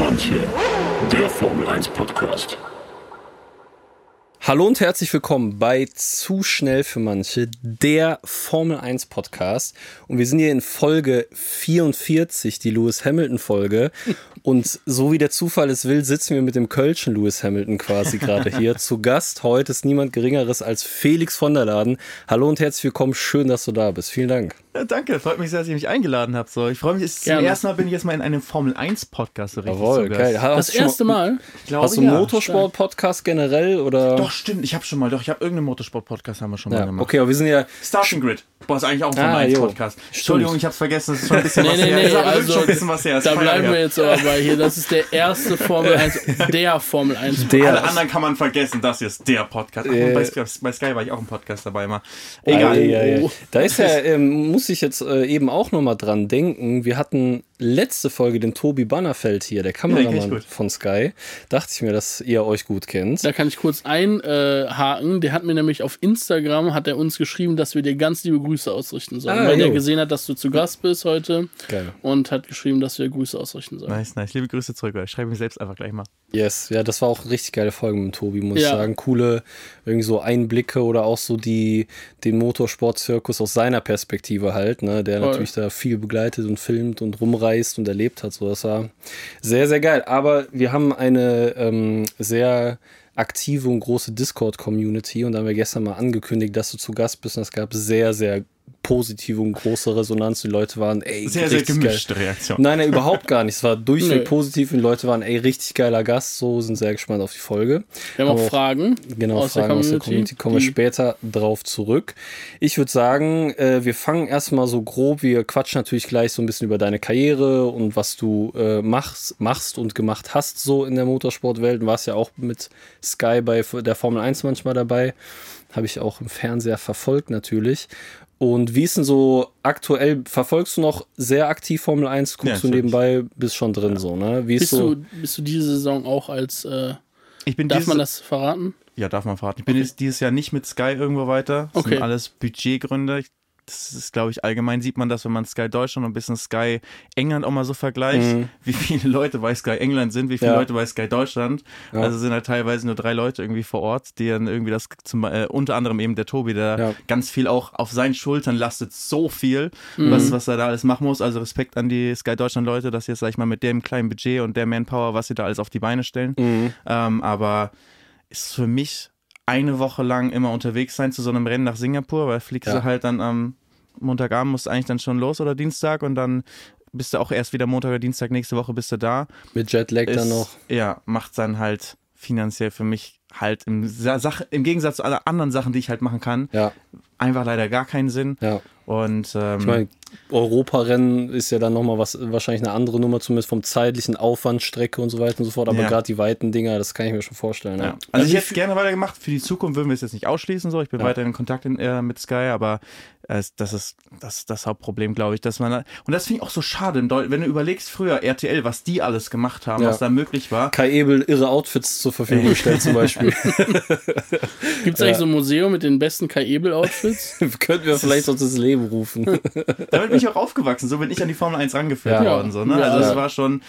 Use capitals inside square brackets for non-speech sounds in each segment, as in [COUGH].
manche, der Formel 1 Podcast. Hallo und herzlich willkommen bei Zu schnell für manche, der Formel 1 Podcast. Und wir sind hier in Folge 44, die Lewis Hamilton Folge. [LAUGHS] Und so wie der Zufall es will, sitzen wir mit dem Kölschen Lewis Hamilton quasi gerade [LAUGHS] hier. Zu Gast heute ist niemand Geringeres als Felix von der Laden. Hallo und herzlich willkommen. Schön, dass du da bist. Vielen Dank. Ja, danke, freut mich sehr, dass ihr mich eingeladen habt. So, ich freue mich, zum Gerne. ersten Mal bin ich jetzt mal in einem Formel 1 Podcast so richtig Jawohl, zu Gast. geil. Hast Das erste Mal? Ich glaube, Hast du einen ja. Motorsport-Podcast generell oder? Doch, stimmt, ich habe schon mal, doch, ich habe irgendeinen Motorsport-Podcast haben wir schon mal Ja, gemacht. okay, aber wir sind ja. Starting Grid. Boah, ist eigentlich auch ein Ah, Formel 1 jo. Podcast. Entschuldigung, ich hab's vergessen, das ist schon ein bisschen Nee, was nee, her. nee, also schon ein bisschen was her. Das da bleiben wir jetzt aber bei hier. Das ist der erste Formel 1, der Formel 1 Der- Alle anderen kann man vergessen, das hier ist der Podcast. Ach, Äh. bei, Sky, bei Sky war ich auch im Podcast dabei mal. Egal. Ei, ei. Oh. Da ist ja, [LAUGHS] ähm, muss ich jetzt äh, eben auch nochmal dran denken. Wir hatten letzte Folge den Tobi Bannerfeld hier, der ich Kameramann gut. von Sky. Dachte ich mir, dass ihr euch gut kennt. Da kann ich kurz einhaken. Der hat mir nämlich auf Instagram, hat er uns geschrieben, dass wir dir ganz liebe Grüße ausrichten sollen. Ah, weil jo. er gesehen hat, dass du zu Gast bist heute. Geil. Und hat geschrieben, dass wir Grüße ausrichten sollen. Nice, nice. Liebe Grüße zurück. Ich schreibe mich selbst einfach gleich mal. Yes, ja, das war auch eine richtig geile Folge mit Tobi, muss ich Ja. sagen. Coole irgendwie so Einblicke oder auch so die den Motorsportzirkus aus seiner Perspektive halt, ne, der Voll. natürlich da viel begleitet und filmt und rumreist und erlebt hat. So, das war sehr, sehr geil. Aber wir haben eine ähm, sehr aktive und große Discord-Community und da haben wir gestern mal angekündigt, dass du zu Gast bist und es gab sehr, sehr positive und große Resonanz. Die Leute waren, ey, Sehr, sehr richtig gemischte geil. Reaktion. Nein, nein, überhaupt gar nicht. Es war durchweg Nö. positiv und die Leute waren, ey, richtig geiler Gast. So sind sehr gespannt auf die Folge. Wir haben auch Aber Fragen. Genau, aus Fragen der aus der Community. Kommen wir später drauf zurück. Ich würde sagen, äh, wir fangen erstmal so grob. Wir quatschen natürlich gleich so ein bisschen über deine Karriere und was du äh, machst, machst und gemacht hast so in der Motorsportwelt. Du warst ja auch mit Sky bei der Formel 1 manchmal dabei. Habe ich auch im Fernseher verfolgt natürlich. Und wie ist denn so aktuell, verfolgst du noch sehr aktiv Formel 1, guckst Ja, du nebenbei, bist schon drin so, ne? Wie ist Bist, so, du, bist du diese Saison auch als. Äh, Ich bin darf dieses- man das verraten? Ja, darf man verraten. Ich bin jetzt dieses Jahr nicht mit Sky irgendwo weiter. Das Okay. sind alles Budgetgründe. Ich- Das ist, glaube ich, allgemein sieht man das, wenn man Sky Deutschland und ein bisschen Sky England auch mal so vergleicht, wie viele Leute bei Sky England sind, wie viele Mhm. Ja. Leute bei Sky Deutschland. Ja. Also sind halt teilweise nur drei Leute irgendwie vor Ort, die dann irgendwie das, zum, äh, unter anderem eben der Tobi, der Ja. ganz viel auch auf seinen Schultern lastet, so viel, was, was er da alles machen muss. Also Respekt an die Sky Deutschland Leute, dass jetzt, sag ich mal, mit dem kleinen Budget und der Manpower, was sie da alles auf die Beine stellen. Mhm. Ähm, aber ist für mich eine Woche lang immer unterwegs sein zu so einem Rennen nach Singapur, weil fliegst Ja. du halt dann am Montagabend, musst du eigentlich dann schon los oder Dienstag und dann bist du auch erst wieder Montag oder Dienstag nächste Woche bist du da. mit Jetlag Ist, dann noch? Ja, macht dann halt finanziell für mich halt im, Sa- Sach im Gegensatz zu aller anderen Sachen, die ich halt machen kann, Ja, einfach leider gar keinen Sinn. ja. Und ähm, Ich meine, Europarennen ist ja dann nochmal was, wahrscheinlich eine andere Nummer, zumindest vom zeitlichen Aufwand, Strecke und so weiter und so fort. Aber Ja. gerade die weiten Dinger, das kann ich mir schon vorstellen. Ja. Ja. Also ich hätte es gerne weitergemacht. Für die Zukunft würden wir es jetzt nicht ausschließen. So, ich bin Ja. weiterhin in Kontakt in, äh, mit Sky, aber äh, das ist das, das Hauptproblem, glaube ich, dass man und das finde ich auch so schade. Wenn du überlegst früher RTL, was die alles gemacht haben, Ja. was da möglich war. Kai Ebel irre Outfits zur Verfügung gestellt zum Beispiel. [LAUGHS] Gibt es eigentlich so ein Museum mit den besten Kai Ebel-Outfits? [LAUGHS] Könnten wir vielleicht sonst ins Leben rufen. [LAUGHS] Damit bin ich auch aufgewachsen. So bin ich an die Formel 1 rangeführt Ja. worden. So, ne? Ja. Also Ja. es war schon,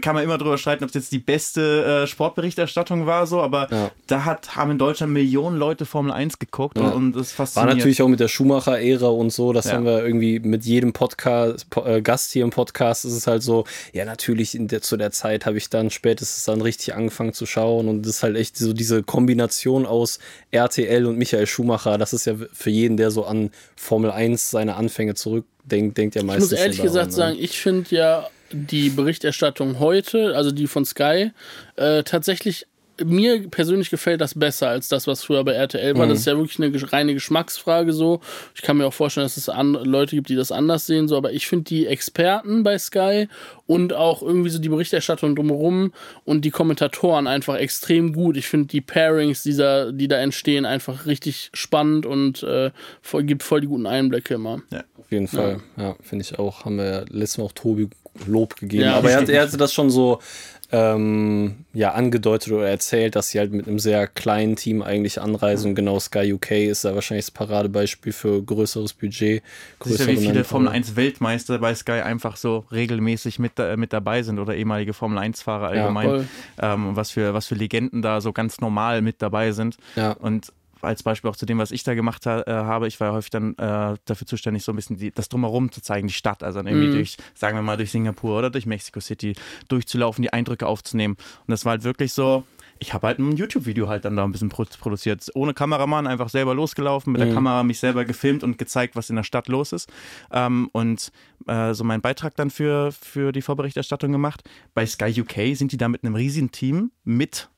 kann man immer drüber streiten, ob es jetzt die beste äh, Sportberichterstattung war, so, aber Ja. da hat, haben in Deutschland Millionen Leute Formel 1 geguckt Ja. und, und das War fasziniert. natürlich auch mit der Schumacher-Ära und so. Das Ja. haben wir irgendwie mit jedem Podcast, Po- äh, Gast hier im Podcast. Ist es halt so, ja, natürlich in der, zu der Zeit habe ich dann spätestens dann richtig angefangen zu schauen. Und das ist halt echt so diese Kombination aus RTL und Michael Schumacher. Das ist ja für jeden, der so an Formel 1 seine Anfänge zurückdenkt, denkt ja Ich meistens. muss ehrlich daran, gesagt ne? sagen, ich finde ja die Berichterstattung heute, also die von Sky, äh, tatsächlich mir persönlich gefällt das besser als das, was früher bei RTL war. Mhm. Das ist ja wirklich eine reine Geschmacksfrage so. Ich kann mir auch vorstellen, dass es Leute gibt, die das anders sehen, so, aber ich finde die Experten bei Sky und auch irgendwie so die Berichterstattung drumherum und die Kommentatoren einfach extrem gut. Ich finde die Pairings, dieser, die da entstehen, einfach richtig spannend und äh, voll, gibt voll die guten Einblicke immer. Ja. Auf jeden Fall, ja, finde ich auch. Haben wir ja letztes Mal auch Tobi Lob gegeben. Ja, Aber er, hat, er hatte das schon so ähm, ja, angedeutet oder erzählt, dass sie halt mit einem sehr kleinen Team eigentlich anreisen. Und genau Sky UK ist da wahrscheinlich das Paradebeispiel für größeres Budget. Siehst ja, wie viele Formel 1 Weltmeister bei Sky einfach so regelmäßig mit, äh, mit dabei sind oder ehemalige Formel 1 Fahrer allgemein. Ja, ähm, was, für, was für Legenden da so ganz normal mit dabei sind. Ja. Und als Beispiel auch zu dem, was ich da gemacht ha äh, habe. Ich war ja häufig dann äh, dafür zuständig, so ein bisschen die, das Drumherum zu zeigen, die Stadt. Also dann irgendwie mhm. durch, sagen wir mal, durch Singapur oder durch Mexico City durchzulaufen, die Eindrücke aufzunehmen. Und das war halt wirklich so. Ich habe halt ein YouTube-Video halt dann da ein bisschen produziert. Ohne Kameramann, einfach selber losgelaufen, mit mhm. der Kamera mich selber gefilmt und gezeigt, was in der Stadt los ist. Ähm, und äh, so meinen Beitrag dann für, für die Vorberichterstattung gemacht. Bei Sky UK sind die da mit einem riesigen Team mit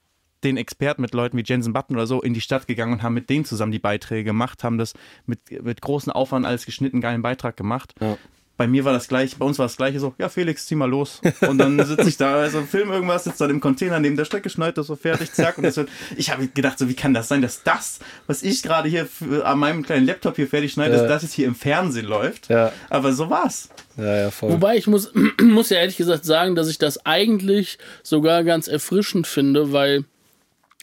den Experten, mit Leuten wie Jensen Button oder so, in die Stadt gegangen und haben mit denen zusammen die Beiträge gemacht, haben das mit, mit großem Aufwand als geschnitten geilen Beitrag gemacht. Ja. Bei mir war das gleich, bei uns war das gleiche so, ja Felix, zieh mal los. Und dann sitze ich da, also film irgendwas, sitze dann im Container neben der Strecke, schneide das so fertig, zack. Und das wird, ich habe gedacht, so wie kann das sein, dass das, was ich gerade hier für, an meinem kleinen Laptop hier fertig schneide, ja. dass das jetzt hier im Fernsehen läuft. Ja. Aber so war's. Ja, ja, voll. Wobei ich muss, [CLEARS THROAT] muss ja ehrlich gesagt sagen, dass ich das eigentlich sogar ganz erfrischend finde, weil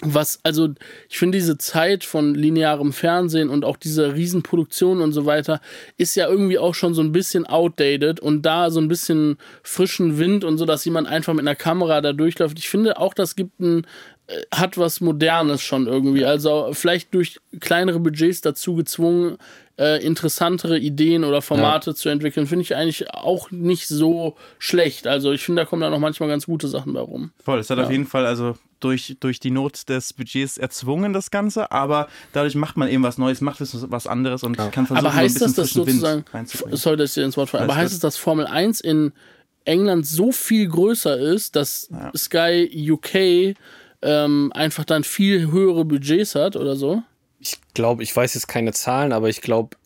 was, also ich finde diese Zeit von linearem Fernsehen und auch diese Riesenproduktion und so weiter ist ja irgendwie auch schon so ein bisschen outdated und da so ein bisschen frischen Wind und so, dass jemand einfach mit einer Kamera da durchläuft. Ich finde auch, das gibt ein, äh, hat was Modernes schon irgendwie. Also vielleicht durch kleinere Budgets dazu gezwungen, äh, interessantere Ideen oder Formate ja. zu entwickeln, finde ich eigentlich auch nicht so schlecht. Also ich finde, da kommen da noch manchmal ganz gute Sachen bei rum. Voll, es hat ja. auf jeden Fall also durch, durch die Not des Budgets erzwungen, das Ganze, aber dadurch macht man eben was Neues, macht was anderes und ja. kann versuchen, Aber heißt das, dass sozusagen, sorry, dass ich dir ins Wort falle, aber heißt es, dass Formel 1 in England so viel größer ist, dass ja. Sky UK ähm, einfach dann viel höhere Budgets hat oder so? Ich glaube, ich weiß jetzt keine Zahlen, aber ich glaube,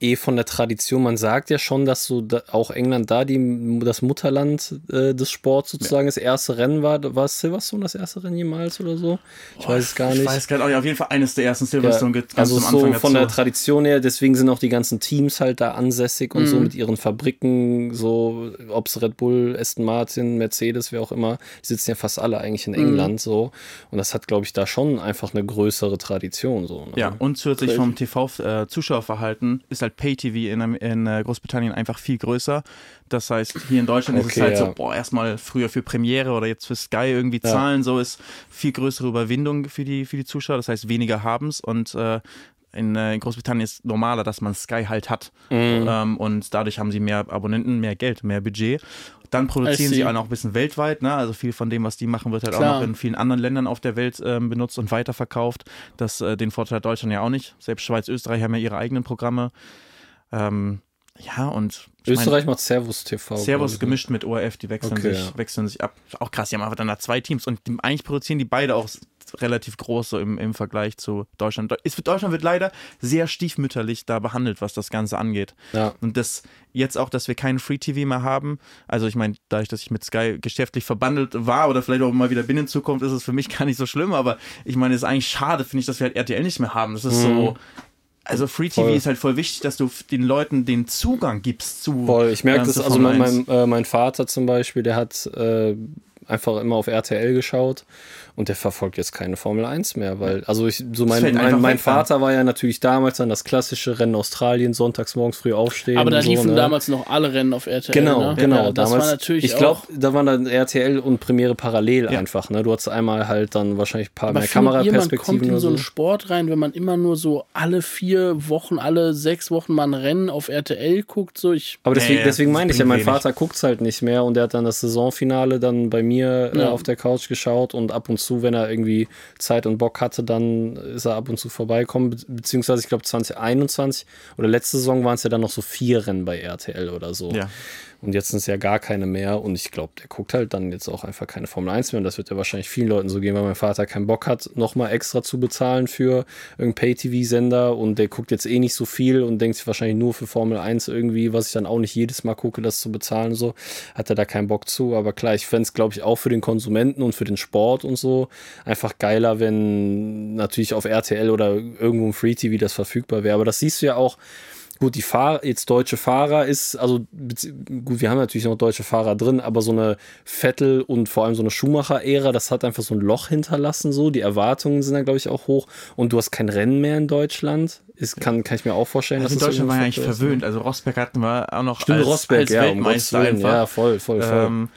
eh von der Tradition, man sagt ja schon, dass so da, auch England da die, das Mutterland äh, des Sports sozusagen ja. das erste Rennen war. War Silverstone das erste Rennen jemals oder so? Ich oh, weiß es gar nicht. Ich weiß gar nicht, auf jeden Fall eines der ersten Silverstone ja, ganz also so von der Tradition her, deswegen sind auch die ganzen Teams halt da ansässig und mhm. so mit ihren Fabriken, so ob es Red Bull, Aston Martin, Mercedes, wer auch immer, die sitzen ja fast alle eigentlich in mhm. England mhm. so und das hat glaube ich da schon einfach eine größere Tradition so. Ne? Ja, und zusätzlich vom TV-Zuschauerverhalten äh, ist halt halt Pay-TV in, in äh, Großbritannien einfach viel größer. Das heißt, hier in Deutschland okay, ist es halt ja. so, boah, erstmal früher für Premiere oder jetzt für Sky irgendwie zahlen, ja. so ist viel größere Überwindung für die, für die Zuschauer. Das heißt, weniger haben es und äh, in, äh, in, Großbritannien ist normaler, dass man Sky halt hat. Mhm. Ähm, und dadurch haben sie mehr Abonnenten, mehr Geld, mehr Budget. Dann produzieren sie auch noch ein bisschen weltweit, ne? Also viel von dem, was die machen, wird halt Klar. auch noch in vielen anderen Ländern auf der Welt ähm, benutzt und weiterverkauft. Das, äh, den Vorteil hat Deutschland ja auch nicht. Selbst Schweiz, Österreich haben ja ihre eigenen Programme. Ähm, ja, und. Österreich mein, macht Servus TV. Servus ne? gemischt mit ORF, die wechseln, okay, sich, ja. wechseln sich ab. Auch krass, die haben einfach dann da zwei Teams und die, eigentlich produzieren die beide auch relativ groß so im, im Vergleich zu Deutschland. Ist, Deutschland wird leider sehr stiefmütterlich da behandelt, was das Ganze angeht. Ja. Und das jetzt auch, dass wir keinen Free TV mehr haben. Also ich meine, dadurch, dass ich mit Sky geschäftlich verbandelt war oder vielleicht auch mal wieder bin in Zukunft, ist es für mich [LAUGHS] gar nicht so schlimm. Aber ich meine, es ist eigentlich schade, finde ich, dass wir halt RTL nicht mehr haben. Das ist mhm. so also Free TV voll. ist halt voll wichtig, dass du den Leuten den Zugang gibst zu. Voll, ich merke äh, das, also mein, mein, äh, mein, Vater zum Beispiel, der hat äh, einfach immer auf RTL geschaut und der verfolgt jetzt keine Formel 1 mehr, weil, also ich, so mein, mein, mein Vater war ja natürlich damals dann das klassische Rennen Australien, sonntags morgens früh aufstehen. Aber da so, liefen ne? damals noch alle Rennen auf RTL. Genau, ne? genau. Ja, das damals, war natürlich ich glaube, da waren dann RTL und Premiere parallel ja. einfach. Ne? Du hattest einmal halt dann wahrscheinlich ein paar Aber mehr Kameraperspektiven. Man kommt in so einen Sport rein, wenn man immer nur so alle vier Wochen, alle sechs Wochen mal ein Rennen auf RTL guckt. So ich Aber deswegen, deswegen meine ich ja, mein Vater guckt es halt nicht mehr und der hat dann das Saisonfinale dann bei mir äh, auf der Couch geschaut und ab und zu, wenn er irgendwie Zeit und Bock hatte, dann ist er ab und zu vorbeikommen. Be beziehungsweise, ich glaube, 2021 oder letzte Saison waren es ja dann noch so vier Rennen bei RTL oder so. Ja. Und jetzt sind es ja gar keine mehr. Und ich glaube, der guckt halt dann jetzt auch einfach keine Formel 1 mehr. Und das wird ja wahrscheinlich vielen Leuten so gehen, weil mein Vater keinen Bock hat, nochmal extra zu bezahlen für irgendeinen Pay-TV-Sender. Und der guckt jetzt eh nicht so viel und denkt sich wahrscheinlich nur für Formel 1 irgendwie, was ich dann auch nicht jedes Mal gucke, das zu bezahlen. So hat er da keinen Bock zu. Aber klar, ich fände es, glaube ich, auch für den Konsumenten und für den Sport und so einfach geiler, wenn natürlich auf RTL oder irgendwo im Free TV das verfügbar wäre. Aber das siehst du ja auch Gut, die Fahrer, jetzt deutsche Fahrer ist, also gut, wir haben natürlich noch deutsche Fahrer drin, aber so eine Vettel und vor allem so eine Schumacher-Ära, das hat einfach so ein Loch hinterlassen, so. Die Erwartungen sind da, glaube ich, auch hoch. Und du hast kein Rennen mehr in Deutschland. Ist, kann, kann ich mir auch vorstellen. Also in Deutschland war ja eigentlich verwöhnt. Also Rosberg hatten wir auch noch Stimmt, als, Rosberg, als ja, um Weltmeister Willen, einfach. Ja, voll, voll, voll. Ähm,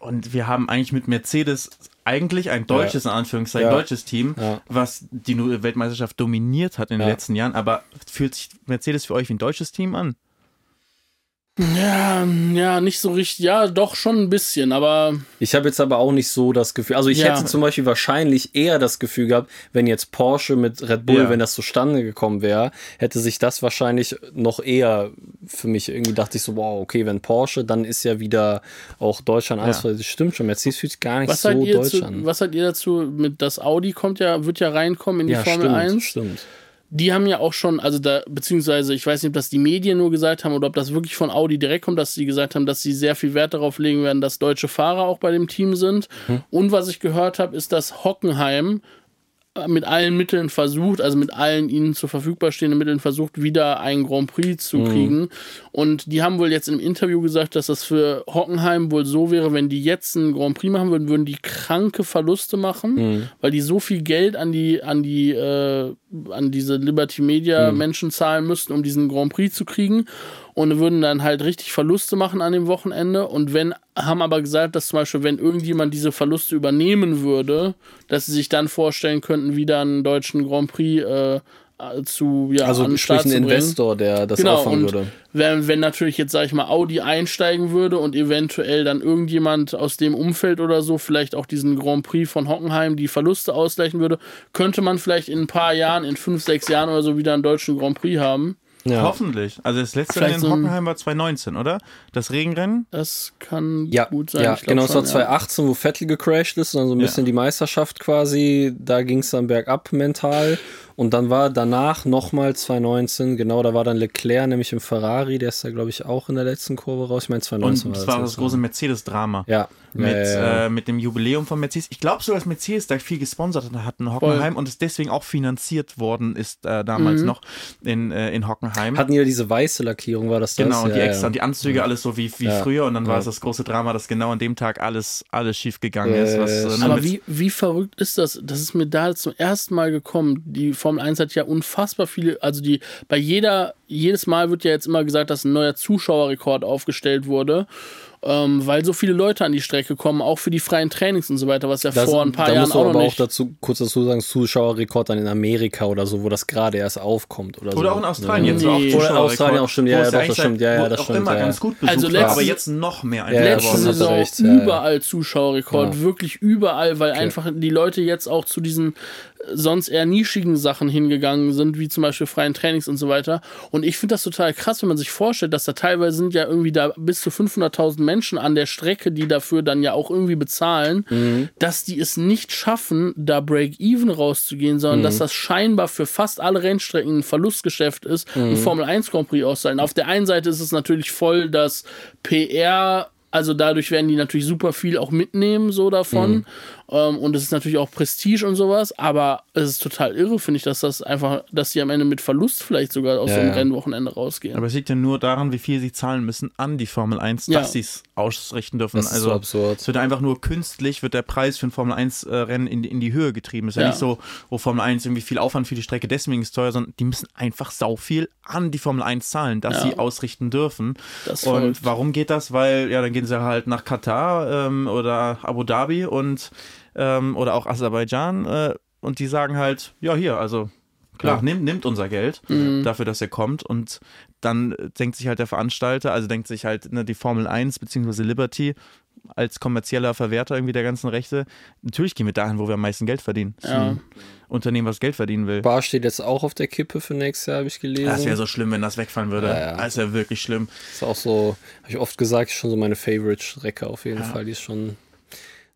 und wir haben eigentlich mit Mercedes eigentlich ein deutsches, in Anführungszeichen, Ja. deutsches Team, Ja. was die Weltmeisterschaft dominiert hat in den Ja. letzten Jahren. Aber fühlt sich Mercedes für euch wie ein deutsches Team an? Ja, ja, nicht so richtig. Ja, doch schon ein bisschen, aber Ich habe jetzt aber auch nicht so das Gefühl. Also ich Ja. hätte zum Beispiel wahrscheinlich eher das Gefühl gehabt, wenn jetzt Porsche mit Red Bull, Ja. wenn das zustande gekommen wäre, hätte sich das wahrscheinlich noch eher für mich irgendwie dachte ich so, wow, okay, wenn Porsche, dann ist ja wieder auch Deutschland alles. Ja. Das stimmt schon. Mercedes fühlt sich gar nicht was so deutsch zu, an. was seid ihr dazu mit das Audi kommt ja, wird ja reinkommen in die Formel stimmt, 1? stimmt. Die haben ja auch schon, also da, beziehungsweise ich weiß nicht, ob das die Medien nur gesagt haben oder ob das wirklich von Audi direkt kommt, dass sie gesagt haben, dass sie sehr viel Wert darauf legen werden, dass deutsche Fahrer auch bei dem Team sind. Mhm. Und was ich gehört habe, ist, dass Hockenheim mit allen Mitteln versucht, also mit allen ihnen zur verfügbar stehenden Mitteln versucht, wieder einen Grand Prix zu kriegen. Und die haben wohl jetzt im Interview gesagt, dass das für Hockenheim wohl so wäre, wenn die jetzt einen Grand Prix machen würden, würden die kranke Verluste machen, weil die so viel Geld an die, an die, äh, an diese Liberty Media Menschen zahlen müssten, um diesen Grand Prix zu kriegen. Und würden dann halt richtig Verluste machen an dem Wochenende. Und wenn, haben aber gesagt, dass zum Beispiel, wenn irgendjemand diese Verluste übernehmen würde, dass sie sich dann vorstellen könnten, wieder einen deutschen Grand Prix äh, zu, ja, Also sprich ein. Investor, der das Genau, auffangen würde. wenn, wenn natürlich jetzt, sag ich mal, Audi einsteigen würde und eventuell dann irgendjemand aus dem Umfeld oder so vielleicht auch diesen Grand Prix von Hockenheim die Verluste ausgleichen würde, könnte man vielleicht in ein paar Jahren, in fünf, sechs Jahren oder so wieder einen deutschen Grand Prix haben. Ja. Hoffentlich. Also das letzte Vielleicht Rennen in Hockenheim war 2019, oder? Das Regenrennen? Das kann Ja, gut sein. ja genau, es war schon, 2018, wo Vettel gecrashed ist und dann so ein Ja. bisschen die Meisterschaft quasi, da ging es dann bergab mental. Und dann war danach nochmal 2019, genau, da war dann Leclerc nämlich im Ferrari, der ist da, glaube ich, auch in der letzten Kurve raus. Ich meine, Und 2019 das war das große. Mercedes-Drama. Ja, Mit, ja, ja, ja. Äh, mit dem Jubiläum von Mercedes. Ich glaube sogar, dass Mercedes da viel gesponsert hat in Hockenheim und es deswegen auch finanziert worden ist äh, damals noch in, äh, in Hockenheim. Hatten ja diese weiße Lackierung, war das das? Genau, und die extra, ja. die Anzüge, alles so wie, wie Ja. früher. Und dann war es das große Drama, dass genau an dem Tag alles, alles schief gegangen Ja, ist. Was, ja, äh, Aber wie, wie verrückt ist das? Das ist mir da zum ersten Mal gekommen. Die Formel 1 hat ja unfassbar viele, also die, bei jeder, jedes Mal wird ja jetzt immer gesagt, dass ein neuer Zuschauerrekord aufgestellt wurde. Ähm, weil so viele Leute an die Strecke kommen, auch für die freien Trainings und so weiter, was ja Das, vor ein paar da Jahren musst du auch noch aber auch nicht. dazu, kurz dazu sagen, Zuschauerrekord dann in Amerika oder so, wo das gerade erst aufkommt. Oder, so. Oder auch in Australien Ja. jetzt war auch Nee. Oder Australien auch, stimmt, ja, ja, doch, das stimmt, ja, ja, das auch stimmt, immer ja, ganz gut besucht Also letzte- aber jetzt noch mehr Ja, ja, Letzte Saison recht, ja, ja. überall Zuschauerrekord, Ja. wirklich überall, weil einfach die Leute jetzt auch zu diesen sonst eher nischigen Sachen hingegangen sind, wie zum Beispiel freien Trainings und so weiter. Und ich finde das total krass, wenn man sich vorstellt, dass da teilweise sind ja irgendwie da bis zu 500.000 Menschen an der Strecke, die dafür dann ja auch irgendwie bezahlen, Mhm. dass die es nicht schaffen, da Break-Even rauszugehen, sondern Mhm. dass das scheinbar für fast alle Rennstrecken ein Verlustgeschäft ist, Mhm. ein Formel 1 Grand Prix auszahlen. Auf der einen Seite ist es natürlich voll das PR, also dadurch werden die natürlich super viel auch mitnehmen, so davon. Mhm. Ähm, und es ist natürlich auch Prestige und sowas, aber es ist total irre, finde ich, dass das einfach, dass die am Ende mit Verlust vielleicht sogar aus Ja, so einem ja. Rennwochenende rausgehen. Aber es liegt ja nur daran, wie viel sie zahlen müssen an die Formel 1, Ja. dass sie es ausrichten dürfen. Das ist also so absurd. es wird einfach nur künstlich, wird der Preis für ein Formel 1 äh, in, die- in die Höhe getrieben. Es ist ja. Ja. nicht so, wo Formel 1 irgendwie viel Aufwand für die Strecke, deswegen ist es teuer, sondern die müssen einfach sau viel an die Formel 1 zahlen, dass Ja. sie ausrichten dürfen. Das ist und verrückt. warum geht das? Weil, ja, dann gehen sie halt nach Katar ähm, oder Abu Dhabi und ähm, oder auch Aserbaidschan äh, und die sagen halt, ja, hier, also klar, Ja. nimmt, nimmt unser Geld Mhm. dafür, dass er kommt und dann denkt sich halt der Veranstalter, also denkt sich halt ne, die Formel 1 bzw. Liberty als kommerzieller Verwerter irgendwie der ganzen Rechte, natürlich gehen wir dahin, wo wir am meisten Geld verdienen. Das Ja. ein Unternehmen, was Geld verdienen will. Bar steht jetzt auch auf der Kippe für nächstes Jahr, habe ich gelesen. Das wäre so schlimm, wenn das wegfallen würde. Ja, ja. Das wäre wirklich schlimm. ist auch so, habe ich oft gesagt, schon so meine Favorite-Strecke auf jeden Ja. Fall. Die ist schon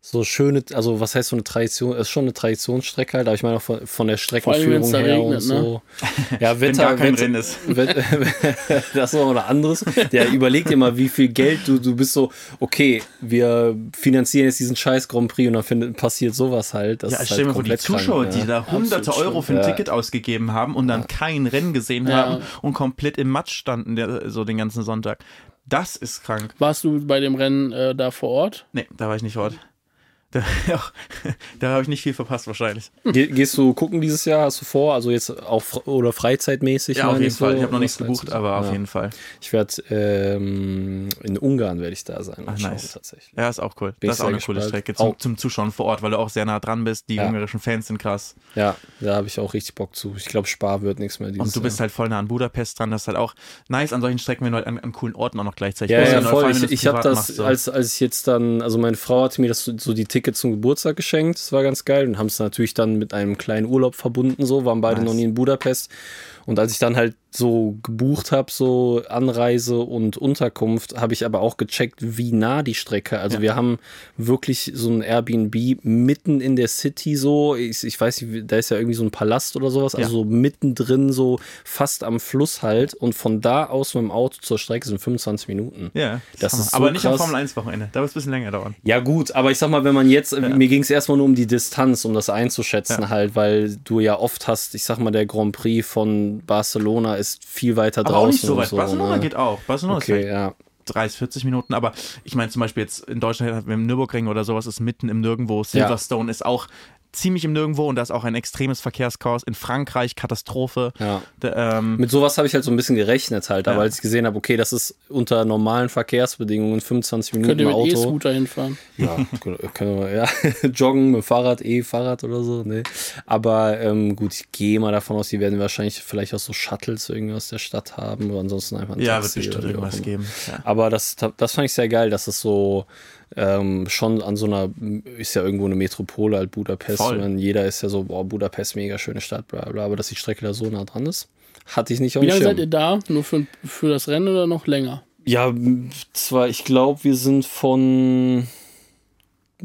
so schöne, also was heißt so eine Tradition, ist schon eine Traditionsstrecke halt, aber ich meine auch von, von der Streckenführung her regnet, und so. [LAUGHS] Ja, Wenn Wetter, gar kein Wetter, Rennen ist. [LAUGHS] Wett- [LAUGHS] das ist noch was anderes. Der überlegt immer, wie viel Geld du, du bist so, okay, wir finanzieren jetzt diesen scheiß Grand Prix und dann findet, passiert sowas halt. Das Ja, ist stell halt mir vor, die Zuschauer, krank, die ja. da hunderte Absolut Euro für ein Ja. Ticket ausgegeben haben und dann kein Rennen gesehen Ja. haben und komplett im Matsch standen, der, so den ganzen Sonntag. Das ist krank. Warst du bei dem Rennen äh, da vor Ort? Nee, da war ich nicht vor Ort. Da, [LAUGHS] da habe ich nicht viel verpasst wahrscheinlich. Ge gehst du gucken dieses Jahr? Hast du vor? Also jetzt auch oder freizeitmäßig? ja, auf jeden Fall. so, Ich habe noch nichts gebucht, aber auf Ja. jeden Fall. Ich werde ähm, in Ungarn werde ich da sein. Schauen, nice. tatsächlich. Ja, ist auch cool. Bin das ist auch eine coole gespannt. Strecke zum, Auch- zum Zuschauen vor Ort, weil du auch sehr nah dran bist. Die Ja. ungarischen Fans sind krass. Ja, da habe ich auch richtig Bock zu. Ich glaube, Spar wird nichts mehr dieses Und du bist Jahr. halt voll nah an Budapest dran. Das ist halt auch nice an solchen Strecken, wenn du halt an, an coolen Orten auch noch gleichzeitig Ja, bist. ja, vor voll. Ich, ich habe das, machst, so. als, als ich jetzt dann, also meine Frau hatte mir das so, so die Tickets zum Geburtstag geschenkt. Das war ganz geil und haben es natürlich dann mit einem kleinen Urlaub verbunden. So waren beide Nice. noch nie in Budapest. Und als ich dann halt so gebucht habe, so Anreise und Unterkunft, habe ich aber auch gecheckt, wie nah die Strecke. Also Ja. wir haben wirklich so ein Airbnb mitten in der City so. Ich, ich weiß nicht, da ist ja irgendwie so ein Palast oder sowas. Also Ja. so mittendrin, so fast am Fluss halt. Und von da aus mit dem Auto zur Strecke sind 25 Minuten. ja, das ist so Aber nicht am krass. Formel 1 Wochenende. Da wird es ein bisschen länger dauern. Ja, gut, aber ich sag mal, wenn man jetzt, mir ging es erstmal nur um die Distanz, um das einzuschätzen Ja. halt, weil du ja oft hast, ich sag mal, der Grand Prix von Barcelona ist viel weiter Aber draußen. auch nicht so weit. Barcelona ne? geht auch. Barcelona ist Okay, vielleicht ja. 30, 40 Minuten. Aber ich meine zum Beispiel jetzt in Deutschland, im Nürburgring oder sowas, ist mitten im Nirgendwo. Silverstone ist auch ziemlich im Nirgendwo und da ist auch ein extremes Verkehrschaos. In Frankreich Katastrophe. Ja. Da, ähm, Mit sowas habe ich halt so ein bisschen gerechnet halt, aber Ja. als ich gesehen habe, okay, das ist unter normalen Verkehrsbedingungen 25 Minuten Könnt ihr im mit Auto. E-Scooter hinfahren? Ja, können wir, ja. [LAUGHS] Joggen mit Fahrrad, E-Fahrrad oder so, ne. Aber ähm, gut, ich gehe mal davon aus, die werden wahrscheinlich vielleicht auch so Shuttles irgendwie aus der Stadt haben oder ansonsten einfach ein ja, wird Taxi bestimmt wie auch irgendwas geben. Ja. Aber das, das fand ich sehr geil, dass es so ähm, schon an so einer, ist ja irgendwo eine Metropole halt Budapest. Voll. Und dann jeder ist ja so, boah, Budapest, mega schöne Stadt, bla bla, aber dass die Strecke da so nah dran ist, hatte ich nicht auf Wie dem lange seid ihr da? Nur für, für das Rennen oder noch länger? Ja, zwar, ich glaube, wir sind von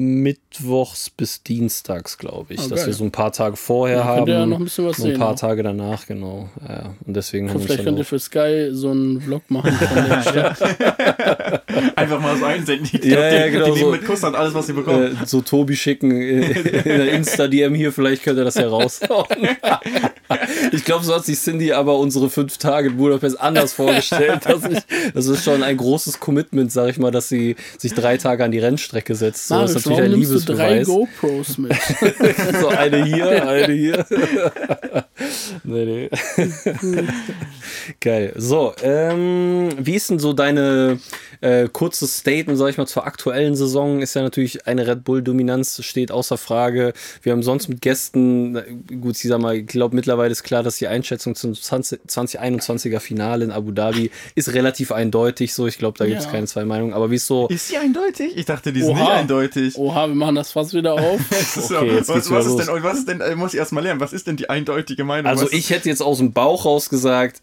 Mittwochs bis Dienstags, glaube ich, Ah, dass geil. wir so ein paar Tage vorher Da haben. ja noch ein bisschen was und ein sehen. paar auch. Tage danach, genau. Ja, und deswegen haben wir uns Vielleicht könnt ihr für Sky so einen Vlog machen von der [LAUGHS] Stadt. Einfach mal so einsenden. Die, [LAUGHS] Ja, ja, die, genau die nehmen so. mit Kussern alles, was sie bekommen. äh, so Tobi schicken äh, in der Insta-DM hier, vielleicht könnt ihr das ja raushauen. [LAUGHS] ich glaube, so hat sich Cindy aber unsere fünf Tage in Budapest anders vorgestellt. Dass ich, das ist schon ein großes Commitment, sag ich mal, dass sie sich drei Tage an die Rennstrecke setzt. So, das ist Marius, natürlich ein warum nimmst du drei Liebesbeweis. GoPros mit? [LAUGHS] so eine hier, eine hier. [LAUGHS] nee, nee. [LAUGHS] Geil. So, ähm, wie ist denn so deine äh, kurzes Statement, sag ich mal, zur aktuellen Saison? Ist ja natürlich eine Red Bull-Dominanz, steht außer Frage. Wir haben sonst mit Gästen, gut, ich sag mal, ich glaube, mittlerweile ist klar, dass die Einschätzung zum 20, 2021er Finale in Abu Dhabi ist relativ eindeutig. So, ich glaube, da gibt es Ja. keine zwei Meinungen. Aber wie ist so. Ist sie eindeutig? Ich dachte, die sind Oha. nicht eindeutig. Oha, wir machen das fast wieder auf. [LAUGHS] Okay, was, ist denn, was ist denn, äh, muss ich erstmal lernen, was ist denn die eindeutige Meinung? Also was ich hätte jetzt aus dem Bauch raus gesagt,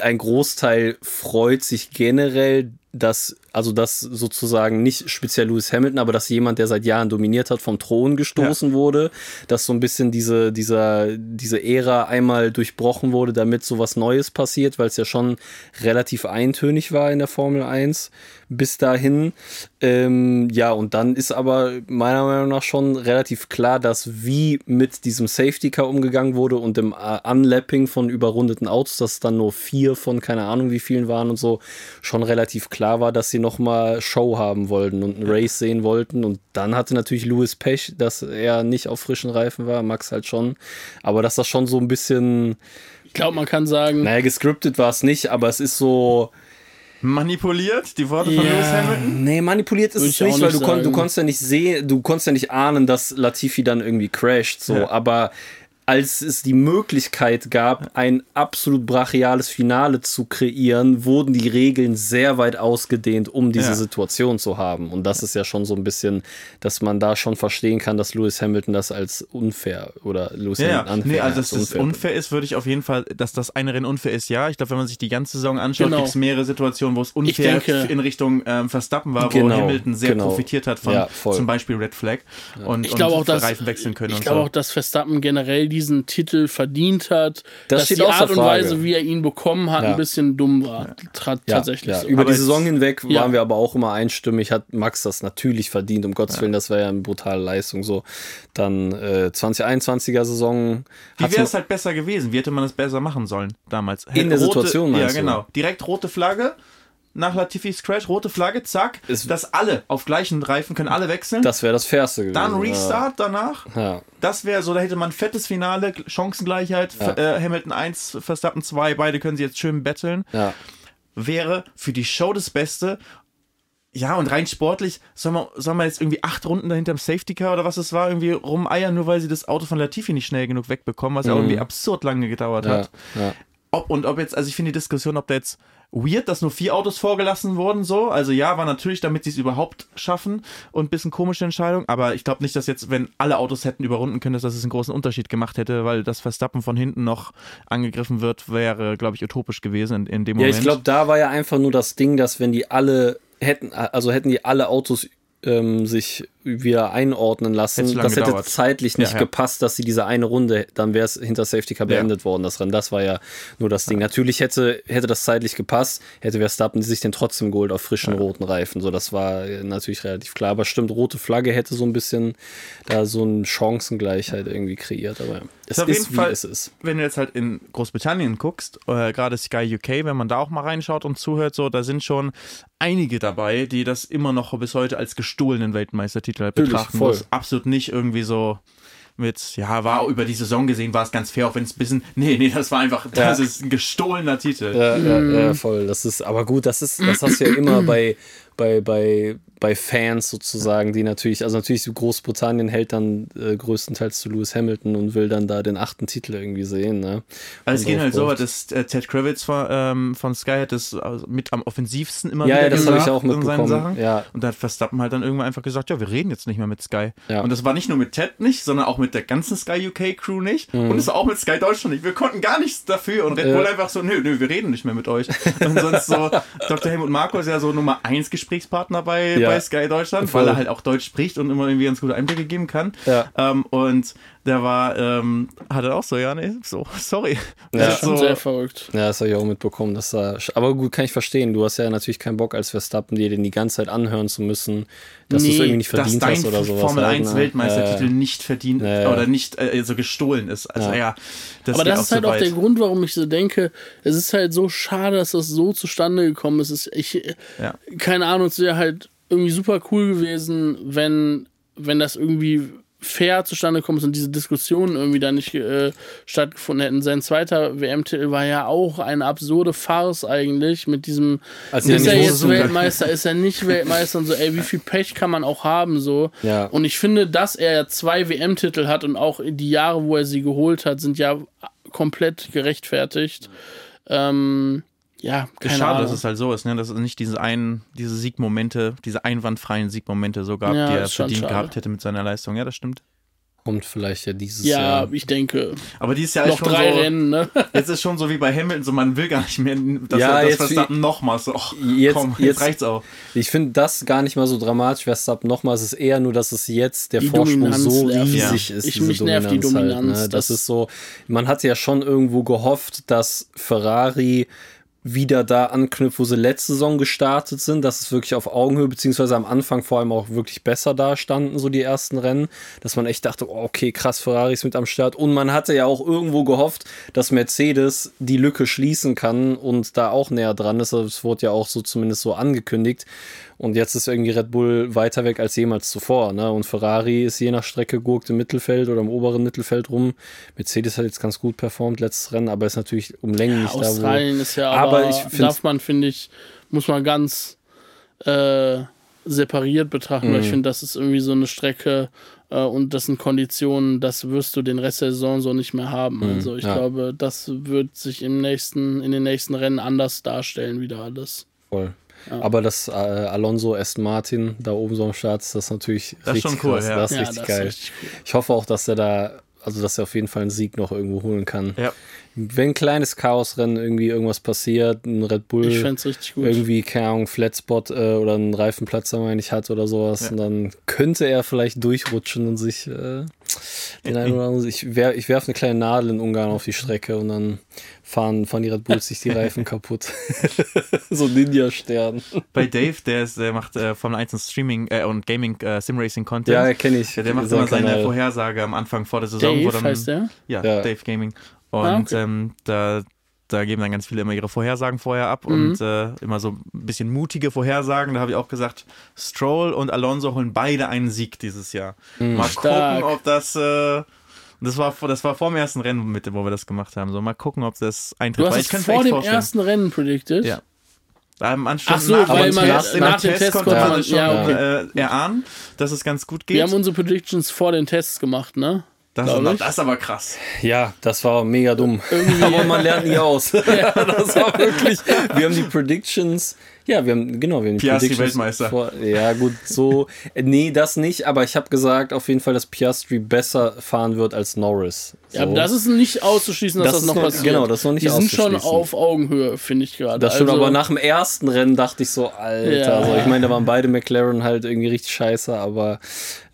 ein Großteil freut sich generell, dass, also dass sozusagen nicht speziell Lewis Hamilton, aber dass jemand, der seit Jahren dominiert hat, vom Thron gestoßen wurde, dass so ein bisschen diese, dieser, diese Ära einmal durchbrochen wurde, damit so was Neues passiert, weil es ja schon relativ eintönig war in der Formel 1 bis dahin. Ähm, ja, und dann ist aber meiner Meinung nach schon relativ klar, dass wie mit diesem Safety Car umgegangen wurde und dem äh, Unlapping von überrundeten Autos, dass dann nur vier von keine Ahnung wie vielen waren und so, schon relativ klar war, dass sie nochmal Show haben wollten und einen Race sehen wollten. Und dann hatte natürlich Lewis Pech, dass er nicht auf frischen Reifen war, Max halt schon. Aber dass das schon so ein bisschen, Ich glaube, man kann sagen, naja, gescriptet war es nicht, aber es ist so. Manipuliert, die Worte von Ja. Lewis Hamilton? Nee, manipuliert ist Würde es nicht, weil nicht du, kon du konntest ja nicht sehen, du konntest ja nicht ahnen, dass Latifi dann irgendwie crasht. So, Ja. aber als es die Möglichkeit gab, ein absolut brachiales Finale zu kreieren, wurden die Regeln sehr weit ausgedehnt, um diese Ja. Situation zu haben. Und das ist ja schon so ein bisschen, dass man da schon verstehen kann, dass Lewis Hamilton das als unfair oder Lewis Ja, Hamilton ja. Nee, also als dass das unfair ist, würde ich auf jeden Fall, dass das eine Rennen unfair ist, ja. Ich glaube, wenn man sich die ganze Saison anschaut, Genau. gibt es mehrere Situationen, wo es unfair denke- in Richtung ähm, Verstappen war, wo Genau, Hamilton sehr genau. profitiert hat von Ja, zum Beispiel Red Flag und, Ich glaube und auch, dass Reifen wechseln können ich glaube so. auch, dass Verstappen generell diesen Titel verdient hat. Das dass die Art und. Weise, wie er ihn bekommen hat, Ja. ein bisschen dumm war. Ja, tatsächlich. ja. so. Über Aber die Saison hinweg Ja. waren wir aber auch immer einstimmig, hat Max das natürlich verdient, um Gottes Willen, das wäre ja eine brutale Leistung. So, dann äh, 2021er Saison. Wie wäre es halt besser gewesen? Wie hätte man es besser machen sollen damals? In der rote, Situation, Ja, meinst du? genau. Direkt rote Flagge. Nach Latifis Crash, rote Flagge, zack, Es- dass alle auf gleichen Reifen können alle wechseln. Das wäre das Fairste gewesen. dann Restart danach. Ja. Das wäre so, da hätte man ein fettes Finale, Chancengleichheit, Ja. äh, Hamilton 1, Verstappen 2, beide können sie jetzt schön betteln. Ja. Wäre für die Show das Beste. Ja, und rein sportlich, soll man, soll man jetzt irgendwie acht Runden dahinter im Safety Car oder was es war, irgendwie rumeiern, nur weil sie das Auto von Latifi nicht schnell genug wegbekommen, was ja Mhm. irgendwie absurd lange gedauert Ja, hat. ja. Ob und ob jetzt, also ich finde die Diskussion, ob da jetzt weird, dass nur vier Autos vorgelassen wurden, so. Also ja, war natürlich, damit sie es überhaupt schaffen und ein bisschen komische Entscheidung, aber ich glaube nicht, dass jetzt, wenn alle Autos hätten überrunden können, dass das einen großen Unterschied gemacht hätte, weil das Verstappen von hinten noch angegriffen wird, wäre, glaube ich, utopisch gewesen in, in dem Ja, Moment. ich glaube, da war ja einfach nur das Ding, dass wenn die alle hätten, also hätten die alle Autos ähm, sich wieder einordnen lassen, Hätte das hätte gedauert. zeitlich nicht Ja, ja. gepasst, dass sie diese eine Runde, dann wäre es hinter Safety Car Ja. beendet worden, das Rennen. Das war ja nur das Ding. Natürlich hätte, hätte das zeitlich gepasst, hätte Verstappen sich den trotzdem geholt auf frischen roten Reifen. So, das war natürlich relativ klar. Aber stimmt, rote Flagge hätte so ein bisschen da so eine Chancengleichheit irgendwie kreiert. Aber es Ist auf ist, jeden wie Fall- es ist. wenn du jetzt halt in Großbritannien guckst, äh, gerade Sky UK, wenn man da auch mal reinschaut und zuhört, so, da sind schon einige dabei, die das immer noch bis heute als gestohlenen Weltmeistertitel halt Natürlich, betrachten. voll. Es absolut nicht irgendwie so mit, ja, war über die Saison gesehen, war es ganz fair, auch wenn es ein bisschen, nee, nee, das war einfach, das ist ein gestohlener Titel. Ja, ja, ja, voll. Das ist, aber gut, das ist, das hast du ja immer [CLEARS THROAT] bei, bei, bei, bei Fans sozusagen, die natürlich, also natürlich Großbritannien hält dann äh, größtenteils zu Lewis Hamilton und will dann da den achten Titel irgendwie sehen, ne? Also es ging halt so, dass äh, Ted Kravitz von, ähm, von Sky hat das also mit am offensivsten immer Ja, wieder ja, das habe ich auch in seinen mitbekommen. Sachen. Ja, Und da hat Verstappen halt dann irgendwann einfach gesagt, ja, wir reden jetzt nicht mehr mit Sky. Ja. Und das war nicht nur mit Ted nicht, sondern auch mit der ganzen Sky UK Crew nicht. Mhm. Und es war auch mit Sky Deutschland nicht. Wir konnten gar nichts dafür. Und Red Bull einfach so, nö, nö, wir reden nicht mehr mit euch. Und sonst so, [LAUGHS] Dr. Helmut Marko ist ja so Nummer 1 Gesprächspartner bei, Ja. bei Sky Deutschland, Voll. weil er halt auch Deutsch spricht und immer irgendwie ganz gute Einblicke geben kann. Ja. Ähm, und der war, ähm, hat er auch so, ja, nee, so, [LAUGHS] sorry. Ja. Das ist schon so, sehr verrückt. ja, das habe ich auch mitbekommen. Dass da, aber gut, kann ich verstehen. Du hast ja natürlich keinen Bock als Verstappen, dir den die ganze Zeit anhören zu müssen, dass du es Nee, irgendwie nicht dass verdient dein hast oder sowas. Formel halt, 1 ne? Weltmeistertitel Ja, nicht verdient ja. oder nicht äh, so gestohlen ist. Also Ja. ja, das Aber das ist halt zu auch der Grund, warum ich so denke, es ist halt so schade, dass das so zustande gekommen ist ich, Ja. keine Ahnung, es wäre halt irgendwie super cool gewesen, wenn, wenn das irgendwie fair zustande kommt und diese Diskussionen irgendwie da nicht äh, stattgefunden hätten. Sein zweiter WM-Titel war ja auch eine absurde Farce eigentlich mit diesem Als er ist nicht er jetzt Weltmeister, ist er nicht [LAUGHS] Weltmeister und so, ey, wie viel Pech kann man auch haben so. Ja. Und ich finde, dass er ja zwei WM-Titel hat und auch die Jahre, wo er sie geholt hat, sind ja komplett gerechtfertigt. Ähm, ja, Ist keine schade, Ahnung. dass es halt so ist, ne? dass es nicht diese, ein, diese Siegmomente, diese einwandfreien Siegmomente so gab, Ja, die er verdient schade. gehabt hätte mit seiner Leistung. Ja, das stimmt. Kommt vielleicht ja dieses ja, Jahr. ich denke. Aber dieses Jahr Noch ist schon drei so, Rennen, ne? [LAUGHS] jetzt ist schon so wie bei Hamilton, so man will gar nicht mehr, dass Ja, er das jetzt Verstappen nochmal so, ach, Jetzt- komm, jetzt, jetzt- reicht's auch. Ich finde das gar nicht mal so dramatisch, Verstappen nochmal. Es ist eher nur, dass es jetzt der Die Vorsprung Dominanz so nervt. riesig Ja. ist. Ich- diese mich nervt die Halt, Dominanz, ne? Das das- ist so, man hat ja schon irgendwo gehofft, dass Ferrari wieder da anknüpft, wo sie letzte Saison gestartet sind, dass es wirklich auf Augenhöhe, beziehungsweise am Anfang vor allem auch wirklich besser dastanden, so die ersten Rennen, dass man echt dachte, oh, okay, krass, Ferrari ist mit am Start. Und man hatte ja auch irgendwo gehofft, dass Mercedes die Lücke schließen kann und da auch näher dran ist. Also Es wurde ja auch so zumindest so angekündigt. Und jetzt ist irgendwie Red Bull weiter weg als jemals zuvor. Ne? Und Ferrari ist je nach Strecke gurkt im Mittelfeld oder im oberen Mittelfeld rum. Mercedes hat jetzt ganz gut performt letztes Rennen, aber ist natürlich um Längen nicht da, wo Australien ist ja Aber aber, darf man, finde ich, muss man ganz äh, separiert betrachten, weil ich Mhm. finde, das ist irgendwie so eine Strecke, Äh, und das sind Konditionen, das wirst du den Rest der Saison so nicht mehr haben. also ich ja. glaube, das wird sich im nächsten, in den nächsten Rennen anders darstellen, wieder alles. Voll. Aber das äh, Alonso Aston Martin da oben so am Start, das ist natürlich Das ist richtig schon cool, krass. ja. Das ist Ja, richtig das ist geil. richtig cool. Ich hoffe auch, dass er da, also dass er auf jeden Fall einen Sieg noch irgendwo holen kann. Ja. Wenn ein kleines Chaosrennen irgendwie irgendwas passiert, ein Red Bull Ich fände es richtig gut. irgendwie, keine Ahnung, Flatspot äh, oder einen Reifenplatzer, meine ich, hat oder sowas, Ja. und dann könnte er vielleicht durchrutschen und sich äh, den einen oder anderen, ich, wer, ich werfe eine kleine Nadel in Ungarn auf die Strecke und dann fahren, fahren die Red Bulls sich die Reifen [LAUGHS] kaputt. [LAUGHS] so Ninja-Stern. Bei Dave, der, ist, der macht äh, Formel 1 und Streaming äh, und Gaming äh, Simracing Content. Ja, kenne ich. Ja, der macht immer seine Kanal. Vorhersage am Anfang vor der Saison. wo Dave dann, heißt der? Ja, Ja. Dave Gaming. Und Ah, okay. ähm, da, da geben dann ganz viele immer ihre Vorhersagen vorher ab Mhm. und äh, immer so ein bisschen mutige Vorhersagen. Da habe ich auch gesagt, Stroll und Alonso holen beide einen Sieg dieses Jahr. Mal Stark. gucken, ob das. Äh, das war, vor- das war vor dem ersten Rennen, mit, wo wir das gemacht haben. So, mal gucken, ob das eintritt. Du hast es vor dem vorstellen. ersten Rennen predicted. Ja. Am Anfang Ach so, nach, weil man nach nach dem Test Test konnte man man- schon ja, äh, erahnen, dass es ganz gut geht. Wir haben unsere Predictions vor den Tests gemacht, ne? Das, ich. das ist aber krass. Ja, das war mega dumm. [LAUGHS] Aber man lernt nie aus. [LAUGHS] das war wirklich. Wir haben die Predictions. Ja, wir haben, genau, wir haben die Piastri. Weltmeister. Vor, ja, gut, so. äh, Nee, das nicht, aber ich habe gesagt auf jeden Fall, dass Piastri besser fahren wird als Norris. So. Ja, aber das ist nicht auszuschließen, dass Das das, noch noch- passiert. genau, das ist noch nicht Die sind schon auf Augenhöhe, finde ich gerade. Das stimmt, also, aber nach dem ersten Rennen dachte ich so, Alter, Ja. also ich meine, da waren beide McLaren halt irgendwie richtig scheiße, aber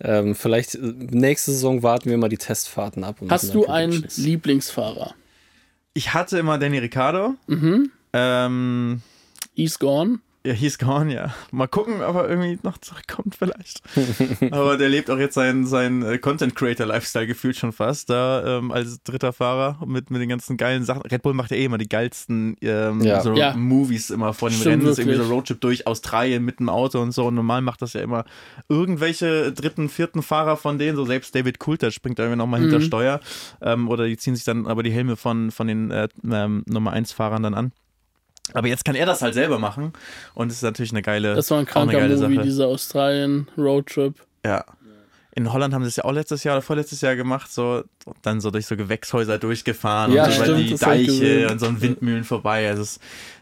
ähm, vielleicht äh, nächste Saison warten wir mal die Testfahrten ab. und Hast du einen. Lieblingsfahrer? Ich hatte immer Danny Ricciardo. Mhm. Ähm, He's gone. ja, he's gone, ja. Mal gucken, ob er irgendwie noch zurückkommt vielleicht. [LAUGHS] Aber der lebt auch jetzt seinen sein äh, Content Creator Lifestyle gefühlt schon fast da ähm, als dritter Fahrer mit, mit den ganzen geilen Sachen. Red Bull macht ja eh immer die geilsten ähm, Ja. so Ja. Movies immer vor den Stimmt Rennen. Das ist irgendwie so. Roadtrip durch Australien mit dem Auto und so. Und normal macht das ja immer irgendwelche dritten, vierten Fahrer von denen, so selbst David Coulter springt da irgendwie nochmal Mhm. hinter Steuer. Ähm, oder die ziehen sich dann aber die Helme von, von den äh, ähm, Nummer 1 Fahrern dann an. Aber jetzt kann er das halt selber machen und es ist natürlich eine geile, Das war ein kranker Movie, Sache. dieser Australien-Roadtrip. Ja. In Holland haben sie es ja auch letztes Jahr oder vorletztes Jahr gemacht, so dann so durch so Gewächshäuser durchgefahren Ja, und so über die das Deiche und so an Windmühlen vorbei. Also es,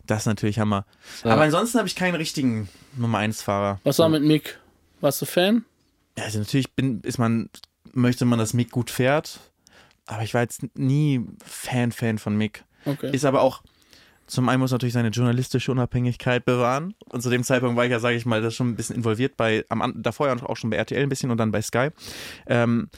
das ist natürlich Hammer. Ja. Aber ansonsten habe ich keinen richtigen Nummer 1 Fahrer. Was war mit Mick? Warst du Fan? Ja, Also natürlich bin, ist man, möchte man, dass Mick gut fährt, aber ich war jetzt nie Fan, Fan von Mick. Okay. Ist aber auch, zum einen muss natürlich seine journalistische Unabhängigkeit bewahren. Und zu dem Zeitpunkt war ich ja, sage ich mal, das schon ein bisschen involviert bei, am, davor ja auch schon bei RTL ein bisschen und dann bei Sky. Ähm,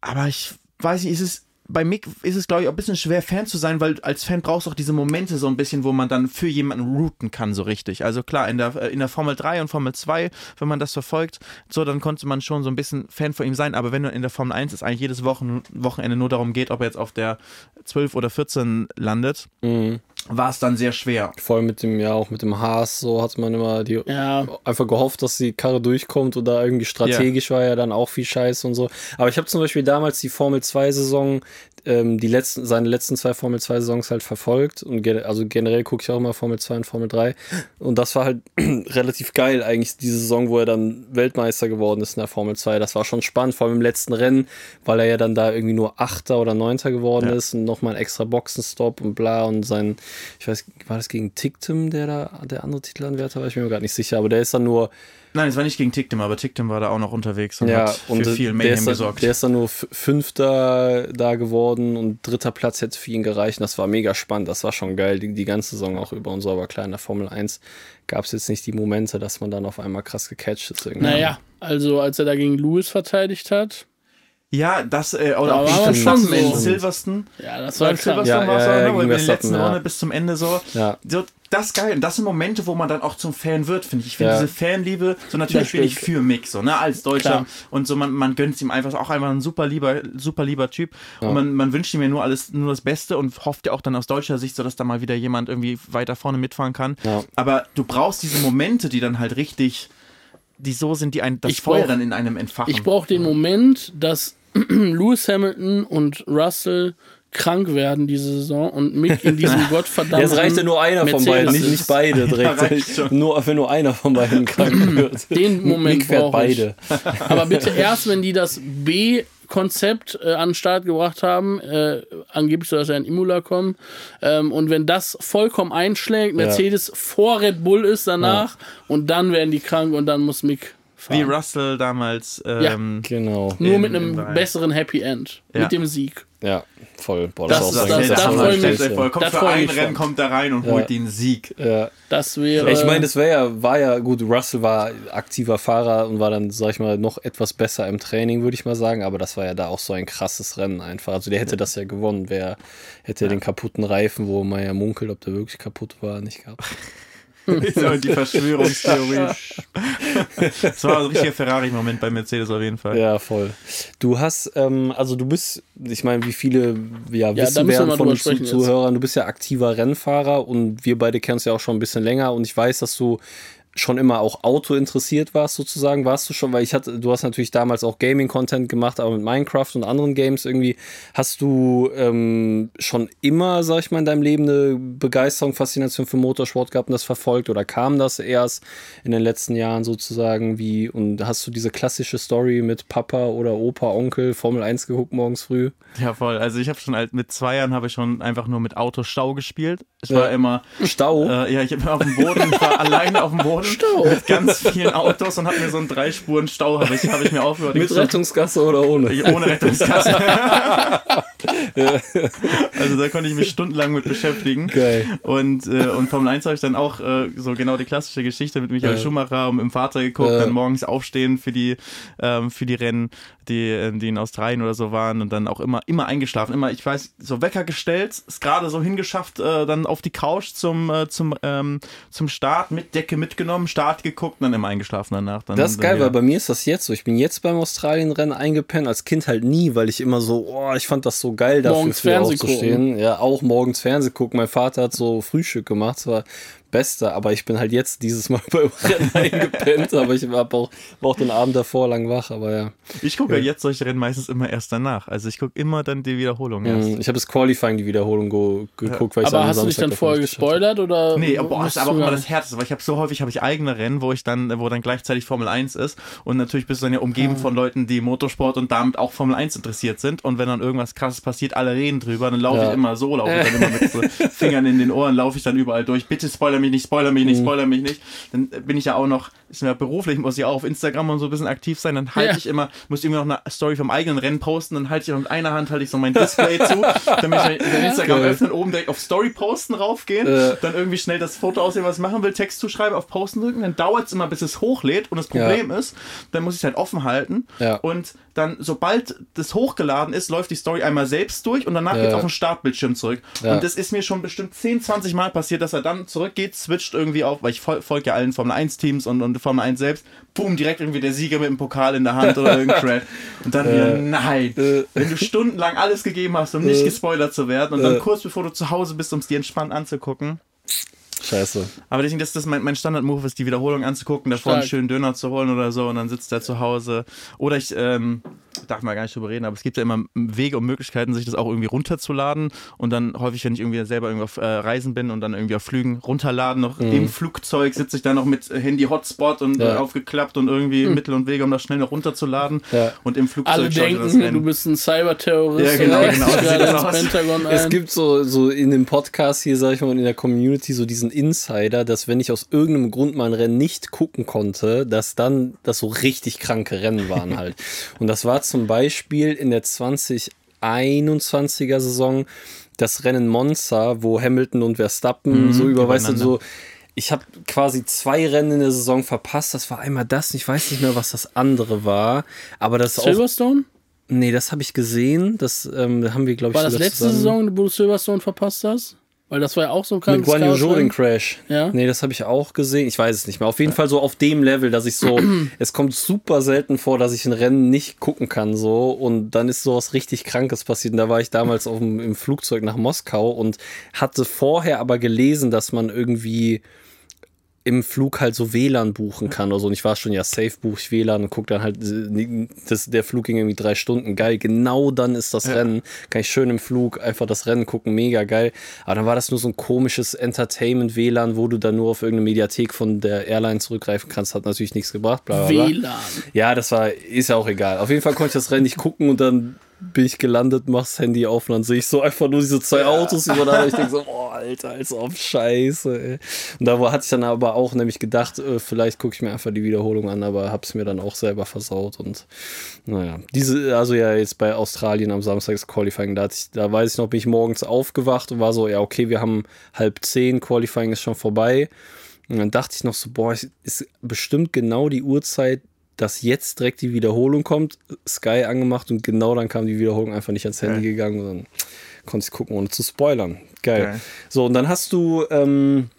aber ich weiß nicht, ist es, bei Mick ist es, glaube ich, auch ein bisschen schwer, Fan zu sein, weil als Fan brauchst du auch diese Momente so ein bisschen, wo man dann für jemanden routen kann, so richtig. Also klar, in der, äh, in der Formel 3 und Formel 2, wenn man das verfolgt, so, dann konnte man schon so ein bisschen Fan von ihm sein. Aber wenn du in der Formel 1 es eigentlich jedes Wochen, Wochenende nur darum geht, ob er jetzt auf der 12 oder 14 landet, Mhm. War es dann sehr schwer. Vor allem mit dem, ja, auch mit dem Haas, so hat man immer die Ja, einfach gehofft, dass die Karre durchkommt oder irgendwie strategisch war ja dann auch viel Scheiße und so. Aber ich habe zum Beispiel damals die Formel 2 Saison, ähm, die letzten, seine letzten zwei Formel 2 Saisons halt verfolgt und ge also generell gucke ich auch immer Formel 2 und Formel 3 und das war halt [CLEARS THROAT] relativ geil eigentlich diese Saison, wo er dann Weltmeister geworden ist in der Formel 2. Das war schon spannend, vor allem im letzten Rennen, weil er ja dann da irgendwie nur Achter oder Neunter geworden Ja. ist und nochmal ein extra Boxenstopp und bla und sein, ich weiß, war das gegen Tictum, der da der andere Titelanwärter war? Ich bin mir gerade nicht sicher, aber der ist dann nur Nein, es war nicht gegen Tictum, aber Tictum war da auch noch unterwegs und ja, hat für und viel Mayhem dann, gesorgt. der ist dann nur Fünfter da geworden und dritter Platz hätte für ihn gereicht. Und das war mega spannend. Das war schon geil, die, die ganze Saison auch über und so. Aber klar, in der Formel 1 gab es jetzt nicht die Momente, dass man dann auf einmal krass gecatcht ist. Irgendwie. naja, also als er da gegen Lewis verteidigt hat, Ja, das, äh, oder Da auch schon so. Silverstone. ja, das War. Silverstone Ja, war ja, ja, ne? Wo gegen in der letzten ja. Runde bis zum Ende so. Ja. so. Das ist geil. Und das sind Momente, wo man dann auch zum Fan wird, finde ich. Ich finde Ja. diese Fanliebe, so natürlich bin ich für Mick, so, ne, als Deutscher. Klar. Und so, man, man gönnt ihm einfach, auch einfach ein super lieber, super lieber Typ. Und man, man wünscht ihm ja nur alles, nur das Beste und hofft ja auch dann aus deutscher Sicht, so dass da mal wieder jemand irgendwie weiter vorne mitfahren kann. Ja. Aber du brauchst diese Momente, die dann halt richtig, die so sind, die ein, das Ich Feuer brauch- dann in einem entfachen. Ich brauche den Moment, dass [CLEARS THROAT] Lewis Hamilton und Russell krank werden diese Saison und Mick in diesem [LAUGHS] gottverdammten. Jetzt reicht ja nur einer von Mercedes beiden, nicht, nicht beide [LAUGHS] direkt. nur, wenn nur einer von beiden krank [CLEARS THROAT] wird. Den Moment Mick fährt brauche ich. beide. [LAUGHS] Aber bitte erst, wenn die das B-Konzept äh, an den Start gebracht haben, äh, angeblich soll das ja in Imola kommen, ähm, und wenn das vollkommen einschlägt, Mercedes vor Red Bull ist danach, und dann werden die krank und dann muss Mick Wie fahren. Russell damals. Ähm, Genau. Nur in- mit einem besseren Happy End. Ja. Mit dem Sieg. Ja, voll. Boah, Das das, ist- ist auch das- das ist auch freu ich sein mich. Vor, kommt Da für ein Rennen, kommt da rein und holt den Sieg. Ja. Das wäre. Ich meine, das wäre ja, war ja gut, Russell war aktiver Fahrer und war dann, sag ich mal, noch etwas besser im Training, würde ich mal sagen, aber das war ja da auch so ein krasses Rennen einfach. Also der hätte das ja gewonnen, wer hätte den kaputten Reifen, wo man ja munkelt, ob der wirklich kaputt war, nicht gehabt. [LAUGHS] [LAUGHS] so die Verschwörungstheorie. [LAUGHS] das war ein richtiger Ferrari-Moment bei Mercedes auf jeden Fall. Ja, voll. Du hast, ähm, also du bist, ich meine, wie viele ja, da wissen werden von drüber den sprechen Zu- jetzt. Zuhörern, du bist ja aktiver Rennfahrer und wir beide kennen uns ja auch schon ein bisschen länger und ich weiß, dass du schon immer auch Auto interessiert warst, sozusagen. Warst du schon, weil ich hatte, du hast natürlich damals auch Gaming-Content gemacht, aber mit Minecraft und anderen Games irgendwie. Hast du ähm, schon immer, sag ich mal, in deinem Leben eine Begeisterung, Faszination für Motorsport gehabt und das verfolgt? Oder kam das erst in den letzten Jahren sozusagen? Wie, und hast du diese klassische Story mit Papa oder Opa, Onkel, Formel 1 geguckt morgens früh? Ja, voll. Also ich habe schon alt, mit zwei Jahren habe ich schon einfach nur mit Autostau gespielt. Ich Ja. war immer, Stau? äh, ja, ich habe auf dem Boden, ich war [LAUGHS] alleine auf dem Boden Stau. mit ganz vielen Autos und habe mir so einen drei Spuren Stau habe ich, hab ich mir aufgehört. mit Rettungsgasse oder ohne? Ohne Rettungskasse. [LAUGHS] [LAUGHS] also da konnte ich mich stundenlang mit beschäftigen. Geil. Und, äh, und Formel 1 habe ich dann auch äh, so genau die klassische Geschichte mit Michael Ja. Schumacher und dem Vater geguckt, Ja. dann morgens aufstehen für die, ähm, für die Rennen, die, äh, die in Australien oder so waren und dann auch immer, immer eingeschlafen. Immer, ich weiß, so Wecker gestellt, ist gerade so hingeschafft, äh, dann auf die Couch zum, äh, zum, ähm, zum Start, mit Decke mitgenommen, Start geguckt und dann immer eingeschlafen danach. Dann, Das ist geil, wieder. weil bei mir ist das jetzt so. Ich bin jetzt beim Australien-Rennen eingepennt, als Kind halt nie, weil ich immer so, oh, ich fand das so geil, dafür Morgens früh aufzustehen. Ja, auch morgens Fernseh gucken. Mein Vater hat so Frühstück gemacht, das war Beste, aber ich bin halt jetzt dieses Mal [LAUGHS] beim Rennen eingepennt, aber ich hab auch, war auch den Abend davor lang wach, aber ja. Ich gucke ja. jetzt solche Rennen meistens immer erst danach. Also ich gucke immer dann die Wiederholung erst. Mhm. Ich habe das Qualifying, die Wiederholung go, geguckt, weil ich aber am hast du dich dann vorher gespoilert oder? Nee, boah, das ist aber auch immer das Härteste, weil ich habe so häufig habe ich eigene Rennen, wo ich dann, wo dann gleichzeitig Formel 1 ist und natürlich bist du dann ja umgeben Ah. von Leuten, die Motorsport und damit auch Formel 1 interessiert sind und wenn dann irgendwas krasses passiert, alle reden drüber, dann laufe Ja. ich immer so, laufe ich dann immer mit so [LAUGHS] Fingern in den Ohren, laufe ich dann überall durch, bitte spoiler mich nicht, spoiler mich Mhm. nicht, spoiler mich nicht. Dann bin ich ja auch noch, ist mir beruflich, muss ich auch auf Instagram und so ein bisschen aktiv sein, dann halte Ja. ich immer, muss ich irgendwie noch eine Story vom eigenen Rennen posten, dann halte ich mit einer Hand halte ich so mein Display zu, [LAUGHS] damit ich dann Instagram Geil. öffnen, oben direkt auf Story posten raufgehen, Äh. dann irgendwie schnell das Foto aussehen, was ich machen will, Text zuschreiben, auf Posten drücken, dann dauert es immer, bis es hochlädt. Und das Problem ist, dann muss ich es halt offen halten. Ja. Und dann, sobald das hochgeladen ist, läuft die Story einmal selbst durch und danach Ja. geht es auf den Startbildschirm zurück. Ja. Und das ist mir schon bestimmt 10, 20 Mal passiert, dass er dann zurückgeht, switcht irgendwie auf, weil ich fol folge ja allen Formel 1 Teams und, und Formel 1 selbst, boom, direkt irgendwie der Sieger mit dem Pokal in der Hand oder irgendein [LAUGHS] Crap. Und dann wieder, nein. Äh. Wenn du stundenlang alles gegeben hast, um nicht Äh. gespoilert zu werden und dann Äh. kurz bevor du zu Hause bist, um es dir entspannt anzugucken, Scheiße. aber deswegen, das ist mein, mein Standard-Move, ist die Wiederholung anzugucken, davor Stark. einen schönen Döner zu holen oder so und dann sitzt er zu Hause. Oder ich, ähm, darf mal gar nicht drüber reden, aber es gibt ja immer Wege und Möglichkeiten, sich das auch irgendwie runterzuladen und dann häufig, wenn ich irgendwie selber irgendwie auf äh, Reisen bin und dann irgendwie auf Flügen runterladen, noch im Flugzeug sitze ich dann noch mit Handy-Hotspot und Mhm. Ja. aufgeklappt und irgendwie Mittel und Wege, um das schnell noch runterzuladen Ja. und im Flugzeug Alle denken, du bist ein Cyberterrorist. Ja, genau, genau. Pentagon ein. Es gibt so, so in dem Podcast hier, sag ich mal, und in der Community so diesen Insider, dass wenn ich aus irgendeinem Grund mal ein Rennen nicht gucken konnte, dass dann das so richtig kranke Rennen waren halt. Und das war zum Beispiel in der 2021er Saison das Rennen Monza, wo Hamilton und Verstappen so über, weißt du, so ich habe quasi zwei Rennen in der Saison verpasst. Das war einmal das, ich weiß nicht mehr, was das andere war, aber das ist auch Silverstone? Nee, das habe ich gesehen. Das ähm, haben wir, glaube ich, War das letzte zusammen- Saison, wo du Silverstone verpasst hast? Weil das war ja auch so ein Mit krankes Guan Yu Zhou den Chaos-Rennen. Crash. Ja. Nee, das habe ich auch gesehen. Ich weiß es nicht mehr. Auf jeden Fall so auf dem Level, dass ich so, [CLEARS THROAT] es kommt super selten vor, dass ich ein Rennen nicht gucken kann, so. Und dann ist sowas richtig Krankes passiert. Und da war ich damals auf dem, im Flugzeug nach Moskau und hatte vorher aber gelesen, dass man irgendwie im Flug halt so WLAN buchen kann oder so. Und ich war schon, ja, safe buche ich WLAN und gucke dann halt, äh, das, der Flug ging irgendwie drei Stunden, geil. Genau dann ist das ja. Rennen. Kann ich schön im Flug einfach das Rennen gucken, mega geil. Aber dann war das nur so ein komisches Entertainment-WLAN, wo du dann nur auf irgendeine Mediathek von der Airline zurückgreifen kannst. Hat natürlich nichts gebracht. Bla, bla, bla. WLAN. Ja, das war, ist ja auch egal. Auf jeden Fall konnte ich das Rennen nicht gucken und dann bin ich gelandet, mach's Handy auf und dann sehe ich so einfach nur diese zwei Autos übereinander. Ich denke so, [LAUGHS] boah, Alter, als ob Scheiße. Ey. Und da hatte ich dann aber auch nämlich gedacht, äh, vielleicht gucke ich mir einfach die Wiederholung an, aber hab's mir dann auch selber versaut. Und naja, diese, also ja, jetzt bei Australien am Samstag ist Qualifying, da, ich, da weiß ich noch, bin ich morgens aufgewacht und war so, ja, okay, wir haben halb zehn, Qualifying ist schon vorbei. Und dann dachte ich noch so, boah, ist bestimmt genau die Uhrzeit, dass jetzt direkt die Wiederholung kommt, Sky angemacht und genau dann kam die Wiederholung einfach nicht ans Handy Geil. gegangen und dann konnte ich gucken, ohne zu spoilern. Geil. Geil. So, und dann hast du, ähm,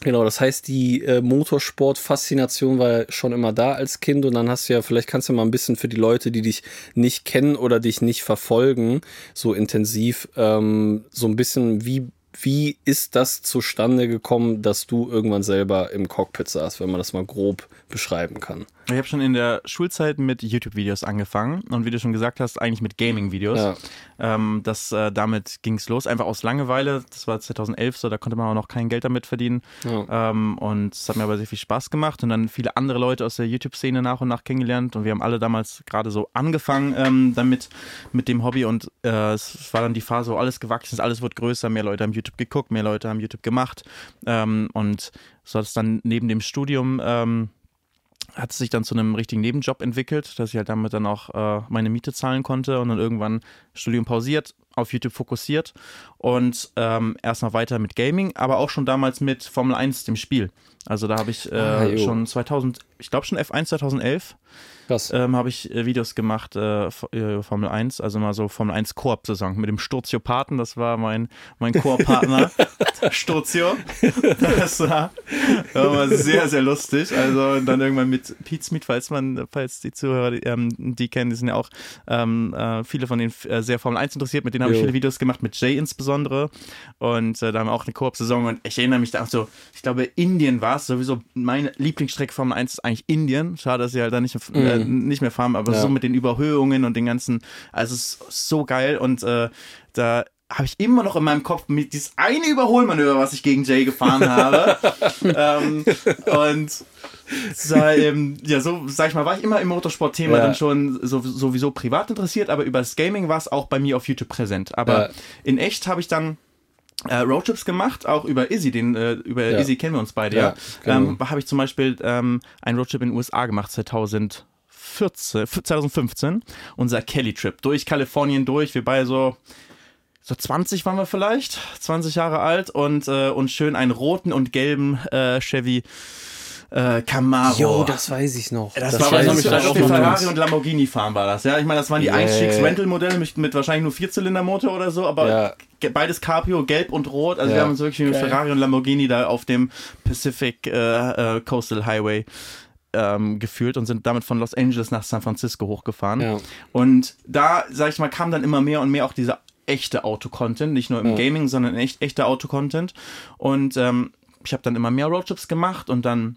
genau, das heißt, die äh, Motorsport-Faszination war schon immer da als Kind und dann hast du ja, vielleicht kannst du mal ein bisschen für die Leute, die dich nicht kennen oder dich nicht verfolgen, so intensiv, ähm, so ein bisschen, wie wie ist das zustande gekommen, dass du irgendwann selber im Cockpit saßt, wenn man das mal grob beschreiben kann? Ich habe schon in der Schulzeit mit YouTube-Videos angefangen und wie du schon gesagt hast, eigentlich mit Gaming-Videos. Ja. Ähm, das, äh, damit ging es los, einfach aus Langeweile. Das war 2011 so, da konnte man auch noch kein Geld damit verdienen. Ja. Ähm, und es hat mir aber sehr viel Spaß gemacht und dann viele andere Leute aus der YouTube-Szene nach und nach kennengelernt und wir haben alle damals gerade so angefangen ähm, damit, mit dem Hobby und äh, es war dann die Phase, wo alles gewachsen ist, alles wird größer, mehr Leute haben YouTube geguckt, mehr Leute haben YouTube gemacht ähm, und so hat es dann neben dem Studium ähm, hat es sich dann zu einem richtigen Nebenjob entwickelt, dass ich halt damit dann auch äh, meine Miete zahlen konnte und dann irgendwann Studium pausiert, auf YouTube fokussiert und ähm, erst noch weiter mit Gaming, aber auch schon damals mit Formel 1, dem Spiel. Also da habe ich äh, ah, schon 2000, ich glaube schon F1 2011 ähm, habe ich äh, Videos gemacht, äh, äh Formel 1, also mal so Formel 1 Koop-Saison mit dem Sturzio-Paten, das war mein, mein Koop-Partner, [LAUGHS] Sturzio. Das war, war sehr, sehr lustig. Also dann irgendwann mit Pete Smith, falls man, falls die Zuhörer die, ähm, die kennen, die sind ja auch ähm, äh, viele von denen äh, sehr Formel 1 interessiert, mit denen habe ich viele Videos gemacht, mit Jay insbesondere. Und äh, da haben wir auch eine Koop-Saison und ich erinnere mich da auch so, ich glaube, Indien war es sowieso, meine Lieblingsstrecke Formel 1 ist eigentlich Indien. Schade, dass sie halt da nicht, mhm nicht mehr fahren, aber ja. so mit den Überhöhungen und den ganzen, also es ist so geil und äh, da habe ich immer noch in meinem Kopf mit dieses eine Überholmanöver, was ich gegen Jay gefahren habe. [LAUGHS] ähm, und ähm, ja, so sag ich mal, war ich immer im Motorsport-Thema ja. dann schon so, sowieso privat interessiert, aber über das Gaming war es auch bei mir auf YouTube präsent. Aber ja. in echt habe ich dann äh, Roadtrips gemacht, auch über Izzy, den äh, über ja. Izzy kennen wir uns beide, ja. ja. Ähm, genau. habe ich zum Beispiel ähm, einen Roadtrip in den USA gemacht 2000 14, 2015, unser Kelly-Trip durch Kalifornien durch. Wir beide so, so 20 waren wir vielleicht, 20 Jahre alt und, äh, und schön einen roten und gelben äh, Chevy äh, Camaro. Jo, das weiß ich noch. Das, das war wahrscheinlich auch Ferrari und Lamborghini fahren war das. Ja, ich meine, das waren die yeah. Einstiegs-Rental-Modelle mit, mit, wahrscheinlich nur Vierzylindermotor oder so, aber ja. beides Cabrio, gelb und rot. Also ja. wir haben uns wirklich mit Ferrari und Lamborghini da auf dem Pacific äh, äh, Coastal Highway ähm, gefühlt und sind damit von Los Angeles nach San Francisco hochgefahren. Ja. Und da, sag ich mal, kam dann immer mehr und mehr auch dieser echte Auto-Content, nicht nur im ja. Gaming, sondern echt echter Auto-Content. Und ähm, ich habe dann immer mehr Roadtrips gemacht und dann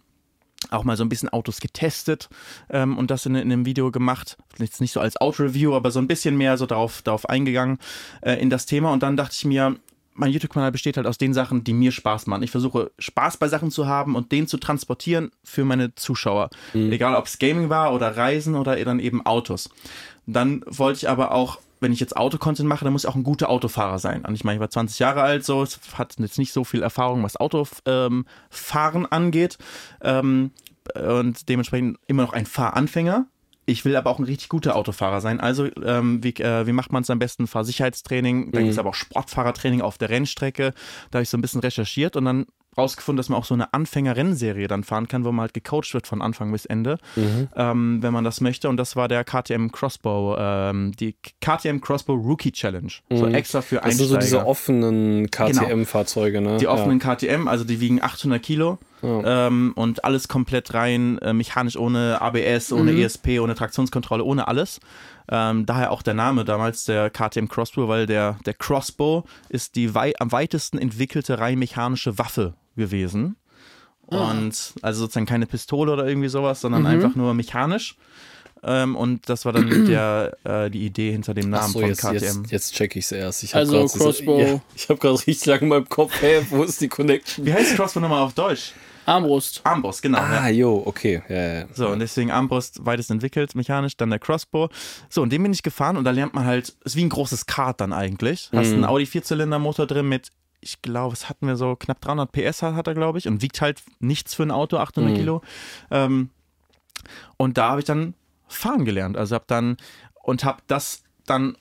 auch mal so ein bisschen Autos getestet ähm, und das in, in, einem Video gemacht. Jetzt nicht so als Auto-Review, aber so ein bisschen mehr so darauf, darauf eingegangen äh, in das Thema. Und dann dachte ich mir, mein YouTube-Kanal besteht halt aus den Sachen, die mir Spaß machen. Ich versuche Spaß bei Sachen zu haben und den zu transportieren für meine Zuschauer. Mhm. Egal ob es Gaming war oder Reisen oder dann eben Autos. Dann wollte ich aber auch, wenn ich jetzt Auto-Content mache, dann muss ich auch ein guter Autofahrer sein. Und ich meine, ich war 20 Jahre alt, so, hat jetzt nicht so viel Erfahrung, was Autofahren ähm, angeht. Ähm, und dementsprechend immer noch ein Fahranfänger. Ich will aber auch ein richtig guter Autofahrer sein. Also, ähm, wie, äh, wie macht man es am besten? Fahrsicherheitstraining. Da mhm. gibt es aber auch Sportfahrertraining auf der Rennstrecke. Da habe ich so ein bisschen recherchiert und dann rausgefunden, dass man auch so eine Anfänger-Rennserie dann fahren kann, wo man halt gecoacht wird von Anfang bis Ende, mhm. ähm, wenn man das möchte. Und das war der KTM Crossbow, ähm, die KTM Crossbow Rookie Challenge. Mhm. So extra für Einsteiger. Also so diese offenen KTM-Fahrzeuge, genau. ne? Die offenen ja. KTM, also die wiegen 800 Kilo. Ja. Ähm, und alles komplett rein, äh, mechanisch ohne ABS, ohne mhm. ESP, ohne Traktionskontrolle, ohne alles. Ähm, daher auch der Name damals der KTM Crossbow, weil der, der Crossbow ist die wei am weitesten entwickelte rein mechanische Waffe gewesen. Und also sozusagen keine Pistole oder irgendwie sowas, Mhm. sondern einfach nur mechanisch. Ähm, und das war dann [CLEARS THROAT] der, äh, die Idee hinter dem Namen Achso, von jetzt, KTM. jetzt, jetzt check ich's erst. Ich hab Also grad so- Crossbow. [LAUGHS] ja, ich habe gerade richtig lange in meinem Kopf, hey, wo ist die Connection? Wie heißt Crossbow nochmal auf Deutsch? Armbrust. Armbrust, genau. Ah, ja. jo, okay. Ja, ja. So, und deswegen Armbrust weitest entwickelt, mechanisch, dann der Crossbow. So, und den bin ich gefahren und da lernt man halt, ist wie ein großes Kart dann eigentlich. Hast Mhm. einen Audi Vierzylindermotor drin mit, ich glaube, was hatten wir so, knapp 300 PS hat, hat er, glaube ich, und wiegt halt nichts für ein Auto, 800 Mhm. Kilo. Ähm, und da habe ich dann fahren gelernt. Also habe dann, und habe das dann,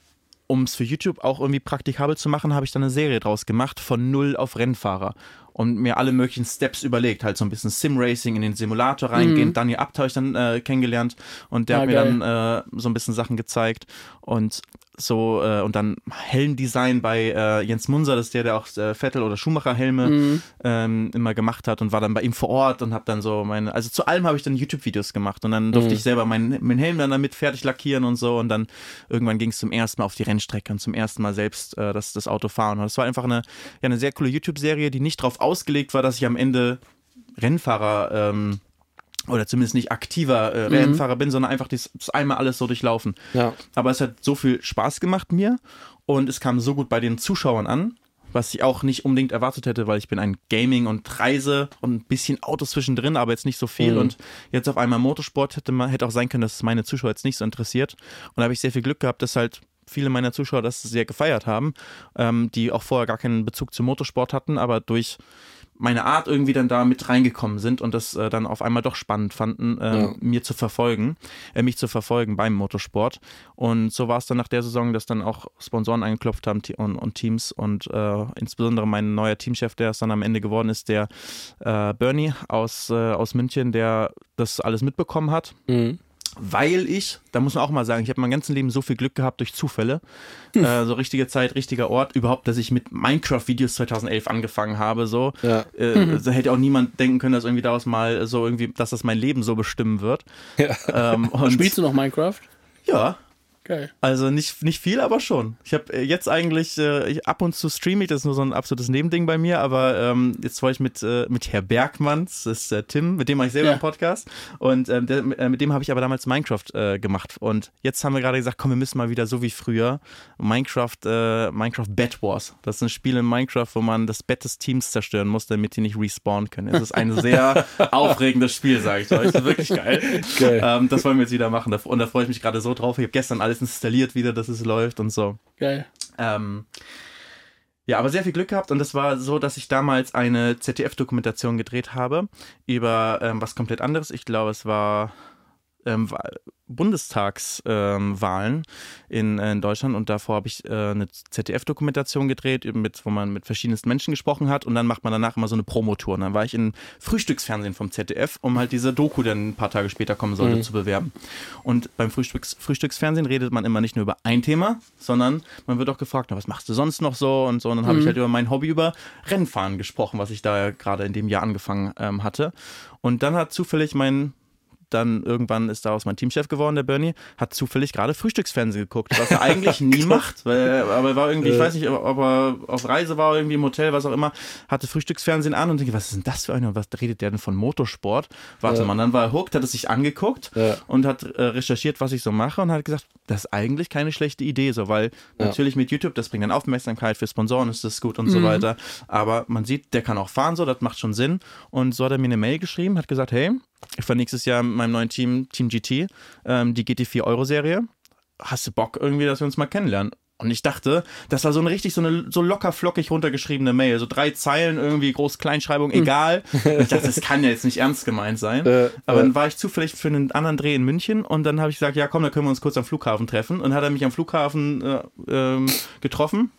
um es für YouTube auch irgendwie praktikabel zu machen, habe ich dann eine Serie draus gemacht, von null auf Rennfahrer. Und mir alle möglichen Steps überlegt, halt so ein bisschen Sim-Racing in den Simulator reingehen. Daniel Abt habe ich dann äh, kennengelernt und der Ah, hat mir geil. dann äh, so ein bisschen Sachen gezeigt. Und so, äh, und dann Helmdesign bei äh, Jens Munser, das ist der, der auch äh, Vettel oder Schumacher Helme Mhm. ähm, immer gemacht hat und war dann bei ihm vor Ort und habe dann so meine, also zu allem habe ich dann YouTube-Videos gemacht und dann durfte ich selber meinen, meinen Helm dann damit fertig lackieren und so und dann irgendwann ging es zum ersten Mal auf die Rennstrecke und zum ersten Mal selbst äh, das, das Auto fahren. Und das war einfach eine, ja, eine sehr coole YouTube-Serie, die nicht darauf ausgelegt war, dass ich am Ende Rennfahrer ähm, oder zumindest nicht aktiver äh, Rennfahrer bin, sondern einfach das, das einmal alles so durchlaufen. Ja. Aber es hat so viel Spaß gemacht mir und es kam so gut bei den Zuschauern an, was ich auch nicht unbedingt erwartet hätte, weil ich bin ein Gaming und Reise und ein bisschen Autos zwischendrin, aber jetzt nicht so viel. Mhm. Und jetzt auf einmal Motorsport hätte man hätte auch sein können, dass es meine Zuschauer jetzt nicht so interessiert. Und da habe ich sehr viel Glück gehabt, dass halt viele meiner Zuschauer das sehr gefeiert haben, ähm, die auch vorher gar keinen Bezug zum Motorsport hatten, aber durch meine Art irgendwie dann da mit reingekommen sind und das äh, dann auf einmal doch spannend fanden, ähm, Ja. mir zu verfolgen, äh, mich zu verfolgen beim Motorsport. Und so war es dann nach der Saison, dass dann auch Sponsoren angeklopft haben und, und Teams und äh, insbesondere mein neuer Teamchef, der es dann am Ende geworden ist, der äh, Bernie aus, äh, aus München, der das alles mitbekommen hat Mhm. Weil ich, da muss man auch mal sagen, ich habe mein ganzes Leben so viel Glück gehabt durch Zufälle. Äh, so richtige Zeit, richtiger Ort. Überhaupt, dass ich mit Minecraft-Videos 2011 angefangen habe. So. Ja. Äh, Da hätte auch niemand denken können, dass irgendwie daraus mal so irgendwie, dass das mein Leben so bestimmen wird. Ja. Ähm, [LAUGHS] und Spielst du noch Minecraft? Ja, Geil. also nicht, nicht viel, aber schon. Ich habe jetzt eigentlich, äh, ich, ab und zu streame ich, das ist nur so ein absolutes Nebending bei mir, aber ähm, jetzt war ich mit, äh, mit Herr Bergmanns, das ist äh, Tim, mit dem mache ich selber Ja. einen Podcast und ähm, der, äh, mit dem habe ich aber damals Minecraft äh, gemacht und jetzt haben wir gerade gesagt, komm, wir müssen mal wieder so wie früher Minecraft, äh, Minecraft Bed Wars. Das ist ein Spiel in Minecraft, wo man das Bett des Teams zerstören muss, damit die nicht respawnen können. Es ist ein sehr [LAUGHS] aufregendes Spiel, sage ich euch. Das ist wirklich geil. Geil. Ähm, das wollen wir jetzt wieder machen. Und da freue ich mich gerade so drauf. Ich habe gestern alles installiert wieder, dass es läuft und so. Geil. Ähm, ja, aber sehr viel Glück gehabt und das war so, dass ich damals eine ZDF-Dokumentation gedreht habe über ähm, was komplett anderes. Ich glaube, es war ähm, Wa- Bundestagswahlen ähm, in, äh, in Deutschland und davor habe ich äh, eine ZDF-Dokumentation gedreht, mit, wo man mit verschiedensten Menschen gesprochen hat und dann macht man danach immer so eine Promotour. Und dann war ich in Frühstücksfernsehen vom ZDF, um halt diese Doku, die dann ein paar Tage später kommen sollte, zu bewerben. Und beim Frühstücks Frühstücksfernsehen redet man immer nicht nur über ein Thema, sondern man wird auch gefragt, na, was machst du sonst noch so und so. Und dann habe ich halt über mein Hobby, über Rennfahren gesprochen, was ich da gerade in dem Jahr angefangen ähm, hatte. Und dann hat zufällig mein dann irgendwann ist daraus mein Teamchef geworden, der Bernie, hat zufällig gerade Frühstücksfernsehen geguckt, was er eigentlich [LAUGHS] nie macht, weil, aber er war irgendwie, ich weiß nicht, ob er auf Reise war, irgendwie im Hotel, was auch immer, hatte Frühstücksfernsehen an und denke, was ist denn das für einer, was redet der denn von Motorsport? Warte Ja. mal, dann war er hooked, hat es sich angeguckt Ja. und hat äh, recherchiert, was ich so mache und hat gesagt, das ist eigentlich keine schlechte Idee, so, weil Ja. natürlich mit YouTube, das bringt dann Aufmerksamkeit für Sponsoren, ist das gut und so weiter, aber man sieht, der kann auch fahren, so, das macht schon Sinn und so hat er mir eine Mail geschrieben, hat gesagt, hey, ich fahre nächstes Jahr mit meinem neuen Team, Team GT, ähm, die GT4-Euro-Serie. Hast du Bock irgendwie, dass wir uns mal kennenlernen? Und ich dachte, das war so eine richtig so eine so locker flockig runtergeschriebene Mail, so drei Zeilen irgendwie groß Kleinschreibung, egal. [LAUGHS] Ich dachte, das kann ja jetzt nicht ernst gemeint sein. Äh, Aber äh. dann war ich zufällig für einen anderen Dreh in München und dann habe ich gesagt, ja komm, dann können wir uns kurz am Flughafen treffen. Und hat er mich am Flughafen äh, ähm, getroffen,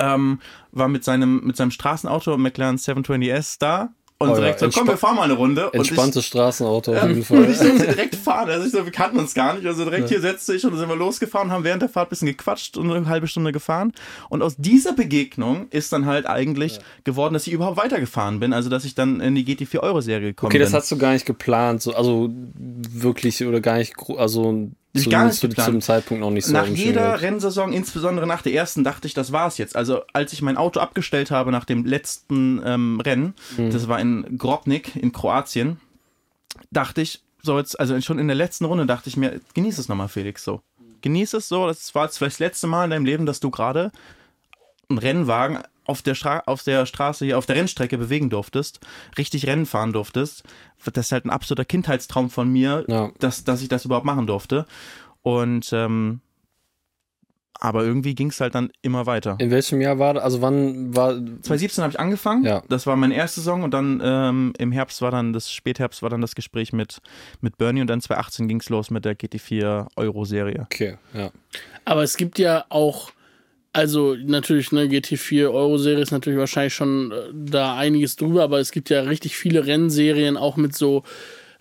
ähm, war mit seinem mit seinem Straßenauto McLaren 720S da und Oh ja, direkt so, komm, wir fahren mal eine Runde. Und ich- Entspanntes Straßenauto auf jeden und Fall. ich durfte direkt fahren. Also ich so, wir kannten uns gar nicht. Also direkt hier setzte ich und dann sind wir losgefahren, haben während der Fahrt ein bisschen gequatscht und eine halbe Stunde gefahren. Und aus dieser Begegnung ist dann halt eigentlich geworden, dass ich überhaupt weitergefahren bin. Also dass ich dann in die GT4-Euro-Serie gekommen Okay, das bin. hast du gar nicht geplant, so, also wirklich oder gar nicht, also zu, gar nicht zu, geplant. zum Zeitpunkt noch nicht so. Nach jeder. Rennsaison, insbesondere nach der ersten, dachte ich, das war's jetzt. Also als ich mein Auto abgestellt habe nach dem letzten ähm, Rennen, Mhm. das war in Grobnik in Kroatien, dachte ich, so jetzt, also schon in der letzten Runde dachte ich mir, genieß es nochmal, Felix, so. Genieß es so, das war jetzt vielleicht das letzte Mal in deinem Leben, dass du gerade einen Rennwagen auf der, Stra auf der Straße hier, auf der Rennstrecke bewegen durftest, richtig Rennen fahren durftest. Das ist halt ein absoluter Kindheitstraum von mir, Ja. dass, dass ich das überhaupt machen durfte. Und ähm, aber irgendwie ging es halt dann immer weiter. In welchem Jahr war das? Also wann war. 2017 habe ich angefangen. Ja. Das war meine erste Saison und dann ähm, im Herbst war dann das Spätherbst war dann das Gespräch mit mit Bernie und dann 2018 ging es los mit der GT4 Euro Serie. Okay, ja. Aber es gibt ja auch, also natürlich, ne, GT4 Euro-Serie ist natürlich wahrscheinlich schon äh, da einiges drüber, aber es gibt ja richtig viele Rennserien auch mit so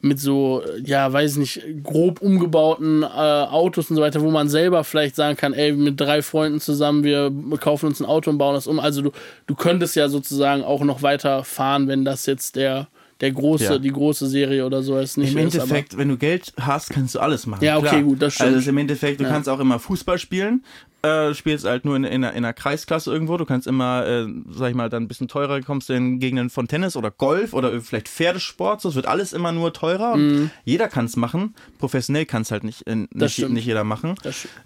mit so, äh, ja, weiß ich nicht, grob umgebauten äh, Autos und so weiter, wo man selber vielleicht sagen kann, ey, mit drei Freunden zusammen, wir kaufen uns ein Auto und bauen das um. Also du, du könntest ja sozusagen auch noch weiter fahren, wenn das jetzt der, der große, Ja. die große Serie oder so ist. Nicht Im ist, Endeffekt, wenn du Geld hast, kannst du alles machen. Ja, okay, klar. gut, das stimmt. Also im Endeffekt, du Ja. kannst auch immer Fußball spielen. Äh, spielst halt nur in, in, einer, in einer Kreisklasse irgendwo. Du kannst immer, äh, sag ich mal, dann ein bisschen teurer kommst du in Gegenden von Tennis oder Golf oder vielleicht Pferdesport. So, es wird alles immer nur teurer. Und jeder kann es machen. Professionell kann es halt nicht, äh, nicht, nicht jeder machen.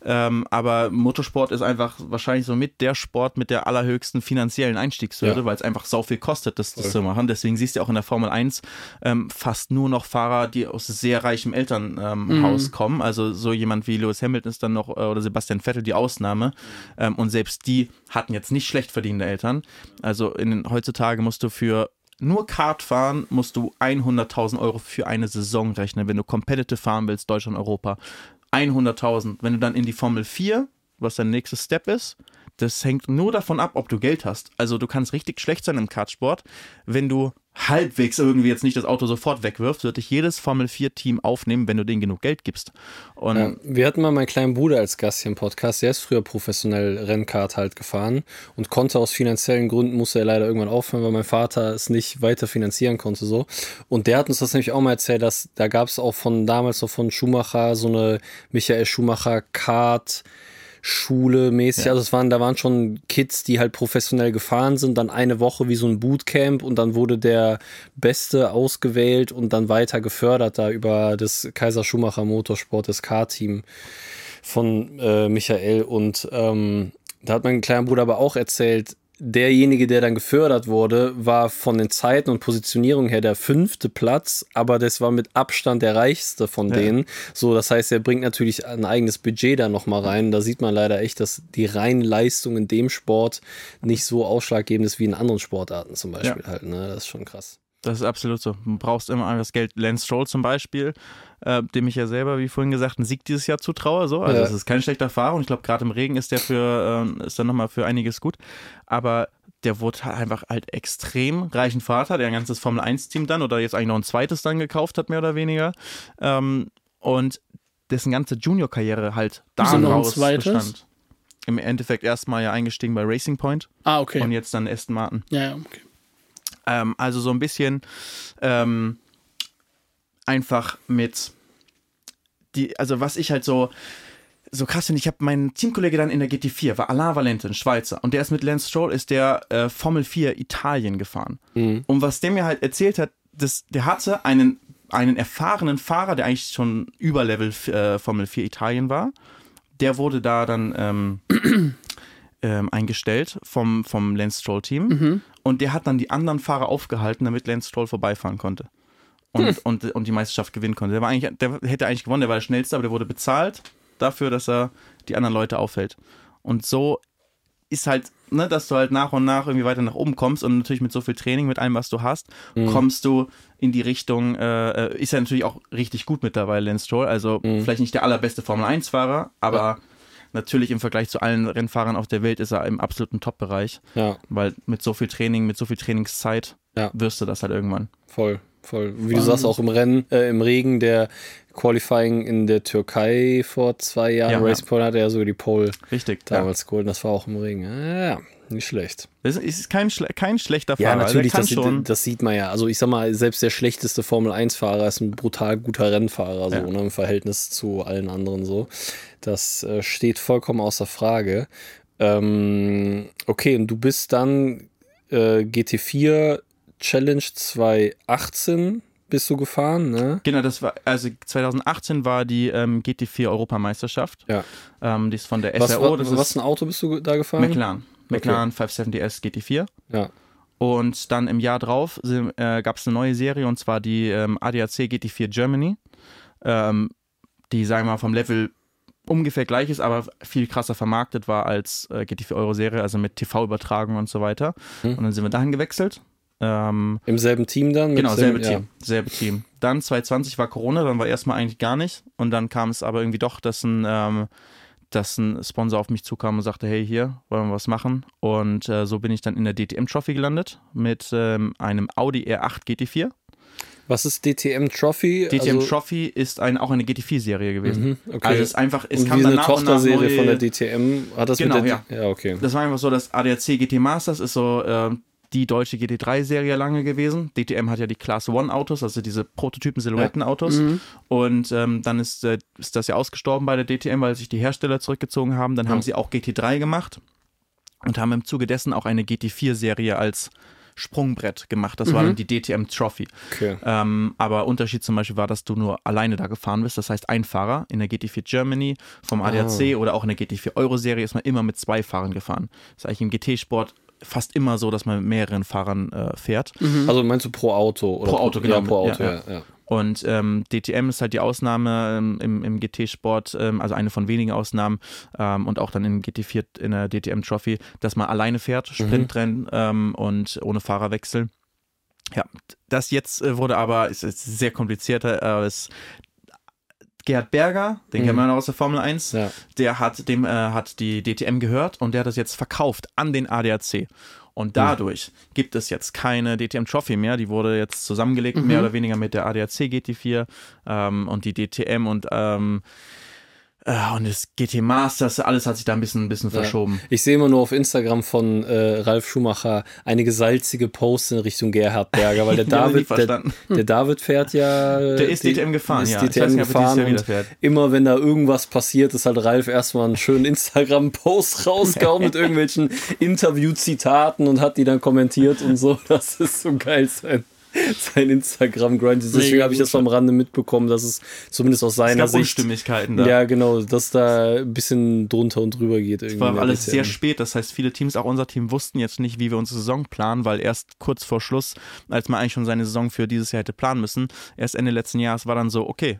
Ähm, aber Motorsport ist einfach wahrscheinlich so mit der Sport mit der allerhöchsten finanziellen Einstiegshürde, Ja. weil es einfach sau viel kostet, das, das zu machen. Deswegen siehst du auch in der Formel 1 ähm, fast nur noch Fahrer, die aus sehr reichem Elternhaus ähm, Haus kommen. Also so jemand wie Lewis Hamilton ist dann noch äh, oder Sebastian Vettel die Ausnahme. Ähm, und selbst die hatten jetzt nicht schlecht verdienende Eltern. Also in, heutzutage musst du für nur Kart fahren musst du 100.000 Euro für eine Saison rechnen, wenn du competitive fahren willst, Deutschland, Europa. 100.000. Wenn du dann in die Formel 4, was dein nächster Step ist, das hängt nur davon ab, ob du Geld hast. Also du kannst richtig schlecht sein im Kartsport. Wenn du halbwegs irgendwie jetzt nicht das Auto sofort wegwirfst, wird dich jedes Formel 4-Team aufnehmen, wenn du denen genug Geld gibst. Und Ja, wir hatten mal meinen kleinen Bruder als Gast hier im Podcast. Der ist früher professionell Rennkart halt gefahren und konnte aus finanziellen Gründen, musste er leider irgendwann aufhören, weil mein Vater es nicht weiter finanzieren konnte. so. Und der hat uns das nämlich auch mal erzählt, dass da gab es auch von damals noch von Schumacher so eine Michael Schumacher Kart. Schule mäßig, also es waren, da waren schon Kids, die halt professionell gefahren sind, dann eine Woche wie so ein Bootcamp und dann wurde der Beste ausgewählt und dann weiter gefördert da über das Kaiser Schumacher Motorsport, das K-Team von äh, Michael. Und ähm, da hat mein kleiner Bruder aber auch erzählt, derjenige, der dann gefördert wurde, war von den Zeiten und Positionierung her der fünfte Platz, aber das war mit Abstand der reichste von denen. So, das heißt, er bringt natürlich ein eigenes Budget da nochmal rein. Da sieht man leider echt, dass die reinen Leistung in dem Sport nicht so ausschlaggebend ist wie in anderen Sportarten zum Beispiel halt. Ne? Das ist schon krass. Das ist absolut so. Du brauchst immer das Geld. Lance Stroll zum Beispiel, äh, dem ich ja selber, wie vorhin gesagt, einen Sieg dieses Jahr zutraue. So. Also Ja. das ist kein schlechter Fahrer und ich glaube, gerade im Regen ist der für, äh, ist dann nochmal für einiges gut. Aber der wurde halt einfach halt extrem reichen Vater, der ein ganzes Formel 1-Team dann oder jetzt eigentlich noch ein zweites dann gekauft hat, mehr oder weniger. Ähm, und dessen ganze Junior-Karriere halt daraus zweites? bestand. Im Endeffekt erstmal ja eingestiegen bei Racing Point Ah, okay. und jetzt dann Aston Martin. ja, ja, okay. Ähm, also so ein bisschen ähm, einfach mit die, also was ich halt so so krass finde, ich habe meinen Teamkollege dann in der GT4, war Alain Valente, ein Schweizer, und der ist mit Lance Stroll, ist der äh, Formel 4 Italien gefahren. Und was der mir halt erzählt hat, das, der hatte einen, einen erfahrenen Fahrer, der eigentlich schon über Level äh, Formel 4 Italien war, der wurde da dann ähm, [CLEARS THROAT] ähm, eingestellt vom, vom Lance Stroll Team und der hat dann die anderen Fahrer aufgehalten, damit Lance Stroll vorbeifahren konnte. Und, und, und die Meisterschaft gewinnen konnte. Der, war eigentlich, der hätte eigentlich gewonnen, der war der Schnellste, aber der wurde bezahlt dafür, dass er die anderen Leute aufhält. Und so ist halt, ne, dass du halt nach und nach irgendwie weiter nach oben kommst und natürlich mit so viel Training, mit allem, was du hast, kommst du in die Richtung, äh, äh, ist ja natürlich auch richtig gut mittlerweile, Lance Stroll. Also vielleicht nicht der allerbeste Formel-1-Fahrer, aber natürlich im Vergleich zu allen Rennfahrern auf der Welt ist er im absoluten Top-Bereich. Ja, Weil mit so viel Training, mit so viel Trainingszeit Ja. wirst du das halt irgendwann. voll. Voll. Wie du sagst, auch im Rennen, äh, im Regen, der Qualifying in der Türkei vor zwei Jahren, Ja, Race ja. Point hatte ja sogar die Pole Richtig. Ja. damals geholt. Das war auch im Regen. Ja. Nicht schlecht. Es ist kein, kein schlechter Ja, Fahrer. natürlich, also das, schon. das sieht man ja. Also ich sag mal, selbst der schlechteste Formel-1-Fahrer ist ein brutal guter Rennfahrer, so Ja. ne, im Verhältnis zu allen anderen so. Das äh, steht vollkommen außer Frage. Ähm, okay, und du bist dann äh, GT4 Challenge 2018 bist du gefahren, ne? Genau, das war, also 2018 war die ähm, GT4 Europameisterschaft. Ja. Ähm, die ist von der Was, SRO, wa- das was ist ein Auto bist du da gefahren? McLaren. McLaren 570S GT4. Ja. Und dann im Jahr drauf äh, gab es eine neue Serie und zwar die ähm, ADAC GT4 Germany, ähm, die, sagen wir mal, vom Level ungefähr gleich ist, aber viel krasser vermarktet war als äh, GT4 Euro Serie, also mit TV-Übertragung und so weiter. Hm. Und dann sind wir dahin gewechselt. Ähm, Im selben Team dann? genau, selbe ja. Team. Selbe Team. Dann 2020 war Corona, dann war erstmal eigentlich gar nicht. Und dann kam es aber irgendwie doch, dass ein, ähm, dass ein Sponsor auf mich zukam und sagte, hey, hier, wollen wir was machen? Und äh, so bin ich dann in der DTM Trophy gelandet mit ähm, einem Audi R8 GT4. Was ist DTM Trophy? DTM Also- Trophy ist ein, auch eine GT4-Serie gewesen. Mhm, okay. Also es ist einfach, es und kam wie eine Tochterserie neue, von der DTM. Hat das Genau, mit der ja. Ja, okay. Das war einfach so, das ADAC GT Masters ist so äh, die deutsche GT3-Serie lange gewesen. DTM hat ja die Class One Autos, also diese Prototypen-Silhouetten-Autos. Und ähm, dann ist, äh, ist das ja ausgestorben bei der DTM, weil sich die Hersteller zurückgezogen haben. Dann haben sie auch GT3 gemacht und haben im Zuge dessen auch eine GT4-Serie als Sprungbrett gemacht. Das war dann die DTM Trophy. okay. Ähm, aber Unterschied zum Beispiel war, dass du nur alleine da gefahren bist. Das heißt, ein Fahrer in der GT4 Germany vom ADAC oder auch in der GT4 Euro-Serie ist man immer mit zwei Fahrern gefahren. Das ist eigentlich im GT-Sport fast immer so, dass man mit mehreren Fahrern äh, fährt. Also meinst du pro Auto? Oder Pro Auto, genau. Ja, pro Auto, Ja, ja. ja. ja. Und ähm, DTM ist halt die Ausnahme ähm, im, im GT-Sport, ähm, also eine von wenigen Ausnahmen ähm, und auch dann in GT4 in der DTM Trophy, dass man alleine fährt, Sprintrennen ähm, und ohne Fahrerwechsel. Ja, das jetzt äh, wurde aber, ist, ist sehr kompliziert, äh, ist Gerhard Berger, den kennt man aus der Formel 1, Ja. der hat, dem äh, hat die DTM gehört und der hat das jetzt verkauft an den ADAC. Und dadurch gibt es jetzt keine DTM Trophy mehr. Die wurde jetzt zusammengelegt, mehr oder weniger mit der ADAC GT4 ähm, und die DTM und, ähm, äh, und das GT Masters. Alles hat sich da ein bisschen, ein bisschen verschoben. Ich sehe immer nur auf Instagram von äh, Ralf Schumacher einige salzige Posts in Richtung Gerhard Berger, weil der [LAUGHS] David, der, der David fährt ja. [LAUGHS] Der ist die- DTM gefahren, ist ja. DTM nicht, gefahren und immer wenn da irgendwas passiert, ist halt Ralf erstmal einen schönen Instagram-Post [LAUGHS] rausgehauen mit irgendwelchen Interview-Zitaten und hat die dann kommentiert und so. Das ist so geil sein. [LAUGHS] Sein Instagram-Grind. Deswegen habe ich das vom Rande mitbekommen, dass es zumindest aus Es seiner gab Sicht. Unstimmigkeiten da. Ja, genau, dass da ein bisschen drunter und drüber geht. Es irgendwie war in der alles sehr spät, das heißt, viele Teams, auch unser Team, wussten jetzt nicht, wie wir unsere Saison planen, weil erst kurz vor Schluss, als man eigentlich schon seine Saison für dieses Jahr hätte planen müssen, erst Ende letzten Jahres war dann so, okay,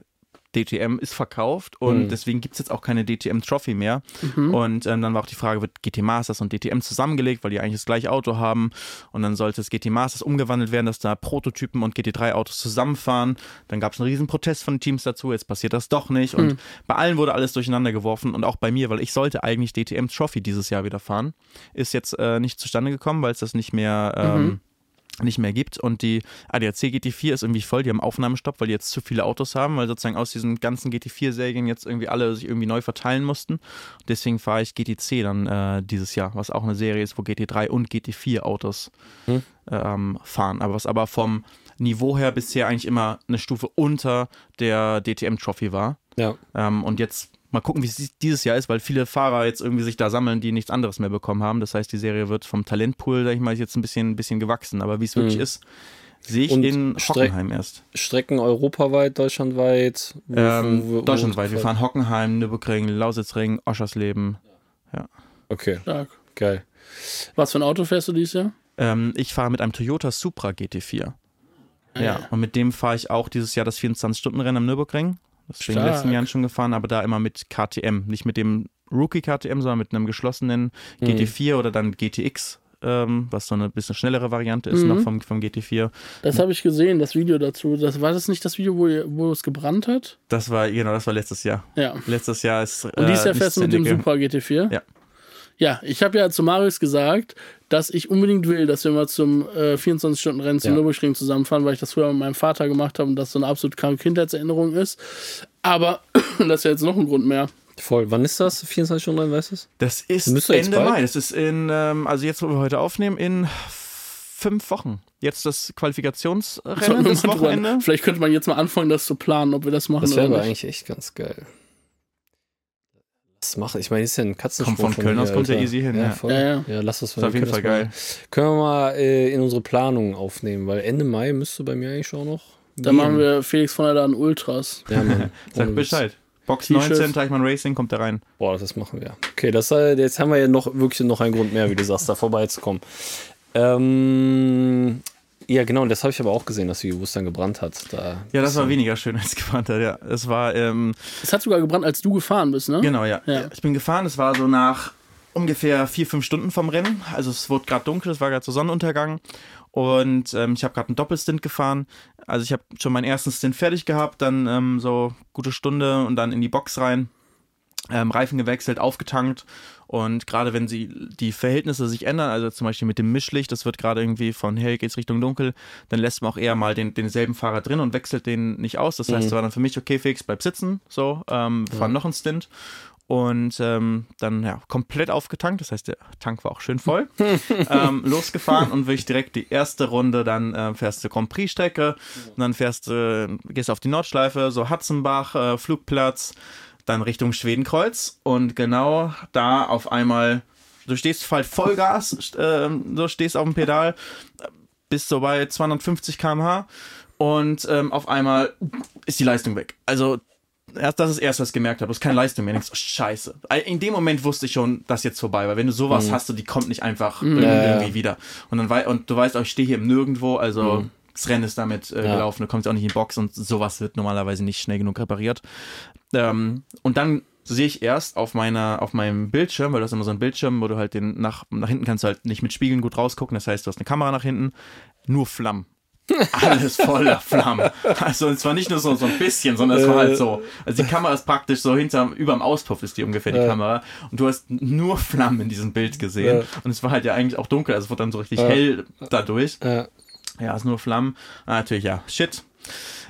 DTM ist verkauft und Mhm. deswegen gibt es jetzt auch keine DTM Trophy mehr. Und ähm, dann war auch die Frage, wird GT Masters und DTM zusammengelegt, weil die eigentlich das gleiche Auto haben. Und dann sollte das GT Masters umgewandelt werden, dass da Prototypen und GT3-Autos zusammenfahren. Dann gab es einen riesen Protest von Teams dazu, jetzt passiert das doch nicht. Und bei allen wurde alles durcheinander geworfen und auch bei mir, weil ich sollte eigentlich DTM Trophy dieses Jahr wieder fahren. Ist jetzt äh, nicht zustande gekommen, weil es das nicht mehr. Ähm, nicht mehr gibt und die ADAC GT4 ist irgendwie voll, die haben Aufnahmestopp, weil die jetzt zu viele Autos haben, weil sozusagen aus diesen ganzen GT4-Serien jetzt irgendwie alle sich irgendwie neu verteilen mussten. Deswegen fahre ich GTC dann äh, dieses Jahr, was auch eine Serie ist, wo GT3 und GT4 Autos Hm. ähm, fahren, aber was aber vom Niveau her bisher eigentlich immer eine Stufe unter der DTM Trophy war. Ja. Ähm, und jetzt mal gucken, wie es dieses Jahr ist, weil viele Fahrer jetzt irgendwie sich da sammeln, die nichts anderes mehr bekommen haben. Das heißt, die Serie wird vom Talentpool, sag ich mal, jetzt ein bisschen, ein bisschen gewachsen. Aber wie es wirklich Mhm. ist, sehe ich Und in Hockenheim erst. Strecken europaweit, deutschlandweit? Wo- Ähm, wo- wo- deutschlandweit. Wir wo- fahren Hockenheim, Nürburgring, Lausitzring, Oschersleben. Okay, Stark. geil. Was für ein Auto fährst du dieses Jahr? Ähm, ich fahre mit einem Toyota Supra GT4. Ja, und mit dem fahre ich auch dieses Jahr das 24-Stunden-Rennen am Nürburgring. Das bin ich in den letzten Jahren schon gefahren, aber da immer mit KTM. Nicht mit dem Rookie KTM, sondern mit einem geschlossenen Mhm. GT4 oder dann GTX, ähm, was so eine bisschen schnellere Variante ist Mhm. noch vom, vom GT4. Das habe ich gesehen, das Video dazu. Das, war das nicht das Video, wo, wo es gebrannt hat? Das war, genau, das war letztes Jahr. Ja. Letztes Jahr ist. Und dieses Jahr nichts fährst du mit dem Supra GT4? Ja. Ja, ich habe ja zu Marius gesagt, dass ich unbedingt will, dass wir mal zum äh, 24-Stunden-Rennen zum Ja. Nürburgring zusammenfahren, weil ich das früher mit meinem Vater gemacht habe und das so eine absolut kranke Kindheitserinnerung ist. Aber [CLEARS THROAT] das ist ja jetzt noch ein Grund mehr, Voll. Wann ist das? 24 Stunden rein, weißt du es? Das ist Ende bald? Mai. Das ist in, ähm, also jetzt, wo wir heute aufnehmen, in fünf Wochen. Jetzt das Qualifikationsrennen, wir das Wochenende. Vielleicht könnte man jetzt mal anfangen, das zu planen, ob wir das machen Das wäre oder nicht. eigentlich echt ganz geil. Das machen. Ich meine, das ist ja ein Katzensprung. Kommt von Köln hier, aus, kommt ja easy hin, Ja, ja. voll. Ja, ja. ja lass das Ist auf jeden Fall geil. Können wir mal äh, in unsere Planung aufnehmen, weil Ende Mai müsste bei mir eigentlich auch noch. Dann gehen. machen wir Felix von der Laden Ultras. Ja, Mann. [LAUGHS] Sag. Bescheid. Box T-Shirt. 19, Teichmann Racing, kommt da rein. Boah, das machen wir. Okay, das, äh, jetzt haben wir ja noch wirklich noch einen Grund mehr, wie du sagst, da vorbeizukommen. Ähm, ja, genau, und das habe ich aber auch gesehen, dass die Wurst dann gebrannt hat. Da Ja, das war weniger schön als gebrannt hat, ja. Es war, ähm, Es hat sogar gebrannt, als du gefahren bist, ne? genau, ja. Ja. Ich bin gefahren, es war so nach ungefähr vier, fünf Stunden vom Rennen. Also es wurde gerade dunkel, es war gerade so Sonnenuntergang. Und ähm, ich habe gerade einen Doppelstint gefahren. Also ich habe schon meinen ersten Stint fertig gehabt, dann ähm, so gute Stunde und dann in die Box rein. Ähm, Reifen gewechselt, aufgetankt und gerade wenn sie die Verhältnisse sich ändern, also zum Beispiel mit dem Mischlicht, das wird gerade irgendwie von hell geht's Richtung dunkel, dann lässt man auch eher mal den, denselben Fahrer drin und wechselt den nicht aus. Das heißt, Mhm. es war dann für mich okay, fix, bleib sitzen, so, ähm, fahren Ja. noch einen Stint und ähm, dann ja komplett aufgetankt, das heißt der Tank war auch schön voll, [LAUGHS] ähm, losgefahren und wirklich direkt die erste Runde, dann äh, fährst du Grand Prix Strecke, und dann fährst du, gehst auf die Nordschleife, so Hatzenbach, äh, Flugplatz, dann Richtung Schwedenkreuz und genau da auf einmal, du stehst halt Vollgas, äh, du stehst auf dem Pedal, bist so bei 250 km/h und ähm, auf einmal ist die Leistung weg. Also erst das ist erst, was ich gemerkt habe, es ist keine Leistung mehr. Denkst, oh, scheiße. In dem Moment wusste ich schon, dass jetzt vorbei, weil wenn du sowas hast, die kommt nicht einfach irgendwie Ja, ja. wieder. Und dann wei und du weißt auch, ich stehe hier im Nirgendwo, also das Rennen ist damit äh, Ja. gelaufen, du kommst auch nicht in die Box und sowas wird normalerweise nicht schnell genug repariert. Ähm, und dann sehe ich erst auf meiner, auf meinem Bildschirm, weil du hast immer so einen Bildschirm, wo du halt den nach, nach hinten kannst du halt nicht mit Spiegeln gut rausgucken. Das heißt, du hast eine Kamera nach hinten, nur Flammen. [LAUGHS] Alles voller Flammen. Also es war nicht nur so, so ein bisschen, sondern es war halt so. Also die Kamera ist praktisch so hinterm, überm Auspuff ist die ungefähr die Ja. Kamera. Und du hast nur Flammen in diesem Bild gesehen. Ja. Und es war halt ja eigentlich auch dunkel, also es wurde dann so richtig Ja. hell dadurch. Ja. Ist nur Flammen. Ah, natürlich, ja. Shit.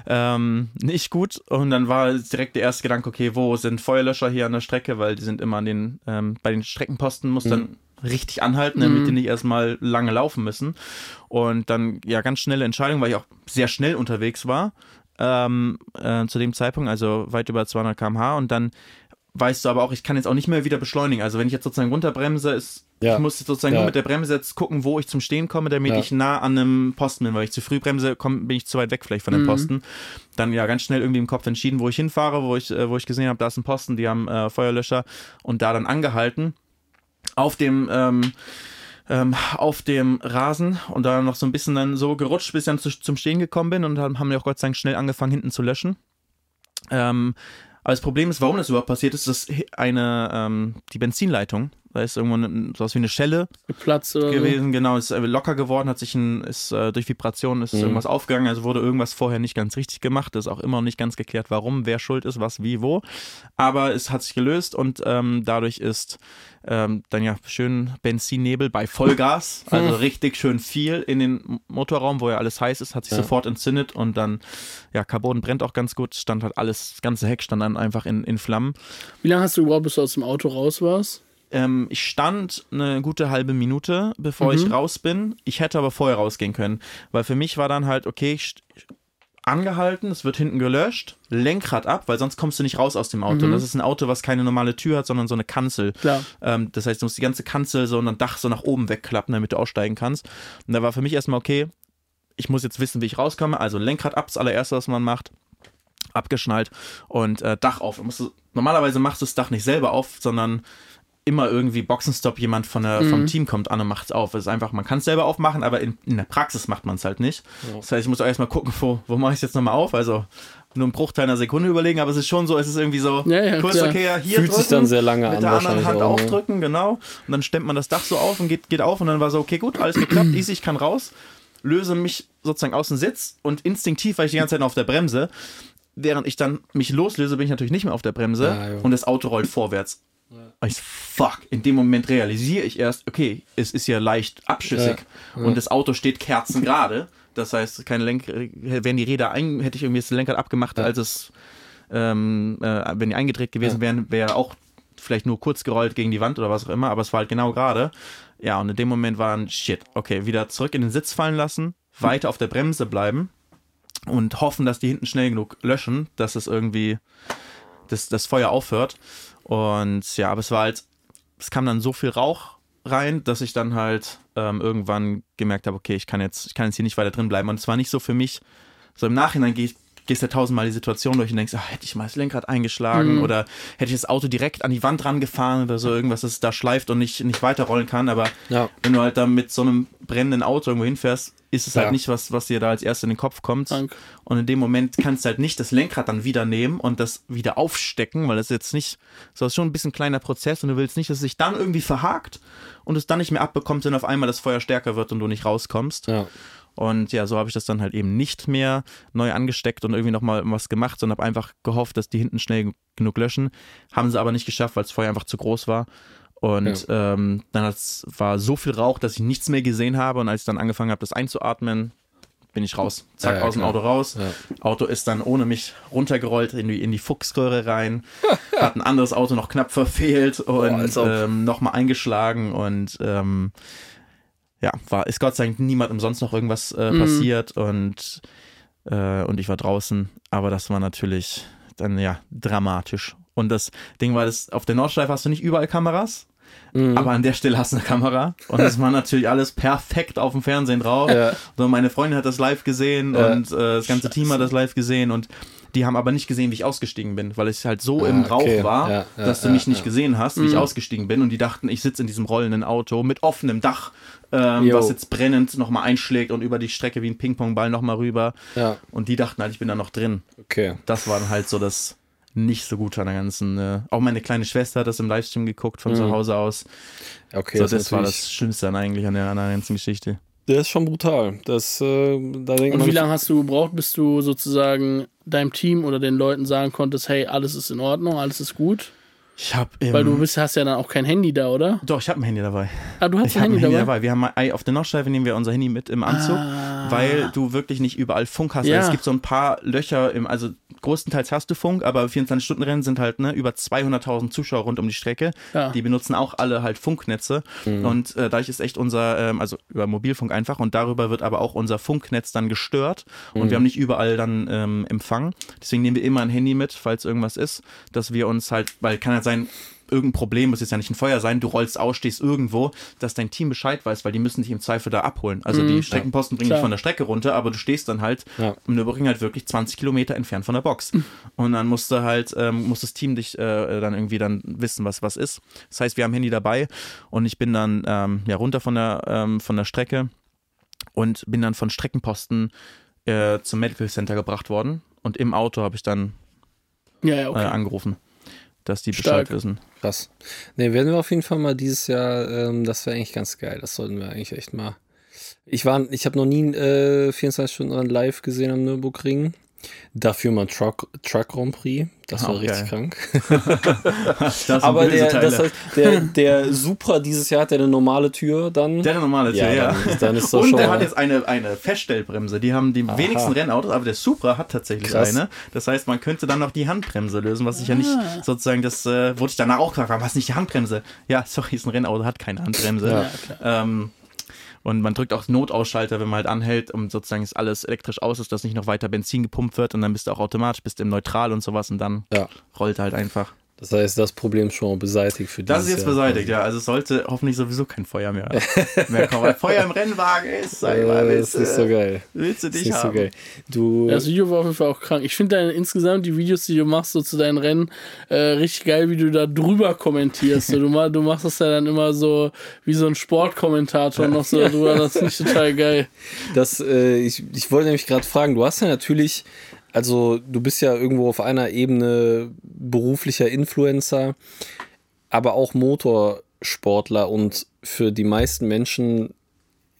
Ähm, nicht gut. Und dann war direkt der erste Gedanke, okay, wo sind Feuerlöscher hier an der Strecke? Weil die sind immer an den, ähm, bei den Streckenposten, muss dann richtig anhalten, damit die nicht erstmal lange laufen müssen. Und dann, ja, ganz schnelle Entscheidung, weil ich auch sehr schnell unterwegs war ähm, äh, zu dem Zeitpunkt, also weit über 200 km/h. Und dann weißt du aber auch, ich kann jetzt auch nicht mehr wieder beschleunigen. Also wenn ich jetzt sozusagen runterbremse, ist, Ja. ich muss jetzt sozusagen Ja. nur mit der Bremse jetzt gucken, wo ich zum Stehen komme, damit Ja. ich nah an einem Posten bin, weil ich zu früh bremse, komm, bin ich zu weit weg vielleicht von dem Mhm. Posten. Dann ja ganz schnell irgendwie im Kopf entschieden, wo ich hinfahre, wo ich, äh, wo ich gesehen habe, da ist ein Posten, die haben äh, Feuerlöscher und da dann angehalten auf dem ähm, ähm, auf dem Rasen und da noch so ein bisschen dann so gerutscht, bis ich dann zu, zum Stehen gekommen bin und dann haben wir auch Gott sei Dank schnell angefangen, hinten zu löschen. Ähm, aber das Problem ist, warum das überhaupt passiert ist, dass eine, ähm, die Benzinleitung, da ist irgendwo eine, sowas wie eine Schelle Geplatzt oder so. gewesen, genau, ist äh, locker geworden, hat sich ein, ist äh, durch Vibration ist Mhm. irgendwas aufgegangen, also wurde irgendwas vorher nicht ganz richtig gemacht, ist auch immer noch nicht ganz geklärt, warum, wer schuld ist, was, wie, wo, aber es hat sich gelöst und ähm, dadurch ist ähm, dann ja schön Benzinnebel bei Vollgas, [LAUGHS] also richtig schön viel in den Motorraum, wo ja alles heiß ist, hat sich Ja. sofort entzündet und dann, ja, Carbon brennt auch ganz gut, stand halt alles, das ganze Heck stand dann einfach in, in Flammen. Wie lange hast du überhaupt, bis du aus dem Auto raus warst? Ähm, ich stand eine gute halbe Minute, bevor ich raus bin. Ich hätte aber vorher rausgehen können, weil für mich war dann halt, okay, ich angehalten, es wird hinten gelöscht, Lenkrad ab, weil sonst kommst du nicht raus aus dem Auto. Und das ist ein Auto, was keine normale Tür hat, sondern so eine Kanzel. Ähm, das heißt, du musst die ganze Kanzel so und ein Dach so nach oben wegklappen, damit du aussteigen kannst. Und da war für mich erstmal okay, ich muss jetzt wissen, wie ich rauskomme. Also Lenkrad ab, das allererste, was man macht. Abgeschnallt und äh, Dach auf. Du, normalerweise machst du das Dach nicht selber auf, sondern immer irgendwie Boxenstopp, jemand von der, vom Team kommt an und macht es auf. Es ist einfach, man kann es selber aufmachen, aber in, in der Praxis macht man es halt nicht. Das heißt, ich muss auch erstmal gucken, wo, wo mache ich es jetzt nochmal auf. Also nur einen Bruchteil einer Sekunde überlegen, aber es ist schon so, es ist irgendwie so Ja, ja, kurz, klar. okay, ja, hier Fühlt sich drücken, dann sehr lange mit an, der anderen Hand auch, ne? aufdrücken, genau. Und dann stemmt man das Dach so auf und geht, geht auf und dann war so, okay, gut, alles geklappt, [CLEARS THROAT] easy, ich kann raus, löse mich sozusagen aus dem Sitz und instinktiv war ich die ganze Zeit noch auf der Bremse. Während ich dann mich loslöse, bin ich natürlich nicht mehr auf der Bremse Ja, jo. und das Auto rollt vorwärts. Ich so, fuck, in dem Moment realisiere ich erst, okay, es ist ja leicht abschüssig Ja, und das Auto steht kerzengerade. Das heißt, keine Lenk wären die Räder ein, hätte ich irgendwie das Lenkrad abgemacht, als es ähm, äh, wenn die eingedreht gewesen Ja. wären, wäre auch vielleicht nur kurz gerollt gegen die Wand oder was auch immer, aber es war halt genau gerade. Ja, und in dem Moment war ein Shit. Okay, wieder zurück in den Sitz fallen lassen, weiter auf der Bremse bleiben und hoffen, dass die hinten schnell genug löschen, dass es irgendwie das, das Feuer aufhört. Und ja, aber es war halt, es kam dann so viel Rauch rein, dass ich dann halt ähm, irgendwann gemerkt habe, okay, ich kann jetzt, ich kann jetzt hier nicht weiter drin bleiben. Und es war nicht so für mich, so im Nachhinein geh, gehst du ja tausendmal die Situation durch und denkst, ah, hätte ich mal das Lenkrad eingeschlagen oder hätte ich das Auto direkt an die Wand rangefahren oder so irgendwas, das da schleift und nicht, nicht weiterrollen kann. Aber Ja. wenn du halt da mit so einem brennenden Auto irgendwo hinfährst, ist es Ja. halt nicht was, was dir da als erstes in den Kopf kommt. Dank. Und in dem Moment kannst du halt nicht das Lenkrad dann wieder nehmen und das wieder aufstecken, weil das ist jetzt nicht, so ist schon ein bisschen kleiner Prozess und du willst nicht, dass es sich dann irgendwie verhakt und es dann nicht mehr abbekommt, wenn auf einmal das Feuer stärker wird und du nicht rauskommst. Ja. Und ja, so habe ich das dann halt eben nicht mehr neu angesteckt und irgendwie nochmal was gemacht, sondern habe einfach gehofft, dass die hinten schnell genug löschen. Haben sie aber nicht geschafft, weil das Feuer einfach zu groß war. Und ähm, dann hat's, war so viel Rauch, dass ich nichts mehr gesehen habe. Und als ich dann angefangen habe, das einzuatmen, bin ich raus. Zack, Ja, ja, aus dem. Auto raus. Ja. Auto ist dann ohne mich runtergerollt in die, in die Fuchsröhre rein. [LAUGHS] hat ein anderes Auto noch knapp verfehlt und ob. ähm, nochmal eingeschlagen. Und ähm, ja, war, ist Gott sei Dank niemand umsonst noch irgendwas äh, Mhm. passiert. Und, äh, und ich war draußen. Aber das war natürlich dann ja dramatisch. Und das Ding war, das, auf der Nordschleife hast du nicht überall Kameras. Mhm. Aber an der Stelle hast du eine Kamera und das war natürlich alles perfekt auf dem Fernsehen drauf. Ja. So, meine Freundin hat das live gesehen Ja. und äh, das ganze Team hat das live gesehen und die haben aber nicht gesehen, wie ich ausgestiegen bin, weil ich halt so im Ah, okay. Rauch war, Ja, dass du mich nicht gesehen hast, wie ich ausgestiegen bin und die dachten, ich sitze in diesem rollenden Auto mit offenem Dach, ähm, was jetzt brennend nochmal einschlägt und über die Strecke wie ein Ping-Pong-Ball nochmal rüber und die dachten halt, ich bin da noch drin. Okay. Das war dann halt so das nicht so gut an der ganzen. Äh, auch meine kleine Schwester hat das im Livestream geguckt von zu Hause aus. Okay, so, das, das, war das Schlimmste dann eigentlich an der, an der ganzen Geschichte. Der ist schon brutal. Das, äh, da denkt Und man. wie lange hast du gebraucht, bis du sozusagen deinem Team oder den Leuten sagen konntest, hey, alles ist in Ordnung, alles ist gut? Ich habe Weil du bist, hast ja dann auch kein Handy da, oder? Doch, ich habe ein Handy dabei. Ah, du hast Ich ein habe ein Handy, Handy dabei? dabei. Wir haben mal- auf der Nordschleife nehmen wir unser Handy mit im Anzug, weil du wirklich nicht überall Funk hast. Ja. Also es gibt so ein paar Löcher im, also größtenteils hast du Funk, aber 24-Stunden-Rennen sind halt ne, über 200.000 Zuschauer rund um die Strecke. Ja. Die benutzen auch alle halt Funknetze und äh, dadurch ist echt unser, ähm, also über Mobilfunk einfach und darüber wird aber auch unser Funknetz dann gestört und wir haben nicht überall dann ähm, Empfang. Deswegen nehmen wir immer ein Handy mit, falls irgendwas ist, dass wir uns halt, weil kann halt sein, irgendein Problem, muss jetzt ja nicht ein Feuer sein, du rollst aus, stehst irgendwo, dass dein Team Bescheid weiß, weil die müssen dich im Zweifel da abholen. Also die Streckenposten bringen dich von der Strecke runter, aber du stehst dann halt Ja. im Nürburgring halt wirklich 20 Kilometer entfernt von der Box. Und dann musste halt, ähm, muss das Team dich äh, dann irgendwie dann wissen, was was ist. Das heißt, wir haben Handy dabei und ich bin dann ähm, ja runter von der, ähm, von der Strecke und bin dann von Streckenposten äh, zum Medical Center gebracht worden. Und im Auto habe ich dann Ja, ja, äh, okay. angerufen, dass die Stark. Bescheid wissen. Krass. Ne, werden wir auf jeden Fall mal dieses Jahr, ähm, das wäre eigentlich ganz geil. Das sollten wir eigentlich echt mal. Ich war, ich habe noch nie äh, 24 Stunden live gesehen am Nürburgring. Dafür mal Truck, Truck Grand Prix. Das war Auch richtig krank. [LAUGHS] [LAUGHS] Aber der, das heißt, der, der Supra dieses Jahr hat der eine normale Tür dann. Der hat eine normale Tür, Ja, ja. dann- dann ist [LAUGHS] Und der hat jetzt eine, eine Feststellbremse. Die haben die wenigsten Rennautos, aber der Supra hat tatsächlich Krass. eine. Das heißt, man könnte dann noch die Handbremse lösen, was ich ja nicht Ah. sozusagen, das äh, wurde ich danach auch gefragt, warum hast du nicht die Handbremse? Ja, sorry, ist ein Rennauto, hat keine Handbremse. Ja, ähm, und man drückt auch Notausschalter, wenn man halt anhält, um sozusagen, dass alles elektrisch aus ist, dass nicht noch weiter Benzin gepumpt wird und dann bist du auch automatisch, bist im Neutral und sowas und dann Ja. rollt halt einfach. Das heißt, das Problem ist schon mal beseitigt für Das dieses ist jetzt Jahr. beseitigt, ja. Also es sollte hoffentlich sowieso kein Feuer mehr, [LAUGHS] mehr kommen. Weil Feuer im Rennwagen ist, sei mal, Äh, willst, das ist so geil. willst du Das dich so haben? geil. Du, Das Video war auf jeden Fall auch krank. Ich finde deine insgesamt die Videos, die du machst, so zu deinen Rennen, äh, richtig geil, wie du da drüber kommentierst. So, du, du machst das ja dann immer so wie so ein Sportkommentator noch so [LAUGHS] drüber. Das finde ich total geil. Das, äh, ich, ich wollte nämlich gerade fragen, du hast ja natürlich, also du bist ja irgendwo auf einer Ebene beruflicher Influencer, aber auch Motorsportler und für die meisten Menschen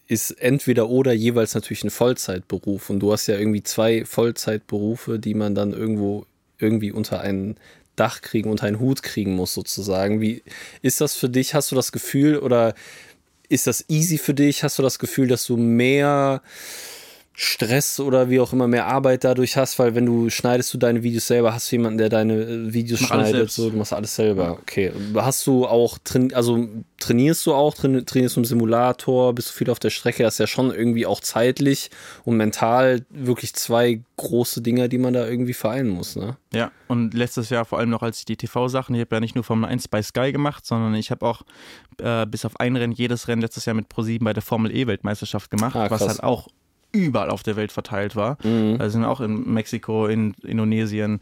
ist entweder oder jeweils natürlich ein Vollzeitberuf und du hast ja irgendwie zwei Vollzeitberufe, die man dann irgendwo irgendwie unter ein Dach kriegen, unter einen Hut kriegen muss sozusagen. Wie ist das für dich? Hast du das Gefühl oder ist das easy für dich? Hast du das Gefühl, dass du mehr Stress oder wie auch immer mehr Arbeit dadurch hast, weil wenn du schneidest du deine Videos selber, hast du jemanden, der deine äh, Videos mach schneidet, so, du machst alles selber. Okay. Hast du auch, also trainierst du auch, train trainierst du im Simulator, bist du viel auf der Strecke, das ist ja schon irgendwie auch zeitlich und mental wirklich zwei große Dinger, die man da irgendwie vereinen muss, ne? Ja, und letztes Jahr vor allem noch als ich die TV-Sachen, ich habe ja nicht nur Formel 1 bei Sky gemacht, sondern ich habe auch äh, bis auf ein Rennen, jedes Rennen letztes Jahr mit Pro7 bei der Formel E-Weltmeisterschaft gemacht, Ah, was halt auch überall auf der Welt verteilt war. Mhm. Also sind auch in Mexiko, in Indonesien.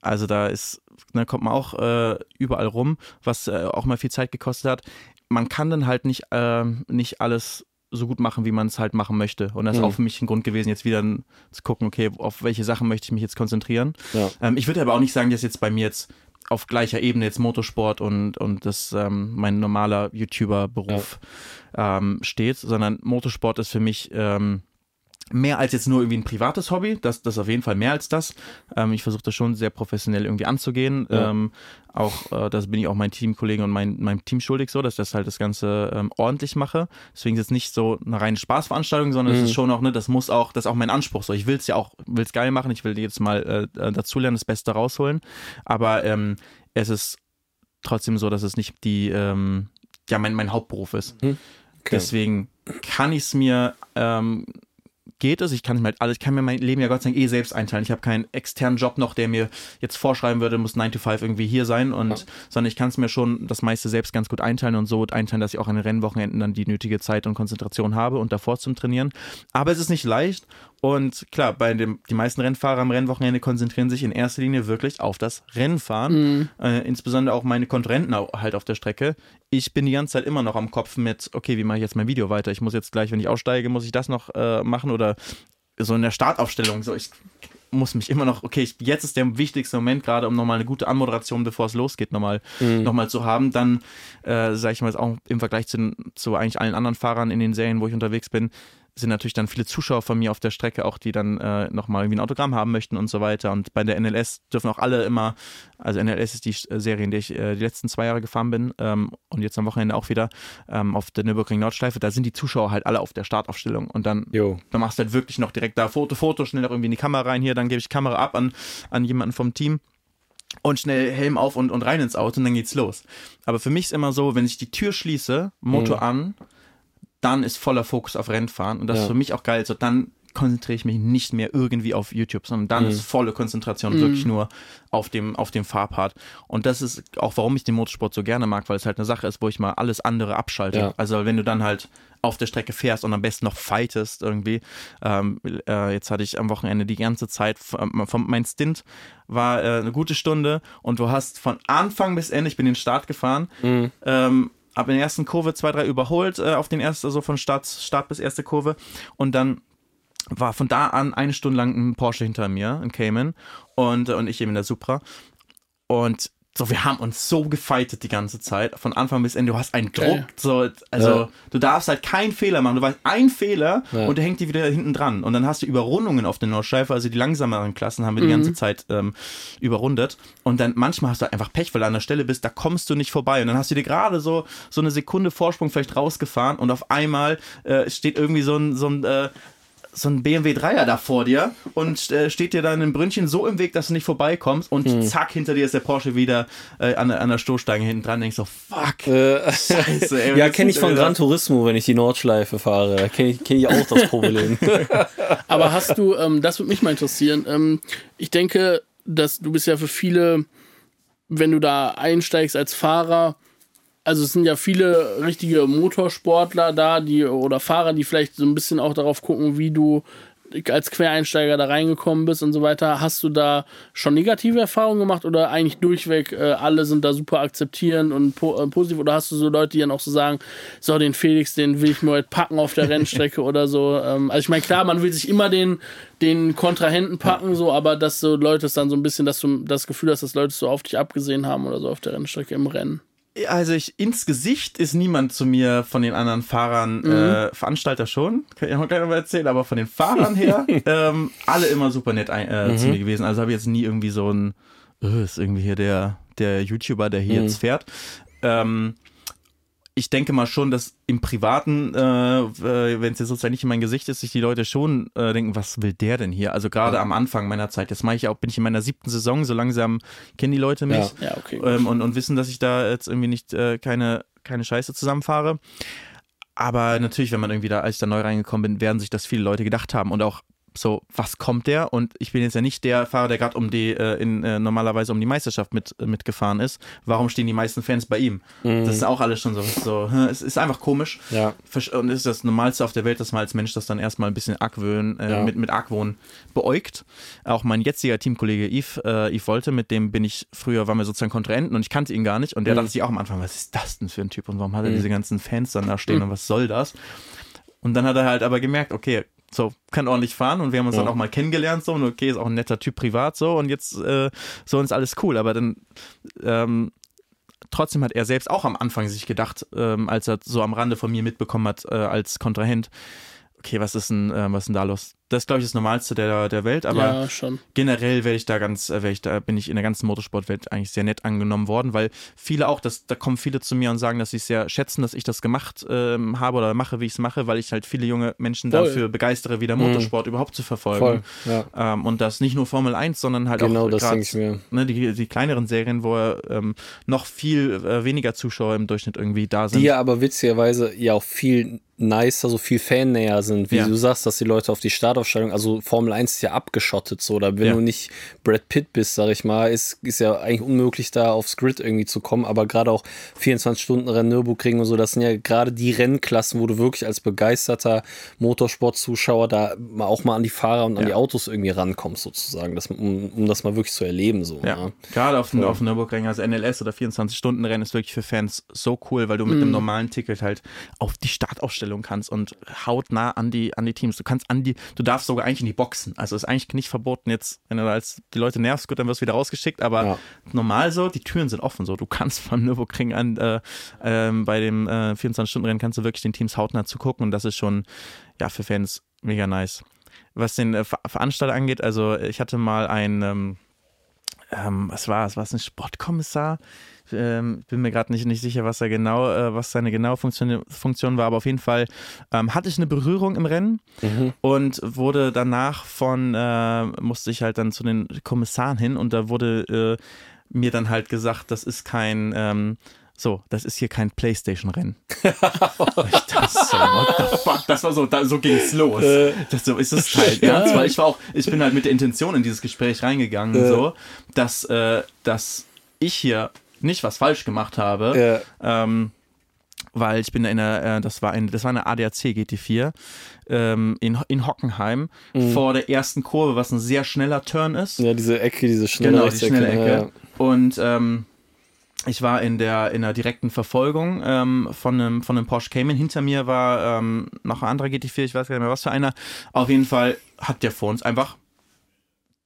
Also da ist, ne, kommt man auch äh, überall rum, was äh, auch mal viel Zeit gekostet hat. Man kann dann halt nicht, äh, nicht alles so gut machen, wie man es halt machen möchte. Und das ist Mhm. auch für mich ein Grund gewesen, jetzt wieder zu gucken, okay, auf welche Sachen möchte ich mich jetzt konzentrieren. Ja. Ähm, ich würde aber auch nicht sagen, dass jetzt bei mir jetzt auf gleicher Ebene jetzt Motorsport und, und das ähm, mein normaler YouTuber-Beruf ähm, steht, sondern Motorsport ist für mich ähm, mehr als jetzt nur irgendwie ein privates Hobby. Das, das ist auf jeden Fall mehr als das. Ähm, ich versuche das schon sehr professionell irgendwie anzugehen. Ja. Ähm, auch, äh, das bin ich auch meinen Teamkollegen und mein, meinem Team schuldig so, dass ich das halt das Ganze ähm, ordentlich mache. Deswegen ist es nicht so eine reine Spaßveranstaltung, sondern es ist schon auch, ne, das muss auch, das ist auch mein Anspruch. So, ich will es ja auch, will es geil machen, ich will jetzt mal äh, äh, dazulernen, das Beste rausholen. Aber ähm, es ist trotzdem so, dass es nicht die, ähm, ja, mein, mein Hauptberuf ist. Okay. Deswegen kann ich es mir, ähm, geht es, ich kann, mir halt alles, ich kann mir mein Leben ja Gott sei Dank eh selbst einteilen. Ich habe keinen externen Job noch, der mir jetzt vorschreiben würde, muss 9 to 5 irgendwie hier sein, und, sondern ich kann es mir schon das meiste selbst ganz gut einteilen und so einteilen, dass ich auch an den Rennwochenenden dann die nötige Zeit und Konzentration habe und davor zum Trainieren. Aber es ist nicht leicht und klar, bei dem, die meisten Rennfahrer am Rennwochenende konzentrieren sich in erster Linie wirklich auf das Rennfahren. Äh, insbesondere auch meine Konkurrenten au- halt auf der Strecke. Ich bin die ganze Zeit immer noch am Kopf mit, okay, wie mache ich jetzt mein Video weiter? Ich muss jetzt gleich, wenn ich aussteige, muss ich das noch äh, machen oder so in der Startaufstellung. So, ich muss mich immer noch, okay, ich, jetzt ist der wichtigste Moment gerade, um nochmal eine gute Anmoderation, bevor es losgeht, nochmal noch mal zu haben. Dann, äh, sage ich mal, auch im Vergleich zu, zu eigentlich allen anderen Fahrern in den Serien, wo ich unterwegs bin, sind natürlich dann viele Zuschauer von mir auf der Strecke auch, die dann äh, nochmal irgendwie ein Autogramm haben möchten und so weiter. Und bei der NLS dürfen auch alle immer, also NLS ist die äh, Serie, in der ich äh, die letzten zwei Jahre gefahren bin ähm, und jetzt am Wochenende auch wieder ähm, auf der Nürburgring Nordschleife, da sind die Zuschauer halt alle auf der Startaufstellung und dann Jo. dann machst du halt wirklich noch direkt da Foto, Foto, schnell noch irgendwie in die Kamera rein hier, dann gebe ich Kamera ab an, an jemanden vom Team und schnell Helm auf und, und rein ins Auto und dann geht's los. Aber für mich ist immer so, wenn ich die Tür schließe, Motor Mhm. an, dann ist voller Fokus auf Rennfahren und das Ja. ist für mich auch geil. So, dann konzentriere ich mich nicht mehr irgendwie auf YouTube, sondern dann Mhm. ist volle Konzentration wirklich nur auf dem, auf dem Fahrpart. Und das ist auch, warum ich den Motorsport so gerne mag, weil es halt eine Sache ist, wo ich mal alles andere abschalte. Ja. Also wenn du dann halt auf der Strecke fährst und am besten noch fightest irgendwie. Ähm, äh, jetzt hatte ich am Wochenende die ganze Zeit, vom, vom, mein Stint war äh, eine gute Stunde und du hast von Anfang bis Ende, ich bin den Start gefahren, ähm, habe in der ersten Kurve zwei, drei überholt, äh, auf den ersten, also von Start, Start bis erste Kurve. Und dann war von da an eine Stunde lang ein Porsche hinter mir, ein Cayman. Und, und ich eben in der Supra. Und so, wir haben uns so gefightet die ganze Zeit, von Anfang bis Ende. Du hast einen Druck, so, also Ja. du darfst halt keinen Fehler machen. Du weißt, ein Fehler Ja. und der hängt dir wieder hinten dran. Und dann hast du Überrundungen auf der Nordschleife, also die langsameren Klassen haben wir die ganze Zeit ähm, überrundet. Und dann manchmal hast du einfach Pech, weil du an der Stelle bist, da kommst du nicht vorbei. Und dann hast du dir gerade so, so eine Sekunde Vorsprung vielleicht rausgefahren und auf einmal äh, steht irgendwie so ein, so ein äh, so ein BMW 3er da vor dir und äh, steht dir dann ein Brünnchen so im Weg, dass du nicht vorbeikommst und Hm. zack, hinter dir ist der Porsche wieder äh, an, der- an der Stoßstange hinten dran. Denkst so, fuck. Äh, Scheiße, ey, [LAUGHS] ja, kenne ich von Gran? Turismo, wenn ich die Nordschleife fahre. Da kenne ich, kenn ich auch das Problem. [LAUGHS] Aber hast du, ähm, das würde mich mal interessieren, ähm, ich denke, dass du bist ja für viele, wenn du da einsteigst als Fahrer, also es sind ja viele richtige Motorsportler da, die oder Fahrer, die vielleicht so ein bisschen auch darauf gucken, wie du als Quereinsteiger da reingekommen bist und so weiter. Hast du da schon negative Erfahrungen gemacht oder eigentlich durchweg äh, alle sind da super akzeptierend und po äh, positiv? Oder hast du so Leute, die dann auch so sagen, so den Felix, den will ich mir heute packen auf der Rennstrecke [LAUGHS] oder so? Ähm, also ich meine, klar, man will sich immer den, den Kontrahenten packen, so, aber dass so Leute es dann so ein bisschen, dass du das Gefühl hast, dass Leute so auf dich abgesehen haben oder so auf der Rennstrecke im Rennen. Also ich, ins Gesicht ist niemand zu mir von den anderen Fahrern, äh, Veranstalter schon, kann ich auch gleich noch mal erzählen, aber von den Fahrern her, [LAUGHS] ähm, alle immer super nett äh, zu mir gewesen. Also habe ich jetzt nie irgendwie so ein, äh, ist irgendwie hier der, der YouTuber, der hier jetzt fährt. Ähm, ich denke mal schon, dass im Privaten, äh, wenn es jetzt sozusagen nicht in mein Gesicht ist, sich die Leute schon äh, denken, was will der denn hier? Also gerade ja. am Anfang meiner Zeit, jetzt mache ich auch, bin ich in meiner siebten Saison, so langsam kennen die Leute mich ja. Ja, okay, ähm, und, und wissen, dass ich da jetzt irgendwie nicht äh, keine, keine Scheiße zusammenfahre. Aber natürlich, wenn man irgendwie da, als ich da neu reingekommen bin, werden sich das viele Leute gedacht haben und auch so, was kommt der? Und ich bin jetzt ja nicht der Fahrer, der gerade um die, äh, in, äh, normalerweise um die Meisterschaft mit, äh, mitgefahren ist. Warum stehen die meisten Fans bei ihm? Mhm. Das ist auch alles schon so, so, [LAUGHS] es ist einfach komisch. Ja. Und es ist das Normalste auf der Welt, dass man als Mensch das dann erstmal ein bisschen Argwöhn, äh, ja. mit, mit Argwohn beäugt. Auch mein jetziger Teamkollege Yves, äh, Yves Wolte, mit dem bin ich früher, waren wir sozusagen Kontrahenten und ich kannte ihn gar nicht. Und der mhm. dachte sich auch am Anfang, was ist das denn für ein Typ und warum hat er mhm. diese ganzen Fans dann da stehen mhm. und was soll das? Und dann hat er halt aber gemerkt, okay, so, kann ordentlich fahren und wir haben uns ja. dann auch mal kennengelernt, so, und okay, ist auch ein netter Typ privat, so, und jetzt äh, so ist alles cool, aber dann, ähm, trotzdem hat er selbst auch am Anfang sich gedacht, ähm, als er so am Rande von mir mitbekommen hat, äh, als Kontrahent, okay, was ist denn, äh, was ist denn da los? Das glaube ich das Normalste der, der Welt, aber ja, generell werde ich da ganz, äh, ich da bin ich in der ganzen Motorsportwelt eigentlich sehr nett angenommen worden, weil viele auch, das, da kommen viele zu mir und sagen, dass sie es sehr schätzen, dass ich das gemacht ähm, habe oder mache, wie ich es mache, weil ich halt viele junge Menschen Voll. dafür begeistere, wieder mhm. Motorsport mhm. überhaupt zu verfolgen. Voll, ja. ähm, und das nicht nur Formel 1, sondern halt genau, auch grad, ne, die, die kleineren Serien, wo ähm, noch viel äh, weniger Zuschauer im Durchschnitt irgendwie da sind. Die ja aber witzigerweise ja auch viel nicer, so viel fannäher sind, wie ja. du sagst, dass die Leute auf die Startaufstellung, also Formel 1 ist ja abgeschottet so, da wenn ja. du nicht Brad Pitt bist, sag ich mal, ist, ist ja eigentlich unmöglich da aufs Grid irgendwie zu kommen, aber gerade auch 24-Stunden-Rennen, Nürburgring und so, das sind ja gerade die Rennklassen, wo du wirklich als begeisterter Motorsport-Zuschauer da auch mal an die Fahrer und an ja. die Autos irgendwie rankommst sozusagen, das, um, um das mal wirklich zu erleben so. Ja, ne? gerade auf, ja. auf Nürburgring, also NLS oder 24-Stunden-Rennen ist wirklich für Fans so cool, weil du mit mhm. einem normalen Ticket halt auf die Startaufstellung kannst und hautnah an die, an die Teams. Du kannst an die, du darfst sogar eigentlich in die Boxen. Also ist eigentlich nicht verboten jetzt, wenn du als die Leute nervst, gut, dann wirst du wieder rausgeschickt, aber ja. normal so, die Türen sind offen so. Du kannst von Nürburgring an, äh, äh, bei dem äh, 24-Stunden-Rennen kannst du wirklich den Teams hautnah zugucken und das ist schon, ja, für Fans mega nice. Was den äh, Ver Veranstalter angeht, also ich hatte mal ein, ähm, ähm, was war es, war es ein Sportkommissar? Ähm, bin mir gerade nicht, nicht sicher, was er genau, äh, was seine genaue Funktion, Funktion war, aber auf jeden Fall ähm, hatte ich eine Berührung im Rennen mhm. und wurde danach von, äh, musste ich halt dann zu den Kommissaren hin und da wurde äh, mir dann halt gesagt, das ist kein, ähm, so, das ist hier kein Playstation-Rennen. [LAUGHS] das, so, das war so, da, so ging es los. Äh, das, so ist es halt ernst, weil ich war auch, ich bin halt mit der Intention in dieses Gespräch reingegangen, äh. so, dass, äh, dass ich hier nicht was falsch gemacht habe. Ja. Ähm, weil ich bin in der, äh, das war ein, das war eine ADAC GT4 ähm, in, in Hockenheim mhm. vor der ersten Kurve, was ein sehr schneller Turn ist. Ja, diese Ecke, diese schnelle, genau, die schnelle Ecke. Ja, ja. Und ähm, ich war in der in der direkten Verfolgung ähm, von einem von einem Porsche Cayman. Hinter mir war ähm, noch ein anderer GT4, ich weiß gar nicht mehr was für einer. Auf jeden Fall hat der vor uns einfach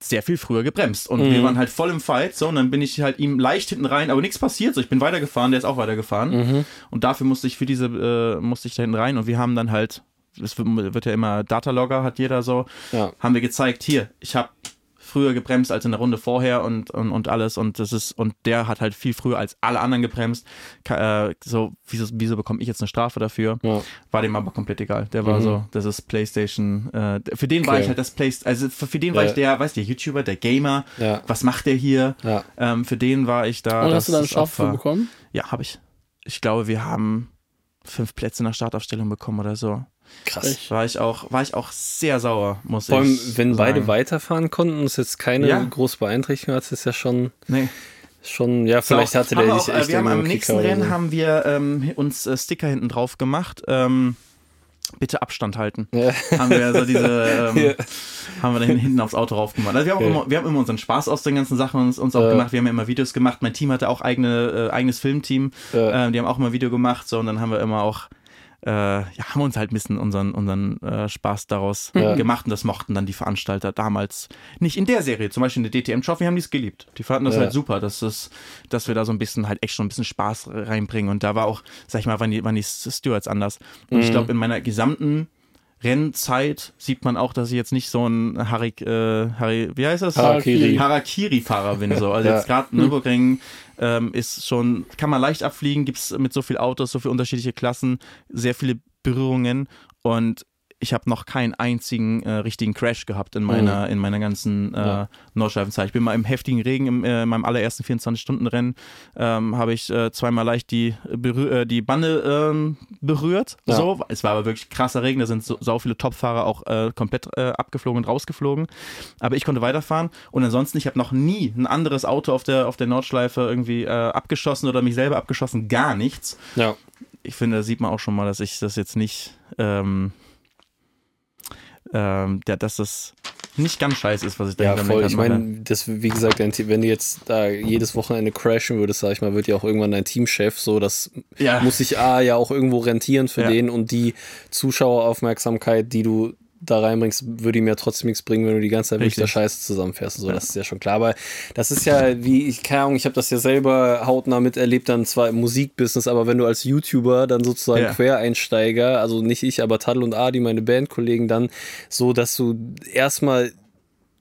sehr viel früher gebremst. Und mhm. wir waren halt voll im Fight, so, und dann bin ich halt ihm leicht hinten rein, aber nichts passiert. So, ich bin weitergefahren, der ist auch weitergefahren. Mhm. Und dafür musste ich für diese, äh, musste ich da hinten rein und wir haben dann halt, es wird ja immer Datalogger, hat jeder so, ja. haben wir gezeigt, hier, ich habe früher gebremst als in der Runde vorher und, und, und alles und das ist und der hat halt viel früher als alle anderen gebremst. Äh, so, wieso, wieso bekomme ich jetzt eine Strafe dafür? Ja. War dem aber komplett egal. Der war mhm. so, das ist PlayStation. Äh, für den okay. war ich halt das PlayStation, also für, für den ja. war ich der, weißt du, der YouTuber, der Gamer. Ja. Was macht der hier? Ähm, für den war ich da. Und hast du dann eine Strafe bekommen? Ja, habe ich. Ich glaube, wir haben fünf Plätze in der Startaufstellung bekommen oder so. Krass. War ich auch, war ich auch sehr sauer, muss Vor allem, ich wenn sagen. beide weiterfahren konnten und es jetzt keine ja. große Beeinträchtigung hat, ist ja schon. Nee. Schon, ja, vielleicht so, hatte der dich echt Wir haben am nächsten Rennen so. haben wir ähm, uns äh, Sticker hinten drauf gemacht. Ähm, bitte Abstand halten. Ja. Haben wir so diese, [LAUGHS] ähm, ja. haben wir da hinten aufs Auto drauf gemacht. Also wir, haben okay. immer, wir haben immer unseren Spaß aus den ganzen Sachen uns, uns auch ja. gemacht. Wir haben ja immer Videos gemacht. Mein Team hatte auch eigene, äh, eigenes Filmteam. Äh, die haben auch immer Video gemacht. So, und dann haben wir immer auch äh, ja, haben uns halt ein bisschen unseren, unseren äh, Spaß daraus ja. gemacht und das mochten dann die Veranstalter damals nicht in der Serie. Zum Beispiel in der DTM Trophy haben die es geliebt. Die fanden das ja. halt super, dass, das, dass wir da so ein bisschen halt echt schon ein bisschen Spaß reinbringen. Und da war auch, sag ich mal, waren die, waren die Stewards anders. Und mhm. ich glaube, in meiner gesamten Rennzeit sieht man auch, dass ich jetzt nicht so ein Harry, äh, Harry wie heißt das? Harakiri. Harakiri-Fahrer bin. So. Also Ja. jetzt gerade Nürburgring ähm, ist schon, kann man leicht abfliegen, gibt es mit so viel Autos, so viele unterschiedliche Klassen, sehr viele Berührungen. Und ich habe noch keinen einzigen äh, richtigen Crash gehabt in meiner, in meiner ganzen äh, Ja. Nordschleifenzeit. Ich bin mal im heftigen Regen im, äh, in meinem allerersten 24-Stunden-Rennen, ähm, habe ich äh, zweimal leicht die, äh, die Bande ähm, berührt. Ja. So. Es war aber wirklich krasser Regen, da sind so, so viele Topfahrer auch äh, komplett äh, abgeflogen und rausgeflogen. Aber ich konnte weiterfahren und ansonsten, ich habe noch nie ein anderes Auto auf der, auf der Nordschleife irgendwie abgeschossen oder mich selber abgeschossen, gar nichts. Ja. Ich finde, da sieht man auch schon mal, dass ich das jetzt nicht, ähm, ähm, ja, dass das nicht ganz scheiße ist, was ich da Ja, voll. Lenkrad Ich meine, das, wie gesagt, wenn du jetzt da jedes Wochenende crashen würdest, sag ich mal, wird ja auch irgendwann dein Teamchef so, das Ja. muss sich A ja auch irgendwo rentieren für Ja. den und die Zuschaueraufmerksamkeit, die du da reinbringst, würde ihm ja trotzdem nichts bringen, wenn du die ganze Zeit mit der. Scheiße zusammenfährst. und So, das ist ja schon klar. Aber das ist ja, wie, ich keine Ahnung, ich habe das ja selber hautnah miterlebt, dann zwar im Musikbusiness, aber wenn du als YouTuber dann sozusagen Ja. Quereinsteiger, also nicht ich, aber Tadl und Adi, meine Bandkollegen, dann so, dass du erstmal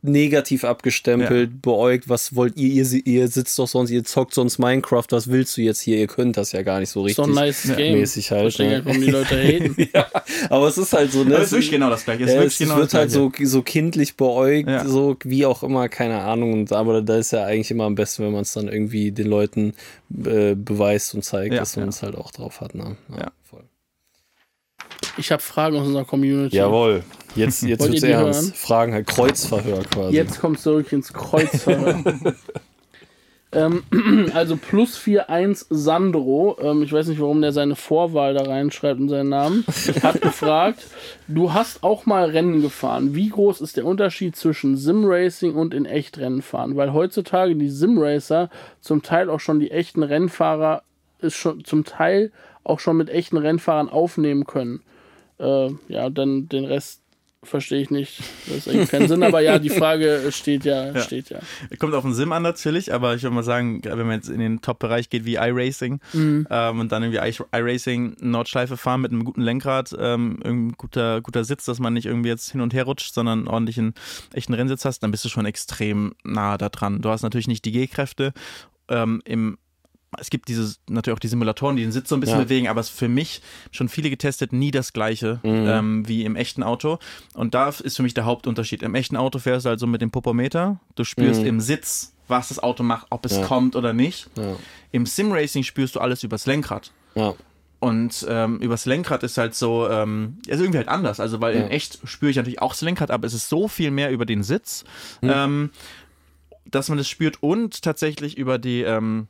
negativ abgestempelt, beäugt, was wollt ihr, ihr, ihr sitzt doch sonst, ihr zockt sonst Minecraft, was willst du jetzt hier, ihr könnt das ja gar nicht so richtig doch ein nice Game. mäßig halt. Verstehe Ne? warum die Leute haten. [LAUGHS] ja, aber es ist halt so, ne? Aber es ist wirklich genau das gleiche. Es, ist Ja, wirklich es genau wird halt so, so kindlich beäugt, Ja. so wie auch immer, keine Ahnung. Und, aber da ist ja eigentlich immer am besten, wenn man es dann irgendwie den Leuten äh, beweist und zeigt, Ja, dass man ja. es halt auch drauf hat. Ne? Ja. Ich habe Fragen aus unserer Community. Jawohl. Jetzt, jetzt Wollt wird's ernst. Fragen halt Kreuzverhör quasi. Jetzt kommt zurück ins Kreuzverhör. [LAUGHS] ähm, [CLEARS THROAT] also plus 41 Sandro, ähm, ich weiß nicht, warum der seine Vorwahl da reinschreibt in seinen Namen, hat gefragt, du hast auch mal Rennen gefahren. Wie groß ist der Unterschied zwischen Simracing und in Echtrennen fahren? Weil heutzutage die Simracer zum Teil auch schon die echten Rennfahrer ist schon zum Teil auch schon mit echten Rennfahrern aufnehmen können. Äh, ja, dann den Rest verstehe ich nicht. Das ergibt keinen Sinn, aber ja, die Frage steht ja, steht ja. Kommt auf den Sim an natürlich, aber ich würde mal sagen, wenn man jetzt in den Top-Bereich geht wie iRacing Mhm. ähm, und dann irgendwie iRacing Nordschleife fahren mit einem guten Lenkrad, ähm, guter, guter Sitz, dass man nicht irgendwie jetzt hin und her rutscht, sondern ordentlich einen echten Rennsitz hast, dann bist du schon extrem nah da dran. Du hast natürlich nicht die G-Kräfte ähm, im es gibt diese natürlich auch die Simulatoren, die den Sitz so ein bisschen Ja. bewegen, aber es ist für mich schon viele getestet, nie das gleiche Mhm. ähm, wie im echten Auto. Und da ist für mich der Hauptunterschied. Im echten Auto fährst du also mit dem Popometer, du spürst Mhm. im Sitz, was das Auto macht, ob es Ja. kommt oder nicht. Ja. Im Simracing spürst du alles übers Lenkrad. Ja. Und ähm, übers Lenkrad ist halt so, ähm, ist irgendwie halt anders. Also, weil in echt spüre ich natürlich auch das Lenkrad, aber es ist so viel mehr über den Sitz, ähm, dass man das spürt und tatsächlich über die, ähm,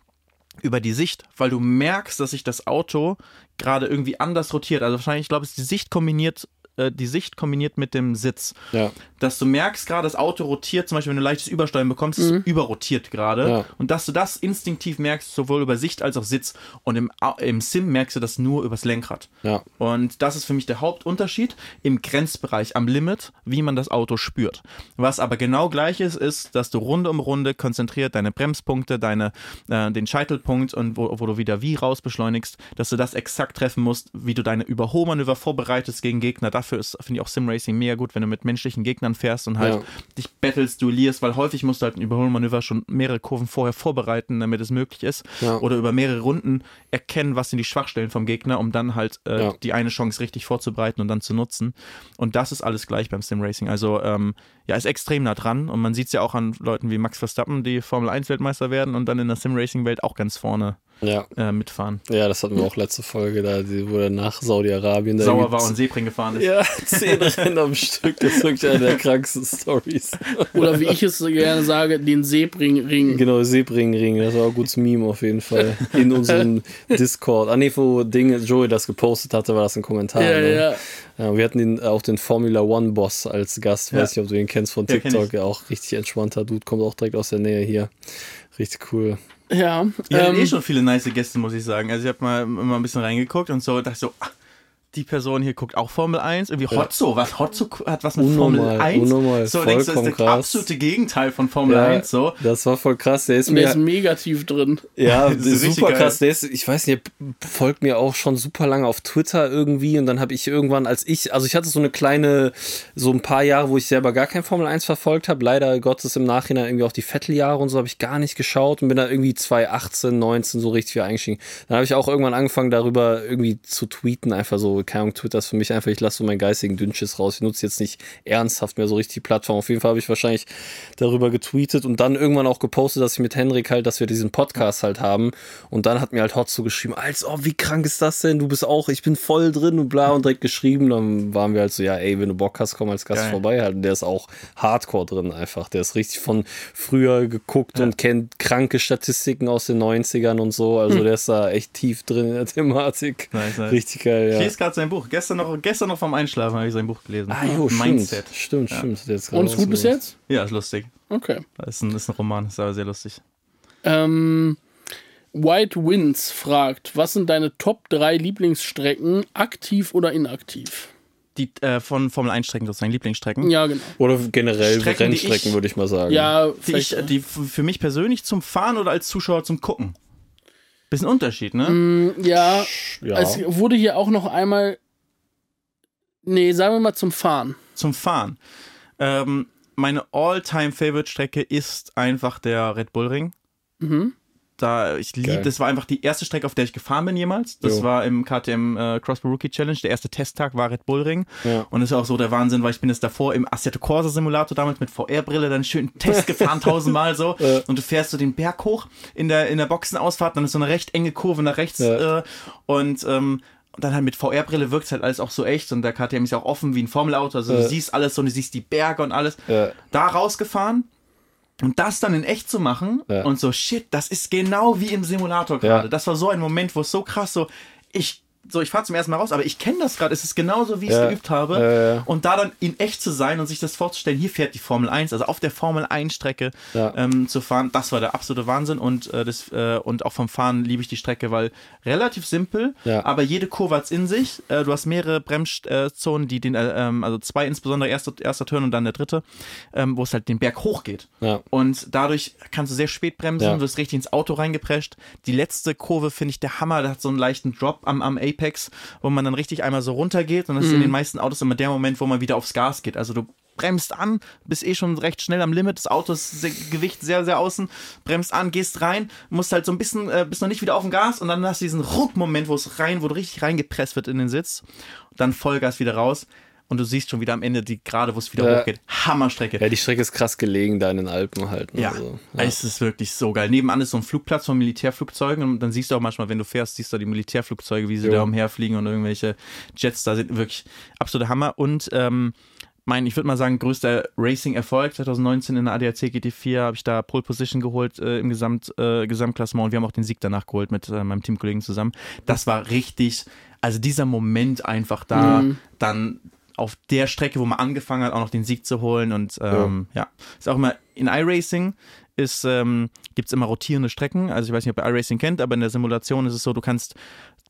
über die Sicht, weil du merkst, dass sich das Auto gerade irgendwie anders rotiert. Also wahrscheinlich, ich glaube, es ist die Sicht kombiniert, äh, die Sicht kombiniert mit dem Sitz. Ja. Dass du merkst gerade, das Auto rotiert, zum Beispiel, wenn du leichtes Übersteuern bekommst, es überrotiert gerade. Ja. Und dass du das instinktiv merkst, sowohl über Sicht als auch Sitz. Und im, im Sim merkst du das nur übers Lenkrad. Ja. Und das ist für mich der Hauptunterschied im Grenzbereich, am Limit, wie man das Auto spürt. Was aber genau gleich ist, ist, dass du Runde um Runde konzentriert deine Bremspunkte, deine, äh, den Scheitelpunkt und wo, wo du wieder wie raus beschleunigst, dass du das exakt treffen musst, wie du deine Überholmanöver vorbereitest gegen Gegner. Dafür ist, finde ich auch Simracing mega gut, wenn du mit menschlichen Gegnern fährst und halt Ja. dich battles, duellierst, weil häufig musst du halt ein Überholmanöver schon mehrere Kurven vorher vorbereiten, damit es möglich ist. Ja. Oder über mehrere Runden erkennen, was sind die Schwachstellen vom Gegner, um dann halt äh, Ja. die eine Chance richtig vorzubereiten und dann zu nutzen. Und das ist alles gleich beim Simracing. Also ähm, ja, ist extrem nah dran und man sieht es ja auch an Leuten wie Max Verstappen, die Formel 1 Weltmeister werden und dann in der Simracing-Welt auch ganz vorne Ja. äh, mitfahren. Ja, das hatten wir auch letzte Folge, da, wo er nach Saudi-Arabien da Sauer war und Sebring gefahren ist. Ja, [LAUGHS] zehn Rennen am Stück, das ist wirklich eine der krankesten Stories. Oder wie ich es gerne sage, den Sebring-Ring. Genau, Sebring-Ring, das war ein gutes Meme auf jeden Fall. In unserem Discord. Ah, nee, wo Dinge, Joey das gepostet hatte, war das ein Kommentar. Ja, ne? ja. Ja, wir hatten den, auch den Formula One Boss als Gast, Ja. weiß nicht, ob du ihn kennst von Ja, kenn TikTok, ja, auch richtig entspannter Dude, kommt auch direkt aus der Nähe hier. Richtig cool. Ja, Ihr ähm, eh schon viele nice Gäste, muss ich sagen. Also ich habe mal immer ein bisschen reingeguckt und so dachte so, ah, die Person hier guckt auch Formel 1. Irgendwie Hotzo, was Hotzo hat was mit Unnormal, Formel 1. unnormal, so, denkst du, das ist krass. absolute Gegenteil von Formel 1. So. das war voll krass. Der ist der mir ist mega tief drin. Ja, [LAUGHS] super krass. Der ist, ich weiß nicht, der folgt mir auch schon super lange auf Twitter irgendwie und dann habe ich irgendwann, als ich, also ich hatte so eine kleine, so ein paar Jahre, wo ich selber gar kein Formel 1 verfolgt habe. Leider Gottes im Nachhinein irgendwie auch die Vetteljahre und so habe ich gar nicht geschaut und bin da irgendwie 2018, 19 so richtig wieder eingestiegen. Dann habe ich auch irgendwann angefangen, darüber irgendwie zu tweeten, einfach so, keine Ahnung, Twitter ist für mich einfach, ich lasse so meinen geistigen Dünnschiss raus. Ich nutze jetzt nicht ernsthaft mehr so richtig die Plattform. Auf jeden Fall habe ich wahrscheinlich darüber getweetet und dann irgendwann auch gepostet, dass ich mit Henrik halt, dass wir diesen Podcast halt haben. Und dann hat mir halt Hotzo geschrieben, als ob, wie krank ist das denn? Du bist auch, ich bin voll drin und bla und direkt geschrieben. Dann waren wir halt so, ja, ey, wenn du Bock hast, komm als Gast Geil. vorbei halt. Und der ist auch hardcore drin einfach. Der ist richtig von früher geguckt und kennt kranke Statistiken aus den 90ern und so. Also [CLEARS THROAT] der ist da echt tief drin in der Thematik. Nice, nice. Richtig geil, Ich ja. lese gerade sein Buch. Gestern noch, gestern noch vom Einschlafen habe ich sein Buch gelesen. Ah, jo, stimmt. Mindset. Stimmt, stimmt. Ist gerade Und ist gut bis jetzt? Ja, ist lustig. Okay. Das ist ein, ist ein Roman, ist aber sehr lustig. Ähm, White Winds fragt, was sind deine Top 3 Lieblingsstrecken, aktiv oder inaktiv? Die äh, von Formel 1 Strecken sozusagen, Lieblingsstrecken. Ja, genau. Oder generell Strecken, Rennstrecken, ich- würde ich mal sagen. Ja, Die, ich, die für mich persönlich zum Fahren oder als Zuschauer zum Gucken? Bisschen Unterschied, ne? Mm, ja, ja. es wurde hier auch noch einmal. Nee, sagen wir mal zum Fahren. Zum Fahren. Ähm, meine All-Time-Favorite-Strecke ist einfach der Red Bull Ring. Mhm. Da, ich lieb, Geil. das war einfach die erste Strecke, auf der ich gefahren bin jemals. Das Jo. war im KTM äh, Crossbow Rookie Challenge. Der erste Testtag war Red Bull Ring. Ja. Und das ist auch so der Wahnsinn, weil ich bin jetzt davor im Assetto Corsa Simulator damals mit VR-Brille dann schön Test gefahren, [LAUGHS] tausendmal so. Und du fährst so den Berg hoch in der, in der Boxenausfahrt, dann ist so eine recht enge Kurve nach rechts. Ja. Äh, und ähm, und dann halt mit VR-Brille wirkt halt alles auch so echt und der KTM ist ja auch offen wie ein Formelauto. Also Ja. du siehst alles so, und du siehst die Berge und alles. Ja. Da rausgefahren und das dann in echt zu machen Ja. und so, shit, das ist genau wie im Simulator gerade. Ja. Das war so ein Moment, wo es so krass so, ich, so, ich fahre zum ersten Mal raus, aber ich kenne das gerade, es ist genauso, wie ich es Ja. geübt habe. Ja, ja. Und da dann in echt zu sein und sich das vorzustellen, hier fährt die Formel 1, also auf der Formel 1 Strecke Ja. ähm, zu fahren, das war der absolute Wahnsinn und, äh, das, äh, und auch vom Fahren liebe ich die Strecke, weil relativ simpel, aber jede Kurve hat's in sich. Äh, du hast mehrere Bremszonen, die den, äh, ähm, also zwei insbesondere, erster, erster Turn und dann der dritte, ähm, wo es halt den Berg hochgeht. Ja. Und dadurch kannst du sehr spät bremsen, du wirst richtig ins Auto reingeprescht. Die letzte Kurve finde ich der Hammer, der hat so einen leichten Drop am, am Apex, wo man dann richtig einmal so runtergeht und das ist in den meisten Autos immer der Moment, wo man wieder aufs Gas geht. Also du bremst an, bist eh schon recht schnell am Limit, das Auto ist sehr, Gewicht sehr, sehr außen, bremst an, gehst rein, musst halt so ein bisschen, äh, bist noch nicht wieder auf dem Gas und dann hast du diesen Ruckmoment, wo es rein, wo du richtig reingepresst wird in den Sitz, dann Vollgas wieder raus und du siehst schon wieder am Ende die Gerade, wo es wieder Ja. hochgeht. Hammerstrecke. ja, die Strecke ist krass gelegen da in den Alpen halt. ne? Ja, Also, es ist wirklich so geil. Nebenan ist so ein Flugplatz von Militärflugzeugen und dann siehst du auch manchmal, wenn du fährst, siehst du die Militärflugzeuge, wie sie Jo. da umherfliegen und irgendwelche Jets da sind. Wirklich absoluter Hammer. Und ähm, mein, ich würde mal sagen, größter Racing-Erfolg 2019 in der ADAC GT4 habe ich da Pole Position geholt äh, im Gesamt, äh, Gesamtklassement und wir haben auch den Sieg danach geholt mit äh, meinem Teamkollegen zusammen. Das war richtig, also dieser Moment einfach da, dann auf der Strecke, wo man angefangen hat, auch noch den Sieg zu holen und ähm, ja. ist auch immer in iRacing ist, ähm, gibt es immer rotierende Strecken. Also ich weiß nicht, ob ihr iRacing kennt, aber in der Simulation ist es so, du kannst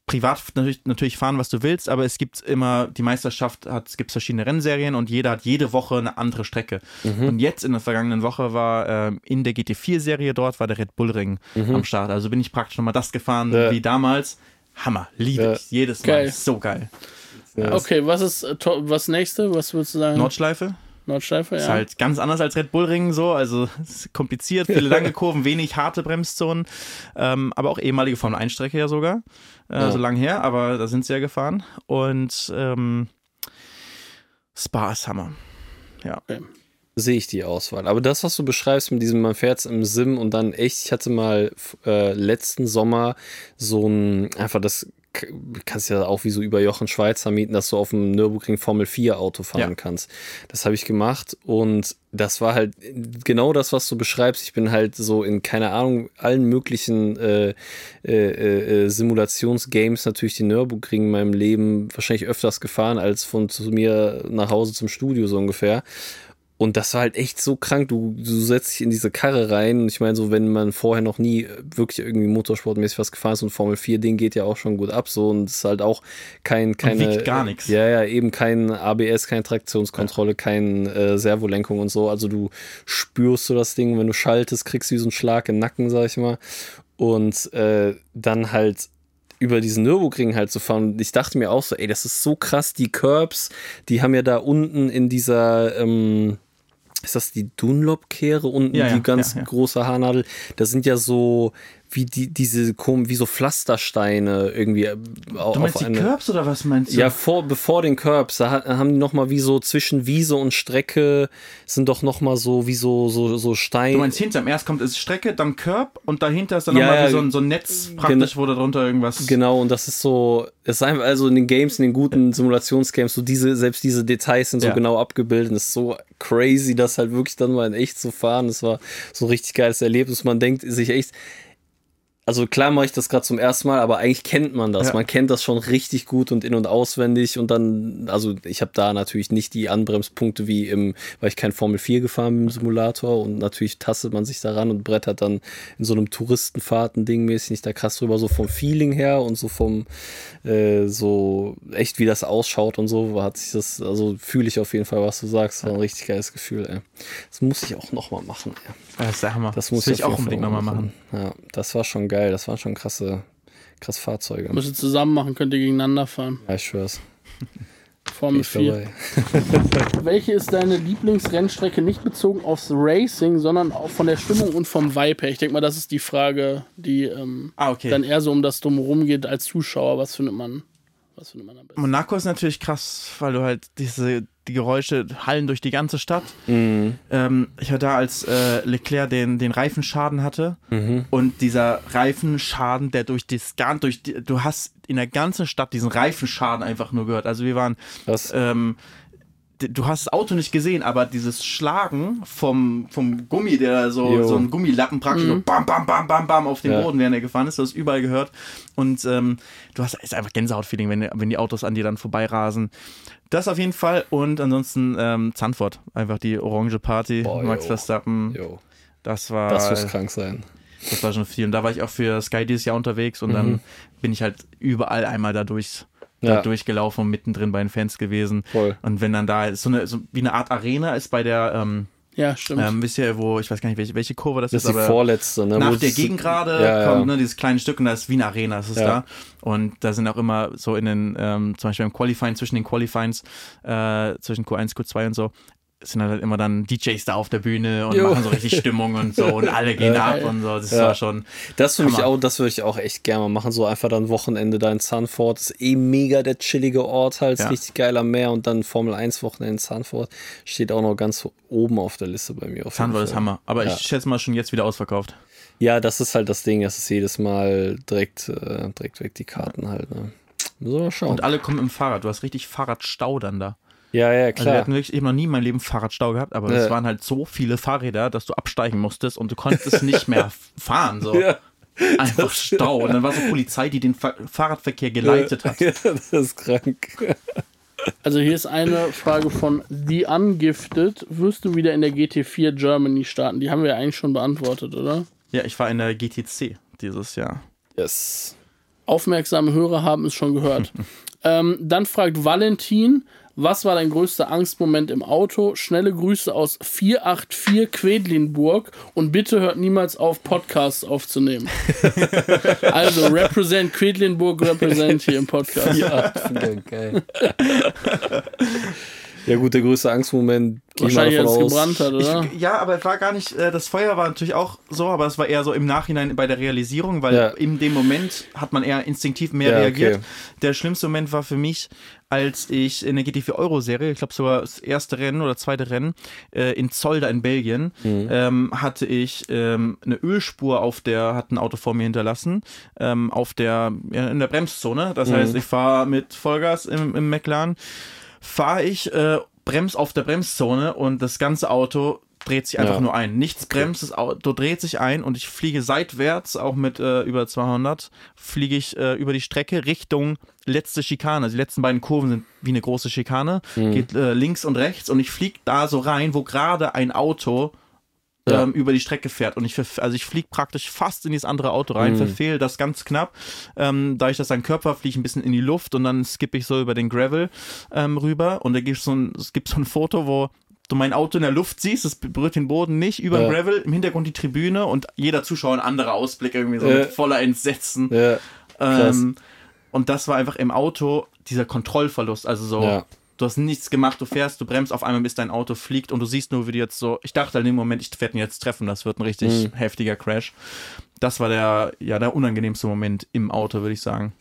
privat natürlich, natürlich fahren, was du willst, aber es gibt immer, die Meisterschaft hat, es gibt verschiedene Rennserien und jeder hat jede Woche eine andere Strecke. Und jetzt in der vergangenen Woche war ähm, in der GT4-Serie dort, war der Red Bull Ring am Start. Also bin ich praktisch nochmal das gefahren Ja. wie damals. Hammer, liebe Ja. ich. Jedes Mal. Geil. So geil. Ja. Okay, was ist äh, was nächste? Was würdest du sagen? Nordschleife. Nordschleife, ja. Ist halt ganz anders als Red Bull Ring so, also [LAUGHS] kompliziert, viele lange [LAUGHS] Kurven, wenig harte Bremszonen, ähm, aber auch ehemalige Formel 1 Strecke ja sogar, äh, Ja. so lang her, aber da sind sie ja gefahren und ähm, Spa ist Hammer. Ja. sehe ich die Auswahl. Aber das, was du beschreibst mit diesem, man fährt im Sim und dann echt, ich hatte mal äh, letzten Sommer so ein, einfach das, kannst ja auch wie so über Jochen Schweizer mieten, dass du auf dem Nürburgring Formel 4 Auto fahren Ja. kannst. Das habe ich gemacht und das war halt genau das, was du beschreibst. Ich bin halt so in, keine Ahnung, allen möglichen äh, äh, äh, Simulationsgames natürlich die Nürburgring in meinem Leben wahrscheinlich öfters gefahren als von zu mir nach Hause zum Studio so ungefähr. Und das war halt echt so krank. Du, du setzt dich in diese Karre rein. Und ich meine, so, wenn man vorher noch nie wirklich irgendwie motorsportmäßig was gefahren ist und Formel 4-Ding geht ja auch schon gut ab. So, und es ist halt auch kein, keine. Gar nichts. Ja, ja, eben kein ABS, keine Traktionskontrolle, ja. kein äh, Servolenkung und so. Also du spürst so das Ding, wenn du schaltest, kriegst du diesen Schlag im Nacken, sag ich mal. Und äh, dann halt über diesen Nürburgring halt zu fahren. Und ich dachte mir auch so, ey, das ist so krass, die Curbs, die haben ja da unten in dieser, ähm, ist das die Dunlop-Kehre unten, ja, die ja, ganz ja, große Haarnadel? Das sind ja so wie die, diese wie so Pflastersteine irgendwie. Äh, du meinst die eine, Curbs oder was meinst du? Ja, vor, bevor den Curbs, da haben die nochmal wie so zwischen Wiese und Strecke sind doch nochmal so wie so, so, so Steine. Du meinst hinterm, erst kommt es Strecke, dann Curb und dahinter ist dann ja, nochmal wie so ein, so ein Netz praktisch, wo da drunter irgendwas. Genau, und das ist so, es ist einfach, also in den Games, in den guten Simulationsgames, so diese, selbst diese Details sind so ja. genau abgebildet. Das ist so crazy, das halt wirklich dann mal in echt zu fahren. Das war so ein richtig geiles Erlebnis. Man denkt sich echt, also klar mache ich das gerade zum ersten Mal, aber eigentlich kennt man das. Ja. Man kennt das schon richtig gut und in- und auswendig. Und dann, also ich habe da natürlich nicht die Anbremspunkte wie im, weil ich kein Formel 4 gefahren bin im Simulator und natürlich tastet man sich daran und brettert dann in so einem Touristenfahrten-Ding mäßig nicht da krass drüber, so vom Feeling her und so vom, äh, so echt wie das ausschaut und so, hat sich das, also fühle ich auf jeden Fall, was du sagst. War ein richtig geiles Gefühl, ey. Das muss ich auch nochmal machen, ey. Das, sag mal. das muss das ich auch unbedingt nochmal machen. Ja, das war schon geil. Das waren schon krasse, krasse Fahrzeuge. Müsst ihr zusammen machen, könnt ihr gegeneinander fahren. Ja, ich schwör's. [LAUGHS] Formel [LAUGHS] 4. Welche ist deine Lieblingsrennstrecke nicht bezogen aufs Racing, sondern auch von der Stimmung und vom Vibe her? Ich denke mal, das ist die Frage, die ähm, ah, okay. dann eher so um das Drumherum geht als Zuschauer. Was findet man? Was findet man am besten? Monaco ist natürlich krass, weil du halt diese die Geräusche hallen durch die ganze Stadt. Mhm. Ähm, ich war da, als äh, Leclerc den, den Reifenschaden hatte. Mhm. Und dieser Reifenschaden, der durch das durch die, du hast in der ganzen Stadt diesen Reifenschaden einfach nur gehört. Also wir waren ähm, du hast das Auto nicht gesehen, aber dieses Schlagen vom, vom Gummi, der so, so ein Gummilappen praktisch mhm. so bam, bam, bam, bam, bam auf den ja. Boden, während er gefahren ist, du hast überall gehört. Und ähm, du hast ist einfach Gänsehautfeeling, wenn, wenn die Autos an dir dann vorbeirasen. Das auf jeden Fall. Und ansonsten ähm, Zandvoort, einfach die orange Party, Boah, Max Verstappen. Jo. Das war. Das muss krank sein. Das war schon viel. Und da war ich auch für Sky dieses Jahr unterwegs und mhm. dann bin ich halt überall einmal da durch ja. durchgelaufen und mittendrin bei den Fans gewesen. Voll. Und wenn dann da so eine, so wie eine Art Arena ist bei der, ähm, ja, stimmt. Ähm, wisst ihr, wo, ich weiß gar nicht, welche, welche Kurve das, das ist. Das ist die vorletzte, ne? Nach der Gegengrade ja, kommt ne, dieses kleine Stück und da ist wie eine Arena, das ist ja. da. Und da sind auch immer so in den, ähm, zum Beispiel im Qualifying, zwischen den Qualifyings, äh, zwischen Q1, Q2 und so, sind halt immer dann DJs da auf der Bühne und jo. machen so richtig Stimmung und so und alle gehen ab und so. Das ja. war schon. Das würde ich auch, das würde ich auch echt gerne mal machen. So einfach dann Wochenende da in Sanford. Das ist eh mega der chillige Ort halt, ja. richtig geiler Meer und dann Formel 1 Wochenende in Sanford steht auch noch ganz oben auf der Liste bei mir. Sanford ist Hammer. Aber ja. ich schätze mal schon jetzt wieder ausverkauft. Ja, das ist halt das Ding. Das ist jedes Mal direkt, äh, direkt weg die Karten halt. Ne? Müssen wir mal schauen. Und alle kommen im Fahrrad. Du hast richtig Fahrradstau dann da. Ja, ja, klar. Also wir hatten wirklich, ich habe noch nie in meinem Leben Fahrradstau gehabt, aber es waren halt so viele Fahrräder, dass du absteigen musstest und du konntest nicht mehr [LAUGHS] fahren. So. Ja. Einfach Stau. Und dann war so Polizei, die den Fa Fahrradverkehr geleitet hat. [LAUGHS] Ja, das ist krank. Also hier ist eine Frage von The Ungifted. Wirst du wieder in der GT4 Germany starten? Die haben wir ja eigentlich schon beantwortet, oder? Ja, ich war in der GTC dieses Jahr. Yes. Aufmerksame Hörer haben es schon gehört. [LAUGHS] ähm, dann fragt Valentin, was war dein größter Angstmoment im Auto? Schnelle Grüße aus 484 Quedlinburg und bitte hört niemals auf, Podcasts aufzunehmen. [LAUGHS] also represent Quedlinburg, represent hier im Podcast. Ja, geil. [LAUGHS] Ja, gut, der größte Angstmoment. Wahrscheinlich, als es gebrannt hat, oder? Ich, ja, aber es war gar nicht, äh, das Feuer war natürlich auch so, aber es war eher so im Nachhinein bei der Realisierung, weil ja. in dem Moment hat man eher instinktiv mehr ja, reagiert. Okay. Der schlimmste Moment war für mich, als ich in der GT4 Euro Serie, ich glaube sogar das erste Rennen oder zweite Rennen äh, in Zolder in Belgien, mhm. ähm, hatte ich ähm, eine Ölspur auf der, hat ein Auto vor mir hinterlassen, ähm, auf der, ja, in der Bremszone. Das mhm. heißt, ich fahre mit Vollgas im, im McLaren fahre ich, äh, brems auf der Bremszone und das ganze Auto dreht sich einfach Ja. nur ein. Nichts bremst, das Auto dreht sich ein und ich fliege seitwärts, auch mit äh, über 200, fliege ich äh, über die Strecke Richtung letzte Schikane. Also die letzten beiden Kurven sind wie eine große Schikane, Mhm. geht äh, links und rechts und ich fliege da so rein, wo gerade ein Auto Ja. ähm, über die Strecke fährt und ich also ich fliege praktisch fast in dieses andere Auto rein, Mhm. verfehle das ganz knapp. Ähm, dadurch, dass ein Körper fliege ich ein bisschen in die Luft und dann skippe ich so über den Gravel ähm, rüber und da gibt so ein, es gibt so ein Foto, wo du mein Auto in der Luft siehst, es berührt den Boden nicht, über Ja. den Gravel, im Hintergrund die Tribüne und jeder Zuschauer ein anderer Ausblick irgendwie so Ja. mit voller Entsetzen. Ja. Ähm, und das war einfach im Auto dieser Kontrollverlust. Also so. Du hast nichts gemacht, du fährst, du bremst, auf einmal bis dein Auto fliegt und du siehst nur, wie du jetzt so, ich dachte halt in dem Moment, ich werde ihn jetzt treffen, das wird ein richtig Mhm. heftiger Crash. Das war der, ja, der unangenehmste Moment im Auto, würde ich sagen.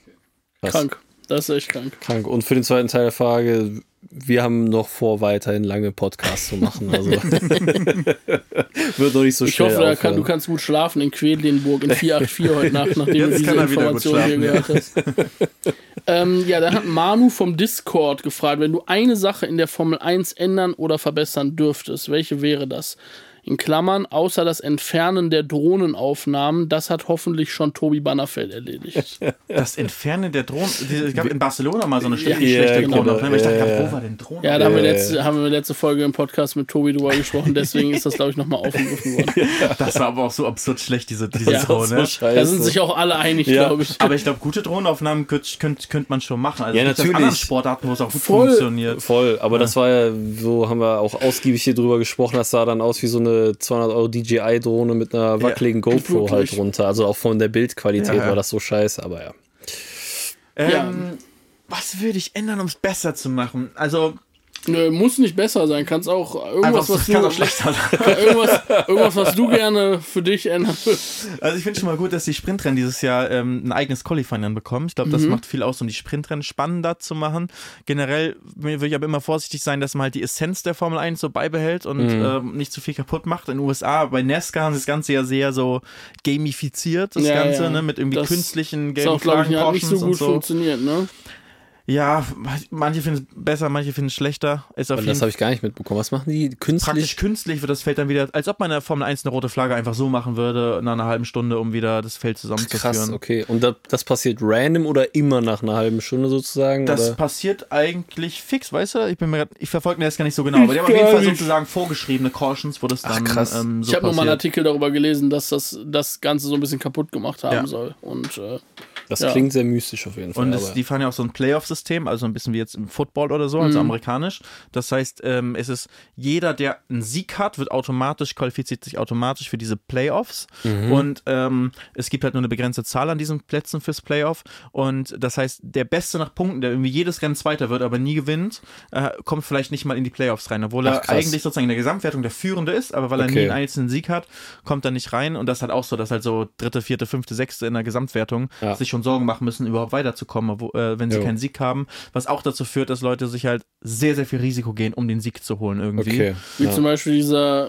krass. Krank. Das ist echt krank. Krank. Und für den zweiten Teil der Frage, wir haben noch vor, weiterhin lange Podcasts zu machen. Also [LAUGHS] wird noch nicht so Ich schnell hoffe, er kann, du kannst gut schlafen in Quedlinburg in 484 heute Nacht, nachdem Jetzt du diese kann er wieder gut Information hier gehört hast. [LAUGHS] ähm, ja, dann hat Manu vom Discord gefragt, wenn du eine Sache in der Formel 1 ändern oder verbessern dürftest, welche wäre das? In Klammern, außer das Entfernen der Drohnenaufnahmen, das hat hoffentlich schon Tobi Bannerfeld erledigt. [LAUGHS] Das Entfernen der Drohnen, es gab in Barcelona mal so eine schlechte, Ja, schlechte genau. Drohnenaufnahme. Ich dachte, Ja, ja. wo war denn Drohne? Ja, da haben wir, letzte, haben wir letzte Folge im Podcast mit Tobi drüber gesprochen, deswegen ist das, glaube ich, nochmal aufgegriffen worden. [LAUGHS] Das war aber auch so absurd schlecht, diese, diese Ja, Drohne. so. Da sind sich auch alle einig, Ja. glaube ich. Aber ich glaube, gute Drohnenaufnahmen könnte könnt, könnt man schon machen. Also Ja, es gibt natürlich. anderen Sportarten, wo es auch gut Voll. funktioniert. Voll, aber das war ja, so haben wir auch ausgiebig hier drüber gesprochen, das sah dann aus wie so eine 200 Euro DJI-Drohne mit einer wackeligen GoPro Wirklich. halt runter. Also auch von der Bildqualität Ja. war das so scheiße, aber ja. Ähm, Was würde ich ändern, um es besser zu machen? Also, Nö, muss nicht besser sein. Kannst auch irgendwas, einfach, was kann du, auch schlechter sein. [LAUGHS] irgendwas, irgendwas, was du gerne für dich ändern würdest. Also ich finde schon mal gut, dass die Sprintrennen dieses Jahr ähm, ein eigenes Qualifying bekommen. Ich glaube, das macht viel aus, um die Sprintrennen spannender zu machen. Generell würde ich aber immer vorsichtig sein, dass man halt die Essenz der Formel 1 so beibehält und ähm, nicht zu viel kaputt macht. In den USA, bei NASCAR haben sie das Ganze ja sehr so gamifiziert, das Ja, Ganze, ja. ne, mit irgendwie Das künstlichen Das gelben auch, glaube ich, nicht so gut so. funktioniert, ne? Ja, manche finden es besser, manche finden es schlechter. Ist auf Und jeden das habe ich gar nicht mitbekommen. Was machen die praktisch künstlich? künstlich wird das Feld dann wieder, als ob man in der Formel 1 eine rote Flagge einfach so machen würde, nach einer halben Stunde, um wieder das Feld zusammenzuführen. Krass, okay. Und das, das passiert random oder immer nach einer halben Stunde sozusagen? Das oder? passiert eigentlich fix, weißt du? Ich bin mir grad, ich verfolge mir das gar nicht so genau, aber die haben auf jeden Fall nicht. sozusagen vorgeschriebene Cautions, wo das dann krass. ähm, so ich habe nur mal einen. Artikel darüber gelesen, dass das das Ganze so ein bisschen kaputt gemacht haben Ja. soll. Und äh, Das Ja. klingt sehr mystisch auf jeden Fall. Und es, die fahren ja auch so ein Playoff-System, also ein bisschen wie jetzt im Football oder so, also amerikanisch. Das heißt, ähm, es ist jeder, der einen Sieg hat, wird automatisch, qualifiziert sich automatisch für diese Playoffs. Und ähm, es gibt halt nur eine begrenzte Zahl an diesen Plätzen fürs Playoff. Und das heißt, der Beste nach Punkten, der irgendwie jedes Rennen Zweiter wird, aber nie gewinnt, äh, kommt vielleicht nicht mal in die Playoffs rein, obwohl Ach, er eigentlich sozusagen in der Gesamtwertung der Führende ist, aber weil er nie Okay. einen einzelnen Sieg hat, kommt er nicht rein. Und das ist halt auch so, dass halt so dritte, vierte, fünfte, sechste in der Gesamtwertung Ja. sich schon Sorgen machen müssen, überhaupt weiterzukommen, wo, äh, wenn sie Jo. keinen Sieg haben. Was auch dazu führt, dass Leute sich halt sehr, sehr viel Risiko gehen, um den Sieg zu holen irgendwie. okay. wie Ja. zum Beispiel dieser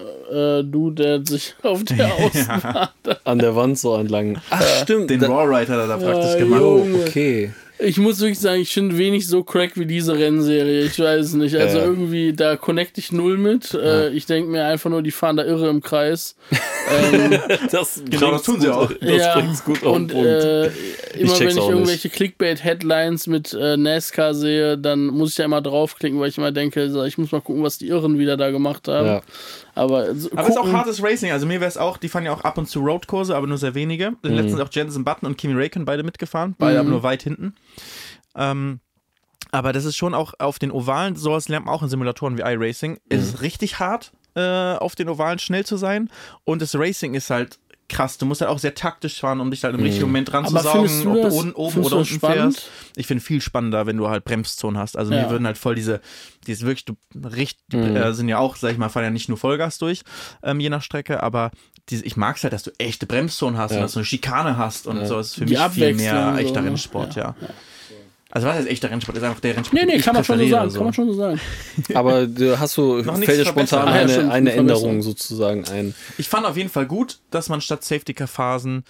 äh, Dude, der sich [LAUGHS] auf der Außenbahn. An der Wand so entlang. Ach, stimmt. Den da- Raw Rider hat er da praktisch Ja, gemacht. Oh, Junge. okay. Ich muss wirklich sagen, ich finde wenig so crack wie diese Rennserie. Ich weiß es nicht. Also Ja. irgendwie, da connecte ich null mit. Äh, ich denke mir einfach nur, die fahren da irre im Kreis. ähm, [LAUGHS] Das Genau, das tun sie auch. Das ja, bringt's gut auf den und Punkt. äh, immer wenn ich irgendwelche Clickbait-Headlines mit äh, NASCAR sehe, dann muss ich da immer draufklicken, weil ich immer denke, so, ich muss mal gucken, was die Irren wieder da gemacht haben. Ja. Aber, so, Aber es ist auch hartes Racing. Also mir wäre es auch, die fahren ja auch ab und zu Roadkurse, aber nur sehr wenige. Mhm. In den letzten sind auch Jensen Button und Kimi Räikkönen beide mitgefahren, beide aber nur weit hinten. Ähm, aber das ist schon auch auf den Ovalen, sowas lernt man auch in Simulatoren wie iRacing, ist Mhm. es richtig hart, äh, auf den Ovalen schnell zu sein. Und das Racing ist halt krass. Du musst halt auch sehr taktisch fahren, um dich halt im Mhm. richtigen Moment dran zu Aber findest saugen, du ob du das- oben, oder unten fährst. Ich finde viel spannender, wenn du halt Bremszonen hast. Also Ja. mir würden halt voll diese, dieses wirklich, du richtig, die Mhm. äh, sind ja auch, sag ich mal, fahren ja nicht nur Vollgas durch, ähm, je nach Strecke, aber diese, ich mag es halt, dass du echte Bremszonen hast Ja. und dass du eine Schikane hast und so. Das ist für Die mich viel mehr so, echter ne? Rennsport, Ja, ja. Also was ist echter Rennsport? Ist einfach der Rennsport. Nee, nee, ich kann man schon so sagen. Kann man schon so sagen. [LAUGHS] Aber du hast du, fällt dir spontan Ah, ja, eine, eine. Änderung sozusagen ein. Ich fand auf jeden Fall gut, dass man statt Safety-Car-Phasen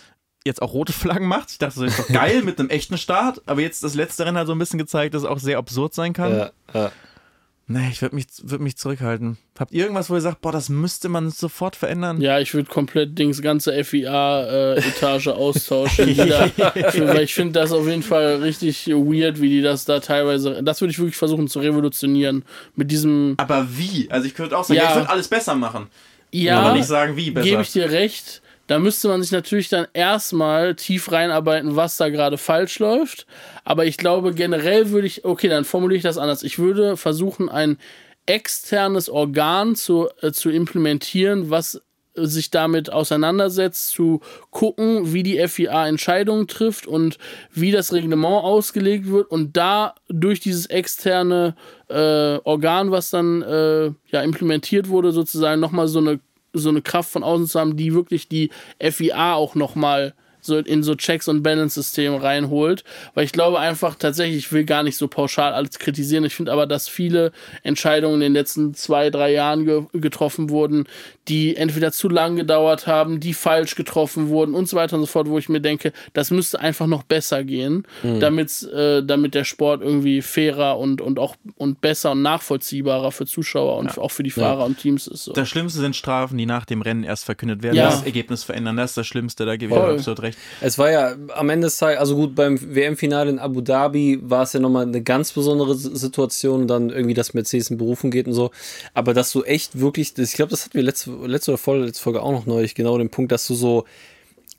jetzt auch rote Flaggen macht. Ich dachte, das ist doch geil mit einem echten Start, aber jetzt das letzte Rennen hat so ein bisschen gezeigt, dass es auch sehr absurd sein kann. Ja, ja. Nee, ich würde mich, würd mich zurückhalten. Habt ihr irgendwas, wo ihr sagt, boah, das müsste man sofort verändern? Ja, ich würde komplett Dings ganze FIA-Etage [LAUGHS] austauschen. Jeder, für, [LAUGHS] weil ich finde das auf jeden Fall richtig weird, wie die das da teilweise. Das würde ich wirklich versuchen zu revolutionieren. Mit diesem. Aber wie? Also ich könnte auch sagen, Ja. ja. ich würde alles besser machen. Ja, Aber nicht sagen, wie besser. gebe ich dir recht. Da müsste man sich natürlich dann erstmal tief reinarbeiten, was da gerade falsch läuft. Aber ich glaube, generell würde ich, okay, dann formuliere ich das anders. Ich würde versuchen, ein externes Organ zu, äh, zu implementieren, was sich damit auseinandersetzt, zu gucken, wie die FIA Entscheidungen trifft und wie das Reglement ausgelegt wird und da durch dieses externe äh, Organ, was dann äh, ja implementiert wurde, sozusagen nochmal so eine so eine Kraft von außen zu haben, die wirklich die FIA auch nochmal so in so Checks und Balance-System reinholt. Weil ich glaube einfach tatsächlich, ich will gar nicht so pauschal alles kritisieren. Ich finde aber, dass viele Entscheidungen in den letzten zwei, drei Jahren ge getroffen wurden, die entweder zu lang gedauert haben, die falsch getroffen wurden und so weiter und so fort, wo ich mir denke, das müsste einfach noch besser gehen, damit's, äh, damit der Sport irgendwie fairer und, und auch und besser und nachvollziehbarer für Zuschauer und auch für die Fahrer und Teams ist. So. Das Schlimmste sind Strafen, die nach dem Rennen erst verkündet werden, Ja. das Ergebnis verändern. Das ist das Schlimmste, da gebe ich absolut recht. Es war ja am Ende des Tages, also gut, beim WM-Finale in Abu Dhabi war es ja nochmal eine ganz besondere Situation, dann irgendwie, dass Mercedes in Berufung geht und so. Aber dass du echt wirklich, ich glaube, das hatten wir letzte, letzte oder vorletzte Folge auch noch neulich, genau den Punkt, dass du so,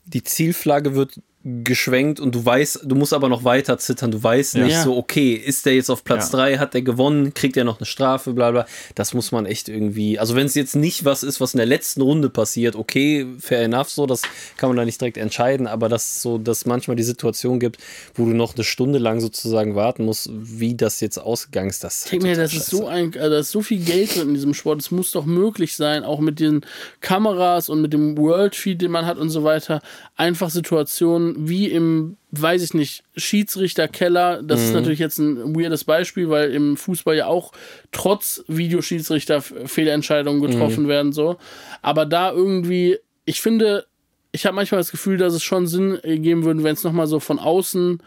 die Zielflagge wird geschwenkt und du weißt, du musst aber noch weiter zittern. Du weißt nicht Ja. so, okay, ist der jetzt auf Platz Ja. 3, hat der gewonnen, kriegt er noch eine Strafe, bla bla. Das muss man echt irgendwie, also wenn es jetzt nicht was ist, was in der letzten Runde passiert, okay, fair enough, so, das kann man da nicht direkt entscheiden, aber dass es so, dass manchmal die Situation gibt, wo du noch eine Stunde lang sozusagen warten musst, wie das jetzt ausgegangen ist, das Ich denke mir, das ist so ein, äh, da ist so viel Geld drin in diesem Sport. Es muss doch möglich sein, auch mit den Kameras und mit dem World Feed, den man hat und so weiter, einfach Situationen wie im, weiß ich nicht, Schiedsrichterkeller. Das ist natürlich jetzt ein weirdes Beispiel, weil im Fußball ja auch trotz Videoschiedsrichter Fehlentscheidungen getroffen werden so. Aber da irgendwie, ich finde, ich habe manchmal das Gefühl, dass es schon Sinn äh, geben würde, wenn es nochmal so von außen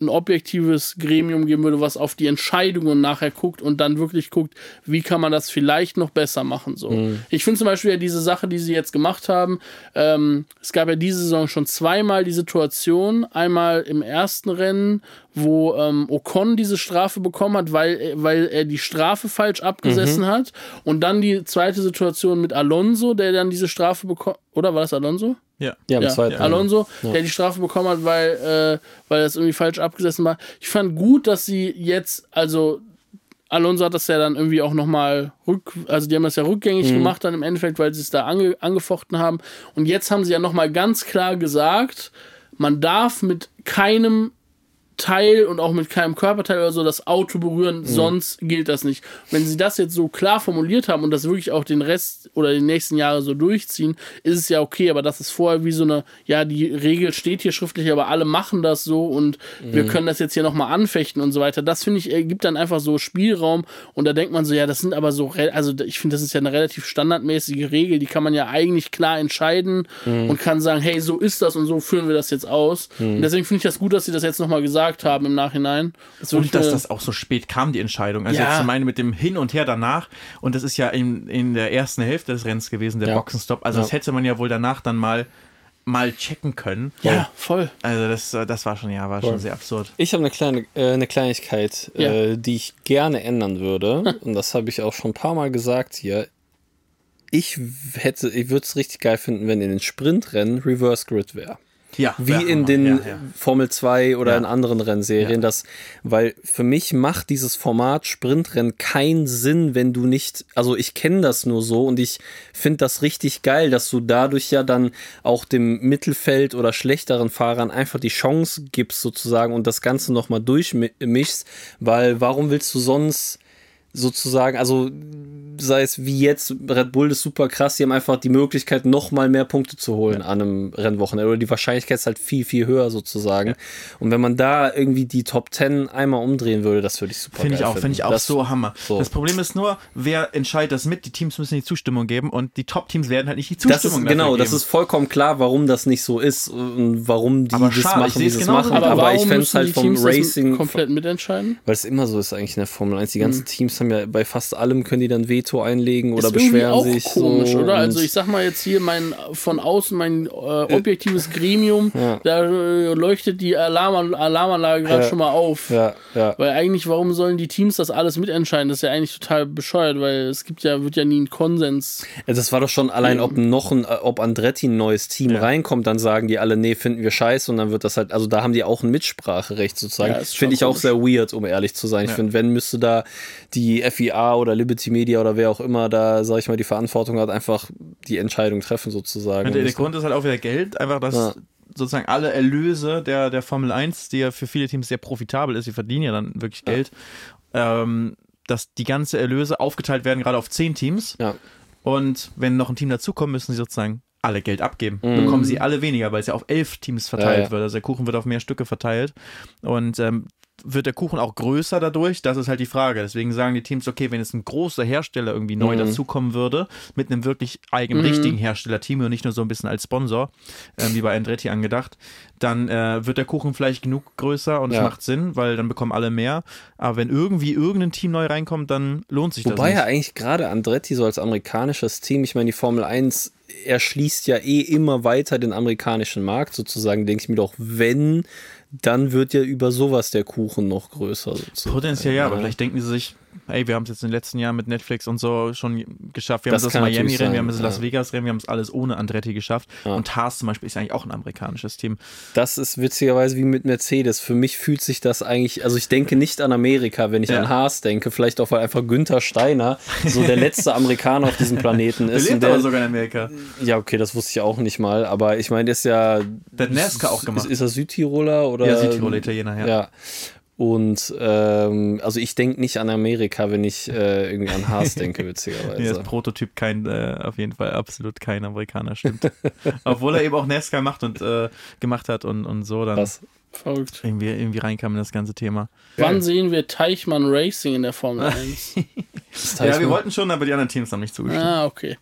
ein objektives Gremium geben würde, was auf die Entscheidungen nachher guckt und dann wirklich guckt, wie kann man das vielleicht noch besser machen. So. Ich finde zum Beispiel ja diese Sache, die sie jetzt gemacht haben, ähm, es gab ja diese Saison schon zweimal die Situation, einmal im ersten Rennen, wo ähm, Ocon diese Strafe bekommen hat, weil, weil er die Strafe falsch abgesessen hat und dann die zweite Situation mit Alonso, der dann diese Strafe bekommt, oder war das Alonso? Ja. ja, im Ja, zweiten. Alonso, der die Strafe bekommen hat, weil, äh, weil das irgendwie falsch abgesessen war. Ich fand gut, dass sie jetzt, also Alonso hat das ja dann irgendwie auch nochmal rück, also die haben das ja rückgängig gemacht dann im Endeffekt, weil sie es da ange, angefochten haben. Und jetzt haben sie ja nochmal ganz klar gesagt, man darf mit keinem Teil und auch mit keinem Körperteil oder so das Auto berühren, sonst gilt das nicht. Wenn sie das jetzt so klar formuliert haben und das wirklich auch den Rest oder die nächsten Jahre so durchziehen, ist es ja okay, aber das ist vorher wie so eine, ja, die Regel steht hier schriftlich, aber alle machen das so und wir können das jetzt hier nochmal anfechten und so weiter. Das finde ich, äh, gibt dann einfach so Spielraum und da denkt man so, ja, das sind aber so, also ich finde, das ist ja eine relativ standardmäßige Regel, die kann man ja eigentlich klar entscheiden und kann sagen, hey, so ist das und so führen wir das jetzt aus. Und deswegen finde ich das gut, dass sie das jetzt nochmal gesagt haben im Nachhinein. Das würde ich Und dass das auch so spät kam, die Entscheidung. Also Ja. jetzt zum einen mit dem Hin und Her danach. Und das ist ja in, in der ersten Hälfte des Rennens gewesen, der Ja. Boxenstopp. Also das Ja. hätte man ja wohl danach dann mal, mal checken können. ja, voll. Also das, äh, das war schon, ja, war schon sehr absurd. Ich habe eine kleine äh, eine Kleinigkeit, Ja. äh, die ich gerne ändern würde. [LAUGHS] Und das habe ich auch schon ein paar Mal gesagt hier. Ich hätte, ich würde es richtig geil finden, wenn in den Sprintrennen Reverse Grid wäre. Ja, Wie ja, in den ja. Formel 2 oder in anderen Rennserien, das, weil für mich macht dieses Format Sprintrennen keinen Sinn, wenn du nicht, also ich kenne das nur so und ich finde das richtig geil, dass du dadurch ja dann auch dem Mittelfeld oder schlechteren Fahrern einfach die Chance gibst sozusagen und das Ganze nochmal durchmischst, weil warum willst du sonst sozusagen, also sei es wie jetzt, Red Bull ist super krass, die haben einfach die Möglichkeit, noch mal mehr Punkte zu holen an einem Rennwochenende. Oder die Wahrscheinlichkeit ist halt viel, viel höher sozusagen. Und wenn man da irgendwie die Top 10 einmal umdrehen würde, das würde ich super Finde ich auch, finde ich auch Das- so Hammer. so. Das Problem ist nur, wer entscheidet das mit? Die Teams müssen die Zustimmung geben und die Top-Teams werden halt nicht die Das Zustimmung ist, genau, dafür das geben. ist vollkommen klar, warum das nicht so ist und warum die Aber das schade, machen, wie sie es machen. Aber Aber, warum ich fände es halt vom Teams das Racing, komplett mitentscheiden? weil es immer so ist eigentlich in der Formel 1. Die ganzen Teams haben haben ja bei fast allem können die dann Veto einlegen oder ist irgendwie beschweren auch sich. komisch, so oder? Also ich sag mal jetzt hier mein von außen mein äh, objektives Gremium, [LAUGHS] Ja. da äh, leuchtet die Alarm Alarmanlage gerade Ja. schon mal auf. ja, ja. Weil eigentlich, warum sollen die Teams das alles mitentscheiden? Das ist ja eigentlich total bescheuert, weil es gibt ja, wird ja nie einen Konsens. Ja, Das war doch schon allein, ob noch ein, äh, ob Andretti ein neues Team Ja. reinkommt, dann sagen die alle, nee, finden wir scheiße und dann wird das halt, also da haben die auch ein Mitspracherecht sozusagen. Ja, Finde ich auch komisch. sehr weird, um ehrlich zu sein. Ich finde, wenn müsste da die FIA oder Liberty Media oder wer auch immer da, sag ich mal, die Verantwortung hat, einfach die Entscheidung treffen sozusagen. Und der, der Und Grund ist halt auch wieder Geld, einfach, dass Ja. sozusagen alle Erlöse der, der Formel 1, die ja für viele Teams sehr profitabel ist, die verdienen ja dann wirklich Geld, ähm, dass die ganze Erlöse aufgeteilt werden, gerade auf zehn Teams. Ja. Und wenn noch ein Team dazukommt, müssen sie sozusagen alle Geld abgeben. Mhm. Bekommen sie alle weniger, weil es ja auf elf Teams verteilt Ja, ja. wird. Also der Kuchen wird auf mehr Stücke verteilt. Und ähm, wird der Kuchen auch größer dadurch? Das ist halt die Frage. Deswegen sagen die Teams, okay, wenn jetzt ein großer Hersteller irgendwie neu Mhm. dazukommen würde, mit einem wirklich eigenen, Mhm. richtigen Herstellerteam und nicht nur so ein bisschen als Sponsor, ähm, wie bei Andretti angedacht, dann äh, wird der Kuchen vielleicht genug größer und es Ja. macht Sinn, weil dann bekommen alle mehr. Aber wenn irgendwie irgendein Team neu reinkommt, dann lohnt sich Wobei das ja nicht. eigentlich gerade Andretti so als amerikanisches Team, ich meine, die Formel 1 erschließt ja eh immer weiter den amerikanischen Markt sozusagen, denke ich mir doch, wenn, dann wird ja über sowas der Kuchen noch größer. Sozusagen. Potenziell ja, aber vielleicht denken sie sich, ey, wir haben es jetzt in den letzten Jahren mit Netflix und so schon geschafft. Wir Das haben das Miami-Rennen, wir haben das ja. Las Vegas-Rennen, wir haben es alles ohne Andretti geschafft. Ja. Und Haas zum Beispiel ist eigentlich auch ein amerikanisches Team. Das ist witzigerweise wie mit Mercedes. Für mich fühlt sich das eigentlich, also ich denke nicht an Amerika, wenn ich Ja. an Haas denke, vielleicht auch weil einfach Günther Steiner so der letzte Amerikaner auf diesem Planeten [LAUGHS] Der ist. lebt der, aber sogar in Amerika. ja, okay, das wusste ich auch nicht mal, aber ich meine, der ist ja. Der NASCAR auch gemacht. Ist, ist er Südtiroler oder? Ja, Südtiroler Italiener, ja. Ja. Und ähm, also ich denke nicht an Amerika, wenn ich äh, irgendwie an Haas denke, [LAUGHS] witzigerweise. Er ist Prototyp kein, äh, auf jeden Fall absolut kein Amerikaner, stimmt. [LAUGHS] Obwohl er eben auch NASCAR macht und äh, gemacht hat und, und so dann Krass. Verrückt. irgendwie, irgendwie reinkam in das ganze Thema. Wann sehen wir Teichmann Racing in der Formel 1? Das [LAUGHS] Ja, wir wollten schon, aber die anderen Teams haben nicht zugestimmt. ah, okay.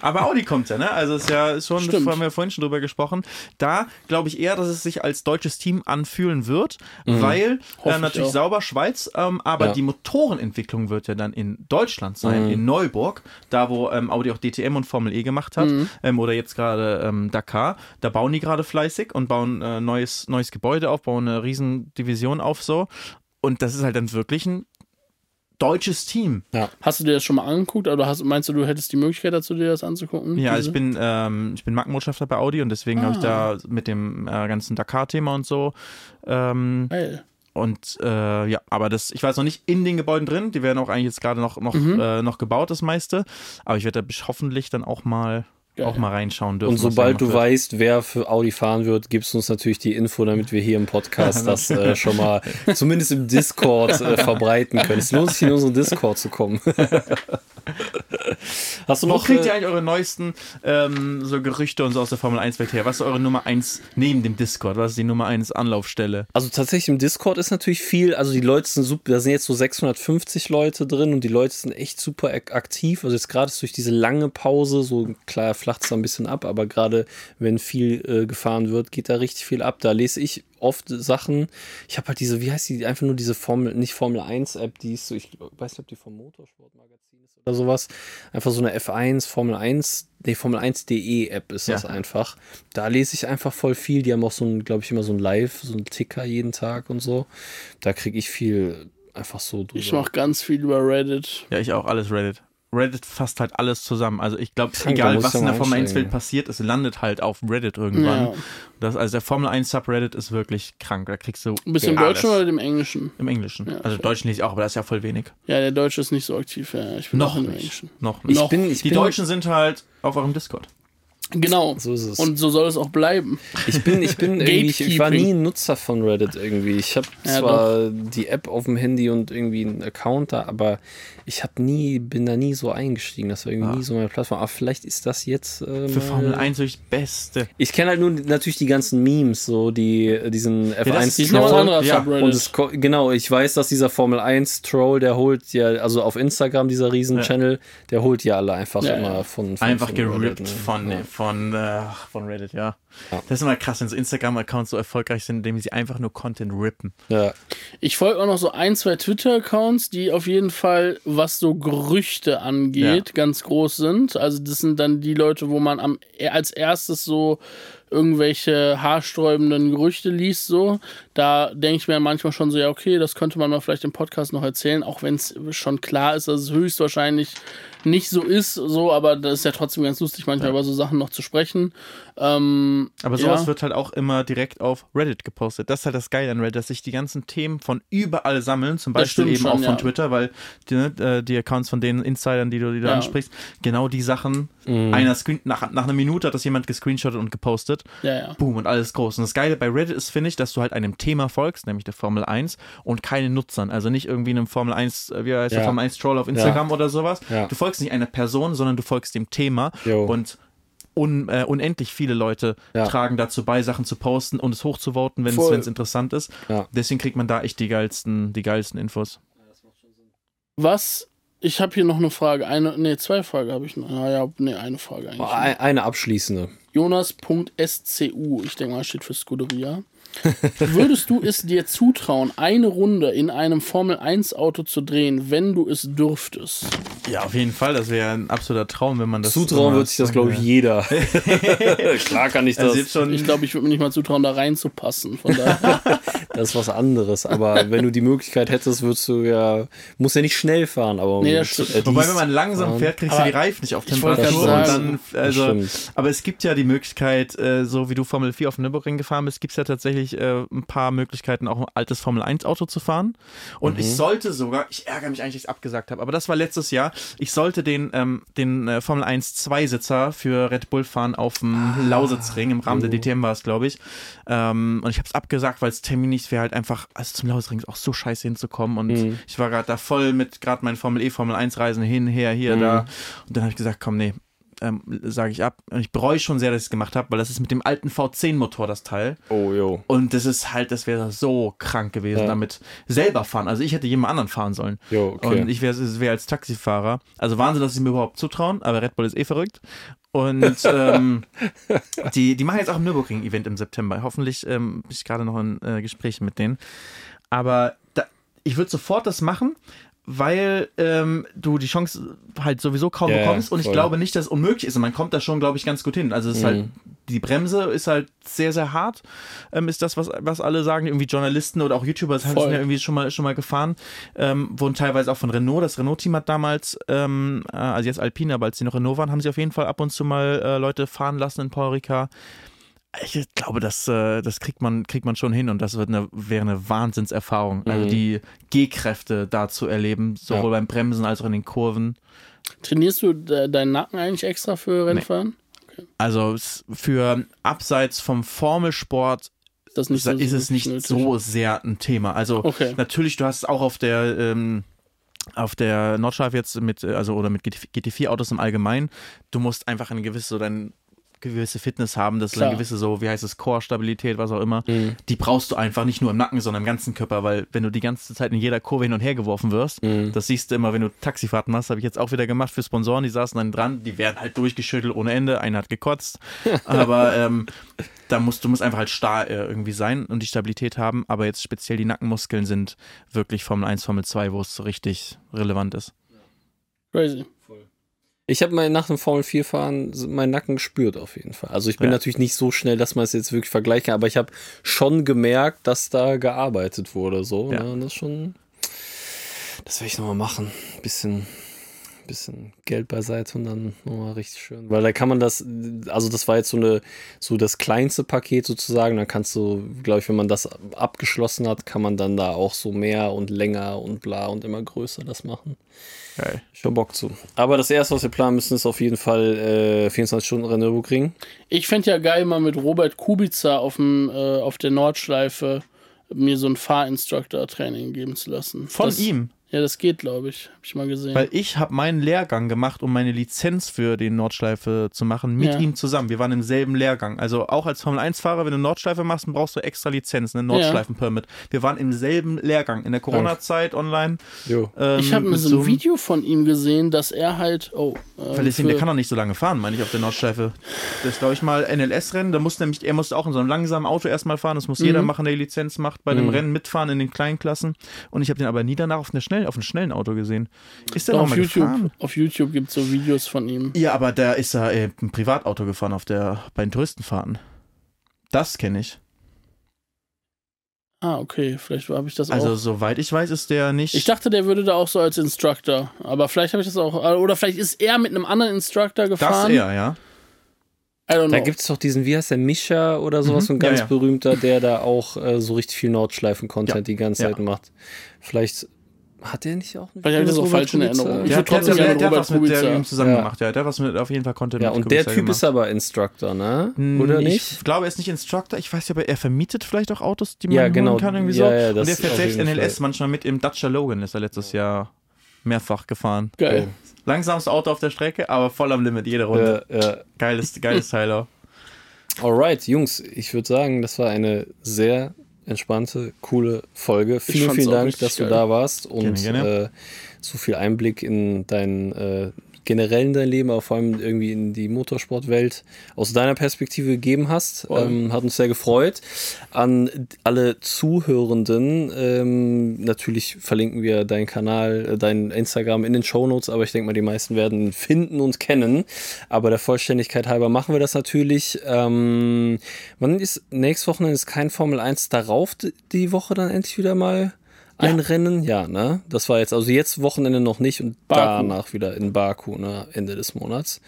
Aber Audi kommt ja, ne? Also ist ja schon, Stimmt. haben wir vorhin schon drüber gesprochen. Da glaube ich eher, dass es sich als deutsches Team anfühlen wird, Mhm. weil äh, ich natürlich auch. sauber Schweiz, ähm, aber Ja. die Motorenentwicklung wird ja dann in Deutschland sein, Mhm. in Neuburg, da wo ähm, Audi auch DTM und Formel E gemacht hat, Mhm. ähm, oder jetzt gerade ähm, Dakar. Da bauen die gerade fleißig und bauen äh, neues, neues Gebäude auf, bauen eine riesen Division auf so. Und das ist halt dann wirklich ein deutsches Team. Hast du dir das schon mal angeguckt? Oder hast, meinst du, du hättest die Möglichkeit dazu, dir das anzugucken? Ja, also Diese? ich bin, ähm, ich bin Markenbotschafter bei Audi und deswegen habe ich da mit dem äh, ganzen Dakar-Thema und so. Ähm, Geil. und äh, ja, aber das, ich war jetzt noch nicht in den Gebäuden drin. Die werden auch eigentlich jetzt gerade noch, noch, Mhm. äh, noch gebaut, das meiste. Aber ich werde da hoffentlich dann auch mal, Geil. auch mal reinschauen dürfen. Und sobald du wird. weißt, wer für Audi fahren wird, gibst du uns natürlich die Info, damit wir hier im Podcast [LAUGHS] das äh, schon mal zumindest im Discord äh, [LAUGHS] verbreiten können. Es lohnt sich, in unseren Discord zu kommen. [LAUGHS] Hast du Wo noch kriegt ihr äh, eigentlich eure neuesten ähm, so Gerüchte und so aus der Formel 1-Welt her? Was ist eure Nummer 1 neben dem Discord? Was ist die Nummer 1 Anlaufstelle? Also tatsächlich im Discord ist natürlich viel, also die Leute sind super, da sind jetzt so 650 Leute drin und die Leute sind echt super ak- aktiv. Also jetzt gerade ist durch diese lange Pause, so klar flacht es da ein bisschen ab, aber gerade wenn viel äh, gefahren wird, geht da richtig viel ab. Da lese ich oft Sachen. Ich habe halt diese, wie heißt die, einfach nur diese Formel, nicht Formel 1 App, die ist so, ich weiß nicht, ob die vom Motorsportmagazin ist oder sowas. Einfach so eine F1, Formel 1, nee, Formel 1.de App ist das Ja. einfach. Da lese ich einfach voll viel. Die haben auch so ein, glaube ich, immer so ein Live, so ein Ticker jeden Tag und so. Da kriege ich viel einfach so drüber. Ich mache ganz viel über Reddit. Ja, ich auch alles Reddit. Reddit fasst halt alles zusammen. Also ich glaube, egal was in der Formel 1 einsteigen. Welt passiert, es landet halt auf Reddit irgendwann. Ja. Das, also der Formel 1 Subreddit ist wirklich krank. Da kriegst du Bist du im. Deutschen oder dem Englischen? im Englischen. Ja, also. Deutschen lese ich auch, aber das ist ja voll wenig. Ja, der Deutsche ist nicht so aktiv. Ja, ich bin Noch auch im nicht. Englischen. Noch nicht. Noch. ich bin, ich Die bin, Deutschen sind halt auf eurem Discord. Genau. So ist es. Und so soll es auch bleiben. Ich bin, ich bin [LAUGHS] irgendwie, ich, war nie ein Nutzer von Reddit irgendwie. Ich habe Ja, zwar die App auf dem Handy und irgendwie einen Account da, aber ich habe nie, bin da nie so eingestiegen. Das war irgendwie Ah. nie so meine Plattform. Aber vielleicht ist das jetzt. Äh, Für Formel 1 wirklich Beste. Ich kenne halt nur natürlich die ganzen Memes, so die diesen das F1 ist Die ist Troll. Ja. Und es, genau, ich weiß, dass dieser Formel 1 Troll, der holt ja, also auf Instagram, dieser riesen Ja. Channel, der holt ja alle einfach Ja, immer ja. von, von Einfach von gerippt Reddit, ne? von, Ja. von von, äh, von Reddit, ja. Ja. Das ist immer krass, wenn so Instagram-Accounts so erfolgreich sind, indem sie einfach nur Content rippen. Ja. Ich folge auch noch so ein, zwei Twitter-Accounts, die auf jeden Fall, was so Gerüchte angeht, Ja. ganz groß sind. Also das sind dann die Leute, wo man am, als erstes so irgendwelche haarsträubenden Gerüchte liest, so. Da denke ich mir manchmal schon so, ja, okay, das könnte man mal vielleicht im Podcast noch erzählen, auch wenn es schon klar ist, dass es höchstwahrscheinlich nicht so ist, so, aber das ist ja trotzdem ganz lustig, manchmal über so Sachen noch zu sprechen. Ähm, Aber sowas ja. wird halt auch immer direkt auf Reddit gepostet. Das ist halt das Geile an Reddit, dass sich die ganzen Themen von überall sammeln, zum Beispiel eben auch schon, von ja. Twitter, weil die, ne, äh, die Accounts von den Insidern, die du, die du Ja. ansprichst, genau die Sachen, Mhm. einer screen, nach, nach einer Minute hat das jemand gescreenshottet und gepostet. Ja, ja. Boom und alles groß. Und das Geile bei Reddit ist, finde ich, dass du halt einem Thema folgst, nämlich der Formel 1 und keine Nutzern. Also nicht irgendwie einem Formel 1, äh, wie heißt der Ja. Formel 1 Troll auf Instagram oder sowas. Ja. Du folgst nicht einer Person, sondern du folgst dem Thema Jo. und un, äh, unendlich viele Leute Ja. tragen dazu bei, Sachen zu posten und es hochzuvoten, wenn es Voll. wenn es interessant ist. Ja. Deswegen kriegt man da echt die geilsten, die geilsten Infos. Was? Ich habe hier noch eine Frage. Eine, nee, zwei Fragen habe ich noch. Naja, nee, eine Frage eigentlich. Ein- Eine abschließende. Jonas.scu, ich denke mal, steht für Scuderia. Würdest du es dir zutrauen, eine Runde in einem Formel 1 Auto zu drehen, wenn du es dürftest? Ja, auf jeden Fall. Das wäre ein absoluter Traum, wenn man das. Zutrauen wird sich das, glaube ich, jeder. [LAUGHS] Klar kann ich das. Also jetzt schon, Ich glaube, ich würde mir nicht mal zutrauen, da reinzupassen. Von daher. [LAUGHS] Das ist was anderes. Aber wenn du die Möglichkeit hättest, würdest du ja, musst ja nicht schnell fahren, aber Nee, das stimmt. äh, Wobei, wenn man langsam fahren. fährt, kriegst du die Reifen nicht auf Temperatur. grad Und dann, also, stimmt. aber es gibt ja die Möglichkeit, äh, so wie du Formel 4 auf dem Nürburgring gefahren bist, gibt es ja tatsächlich äh, ein paar Möglichkeiten, auch ein altes Formel 1 Auto zu fahren. Und Mhm. ich sollte sogar, ich ärgere mich eigentlich, dass ich es abgesagt habe, aber das war letztes Jahr, ich sollte den, ähm, den äh, Formel 1 Zweisitzer für Red Bull fahren auf dem Ah, Lausitzring, im Rahmen der oh. DTM war es, glaube ich. Ähm, und ich habe es abgesagt, weil es terminlich wäre halt einfach, also zum Lausitzring ist auch so scheiße hinzukommen. Und Mhm. ich war gerade da voll mit gerade meinen Formel E, Formel 1 Reisen hin, her, hier, Mhm. da. Und dann habe ich gesagt, komm, nee, ähm, sage ich ab. Und ich bereue schon sehr, dass ich es gemacht habe, weil das ist mit dem alten V10-Motor das Teil. Oh, jo. Und das ist halt, das wäre so krank gewesen, Ja. damit selber fahren. Also ich hätte jemand anderen fahren sollen. Jo, okay. Und ich wäre wär als Taxifahrer. Also Wahnsinn, dass sie mir überhaupt zutrauen, aber Red Bull ist eh verrückt. Und [LAUGHS] ähm, die, die machen jetzt auch ein Nürburgring-Event im September. Hoffentlich ähm, bin ich gerade noch in äh, Gesprächen mit denen. Aber da, ich würde sofort das machen, weil ähm, du die Chance halt sowieso kaum Ja, bekommst. Und ich voll. glaube nicht, dass es unmöglich ist. Und man kommt da schon, glaube ich, ganz gut hin. Also es ist Mhm. halt, die Bremse ist halt sehr, sehr hart. Ähm, ist das, was, was alle sagen. Irgendwie Journalisten oder auch YouTuber haben ja irgendwie schon mal, schon mal gefahren. Ähm, wurden teilweise auch von Renault. Das Renault-Team hat damals, ähm, äh, also jetzt Alpine, aber als sie noch Renault waren, haben sie auf jeden Fall ab und zu mal äh, Leute fahren lassen in Paul Ricard. Ich glaube, das, äh, das kriegt man, kriegt man schon hin und das wird eine, wäre eine Wahnsinnserfahrung. Also Mhm. die G-Kräfte da zu erleben, sowohl beim Bremsen als auch in den Kurven. Trainierst du de deinen Nacken eigentlich extra für Rennfahren? Also es- für abseits vom Formelsport Ist das nicht so ist es nicht nötig? so sehr ein Thema. Also Okay. natürlich, du hast auch auf der ähm, auf der Nordschleife jetzt mit, äh, also oder mit GT4-Autos im Allgemeinen, du musst einfach eine gewisse, so dein gewisse Fitness haben, dass du Klar. eine gewisse so, wie heißt es, Core-Stabilität, was auch immer, Mhm. die brauchst du einfach nicht nur im Nacken, sondern im ganzen Körper, weil wenn du die ganze Zeit in jeder Kurve hin und her geworfen wirst, Mhm. das siehst du immer, wenn du Taxifahrten machst, habe ich jetzt auch wieder gemacht für Sponsoren, die saßen dann dran, die werden halt durchgeschüttelt ohne Ende, einer hat gekotzt, [LAUGHS] aber ähm, da musst du musst einfach halt starr äh, irgendwie sein und die Stabilität haben, aber jetzt speziell die Nackenmuskeln sind wirklich Formel 1, Formel 2, wo es so richtig relevant ist. Crazy. Ich habe mal nach dem Formel 4 fahren meinen Nacken gespürt auf jeden Fall. Also ich bin Ja. natürlich nicht so schnell, dass man es jetzt wirklich vergleichen kann, aber ich habe schon gemerkt, dass da gearbeitet wurde. So, Ja. ne? Und das schon. Das werde ich nochmal machen. Bisschen, bisschen Geld beiseite und dann nochmal richtig schön. Weil da kann man das, also das war jetzt so eine, so das kleinste Paket sozusagen. Dann kannst du, glaube ich, wenn man das abgeschlossen hat, kann man dann da auch so mehr und länger und bla und immer größer das machen. Geil. Schon Bock zu. Aber das erste, was wir planen müssen, ist auf jeden Fall äh, 24 Stunden Rennen Nürburgring. Ich fände ja geil, mal mit Robert Kubica auf, dem, äh, auf der Nordschleife mir so ein Fahrinstructor-Training geben zu lassen. Von das, ihm. Ja, das geht, glaube ich. Habe ich mal gesehen. Weil ich habe meinen Lehrgang gemacht, um meine Lizenz für die Nordschleife zu machen, mit Ja. ihm zusammen. Wir waren im selben Lehrgang. Also auch als Formel-1-Fahrer, wenn du Nordschleife machst, dann brauchst du extra Lizenz, einen Nordschleifen-Permit. Wir waren im selben Lehrgang, in der Corona-Zeit online. Jo. Ähm, ich habe so ein Video von ihm gesehen, dass er halt. Oh, äh, Weil deswegen, der kann doch nicht so lange fahren, meine ich, auf der Nordschleife. Das ist, glaube ich, mal NLS-Rennen. Da musste nämlich, er musste auch in so einem langsamen Auto erstmal fahren. Das muss Mhm. jeder machen, der die Lizenz macht, bei dem Rennen mitfahren in den kleinen Klassen. Und ich habe den aber nie danach auf, einer schnellen, auf einem schnellen Auto gesehen. Ist der Doch, auf mal YouTube, gefahren? auf YouTube gibt es so Videos von ihm. Ja, aber da ist er äh, ein Privatauto gefahren auf der, bei den Touristenfahrten. Das kenne ich. Ah, okay, vielleicht habe ich das Also, auch. soweit ich weiß, ist der nicht. Ich dachte, der würde da auch so als Instructor. Aber vielleicht habe ich das auch. Oder vielleicht ist er mit einem anderen Instructor das gefahren. eher, ja. I don't know. Da gibt es doch diesen, wie heißt der, Mischa oder sowas, Mhm. so ein ganz Ja, ja. berühmter, der da auch äh, so richtig viel Nordschleifen-Content Ja. die ganze Ja. Zeit macht. Vielleicht hat der nicht auch eine Vielleicht habe ich das auch falsch in? Erinnerung. Ich Der, würd hat, der, trotzdem gerne Robert was mit der zusammen Ja. gemacht, ja. Der hat was mit, auf jeden Fall Content Ja, mit und der Typ gemacht. ist aber Instructor, ne? Hm, Oder nicht? Ich glaube, er ist nicht Instructor. Ich weiß ja, aber er vermietet vielleicht auch Autos, die man Ja, holen genau. kann. Irgendwie so. Ja, ja, und der fährt selbst NLS Fall. manchmal mit im Dacia Logan. Ist er letztes Jahr mehrfach gefahren. Geil. Langsamste Auto auf der Strecke, aber voll am Limit jede Runde. Äh, äh, Geiles, geiles Teil auch. alright, Jungs, ich würde sagen, das war eine sehr entspannte, coole Folge. Vielen, vielen Dank, dass du geil. da warst und Gerne, gerne. Äh, so viel Einblick in dein äh, generell in dein Leben, aber vor allem irgendwie in die Motorsportwelt aus deiner Perspektive gegeben hast. Ähm, hat uns sehr gefreut. An alle Zuhörenden, ähm, natürlich verlinken wir deinen Kanal, äh, dein Instagram in den Shownotes, aber ich denke mal, die meisten werden finden und kennen. Aber der Vollständigkeit halber machen wir das natürlich. Ähm, wann ist nächstes Wochenende ist kein Formel 1 darauf die Woche dann endlich wieder mal ein Rennen? Ja, ne? Das war jetzt, also jetzt Wochenende noch nicht und Baku. danach wieder in Baku, ne? Ende des Monats.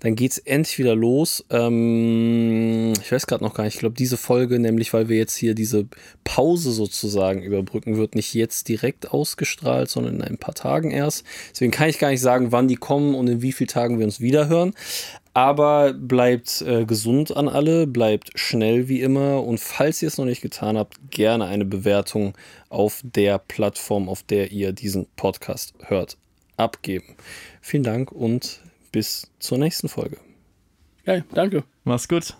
Dann geht's endlich wieder los. Ähm, ich weiß gerade noch gar nicht. Ich glaube, diese Folge, nämlich weil wir jetzt hier diese Pause sozusagen überbrücken, wird nicht jetzt direkt ausgestrahlt, sondern in ein paar Tagen erst. Deswegen kann ich gar nicht sagen, wann die kommen und in wie vielen Tagen wir uns wiederhören. Aber bleibt äh, gesund an alle, bleibt schnell wie immer und falls ihr es noch nicht getan habt, gerne eine Bewertung auf der Plattform, auf der ihr diesen Podcast hört, abgeben. Vielen Dank und bis zur nächsten Folge. Geil, danke. Mach's gut.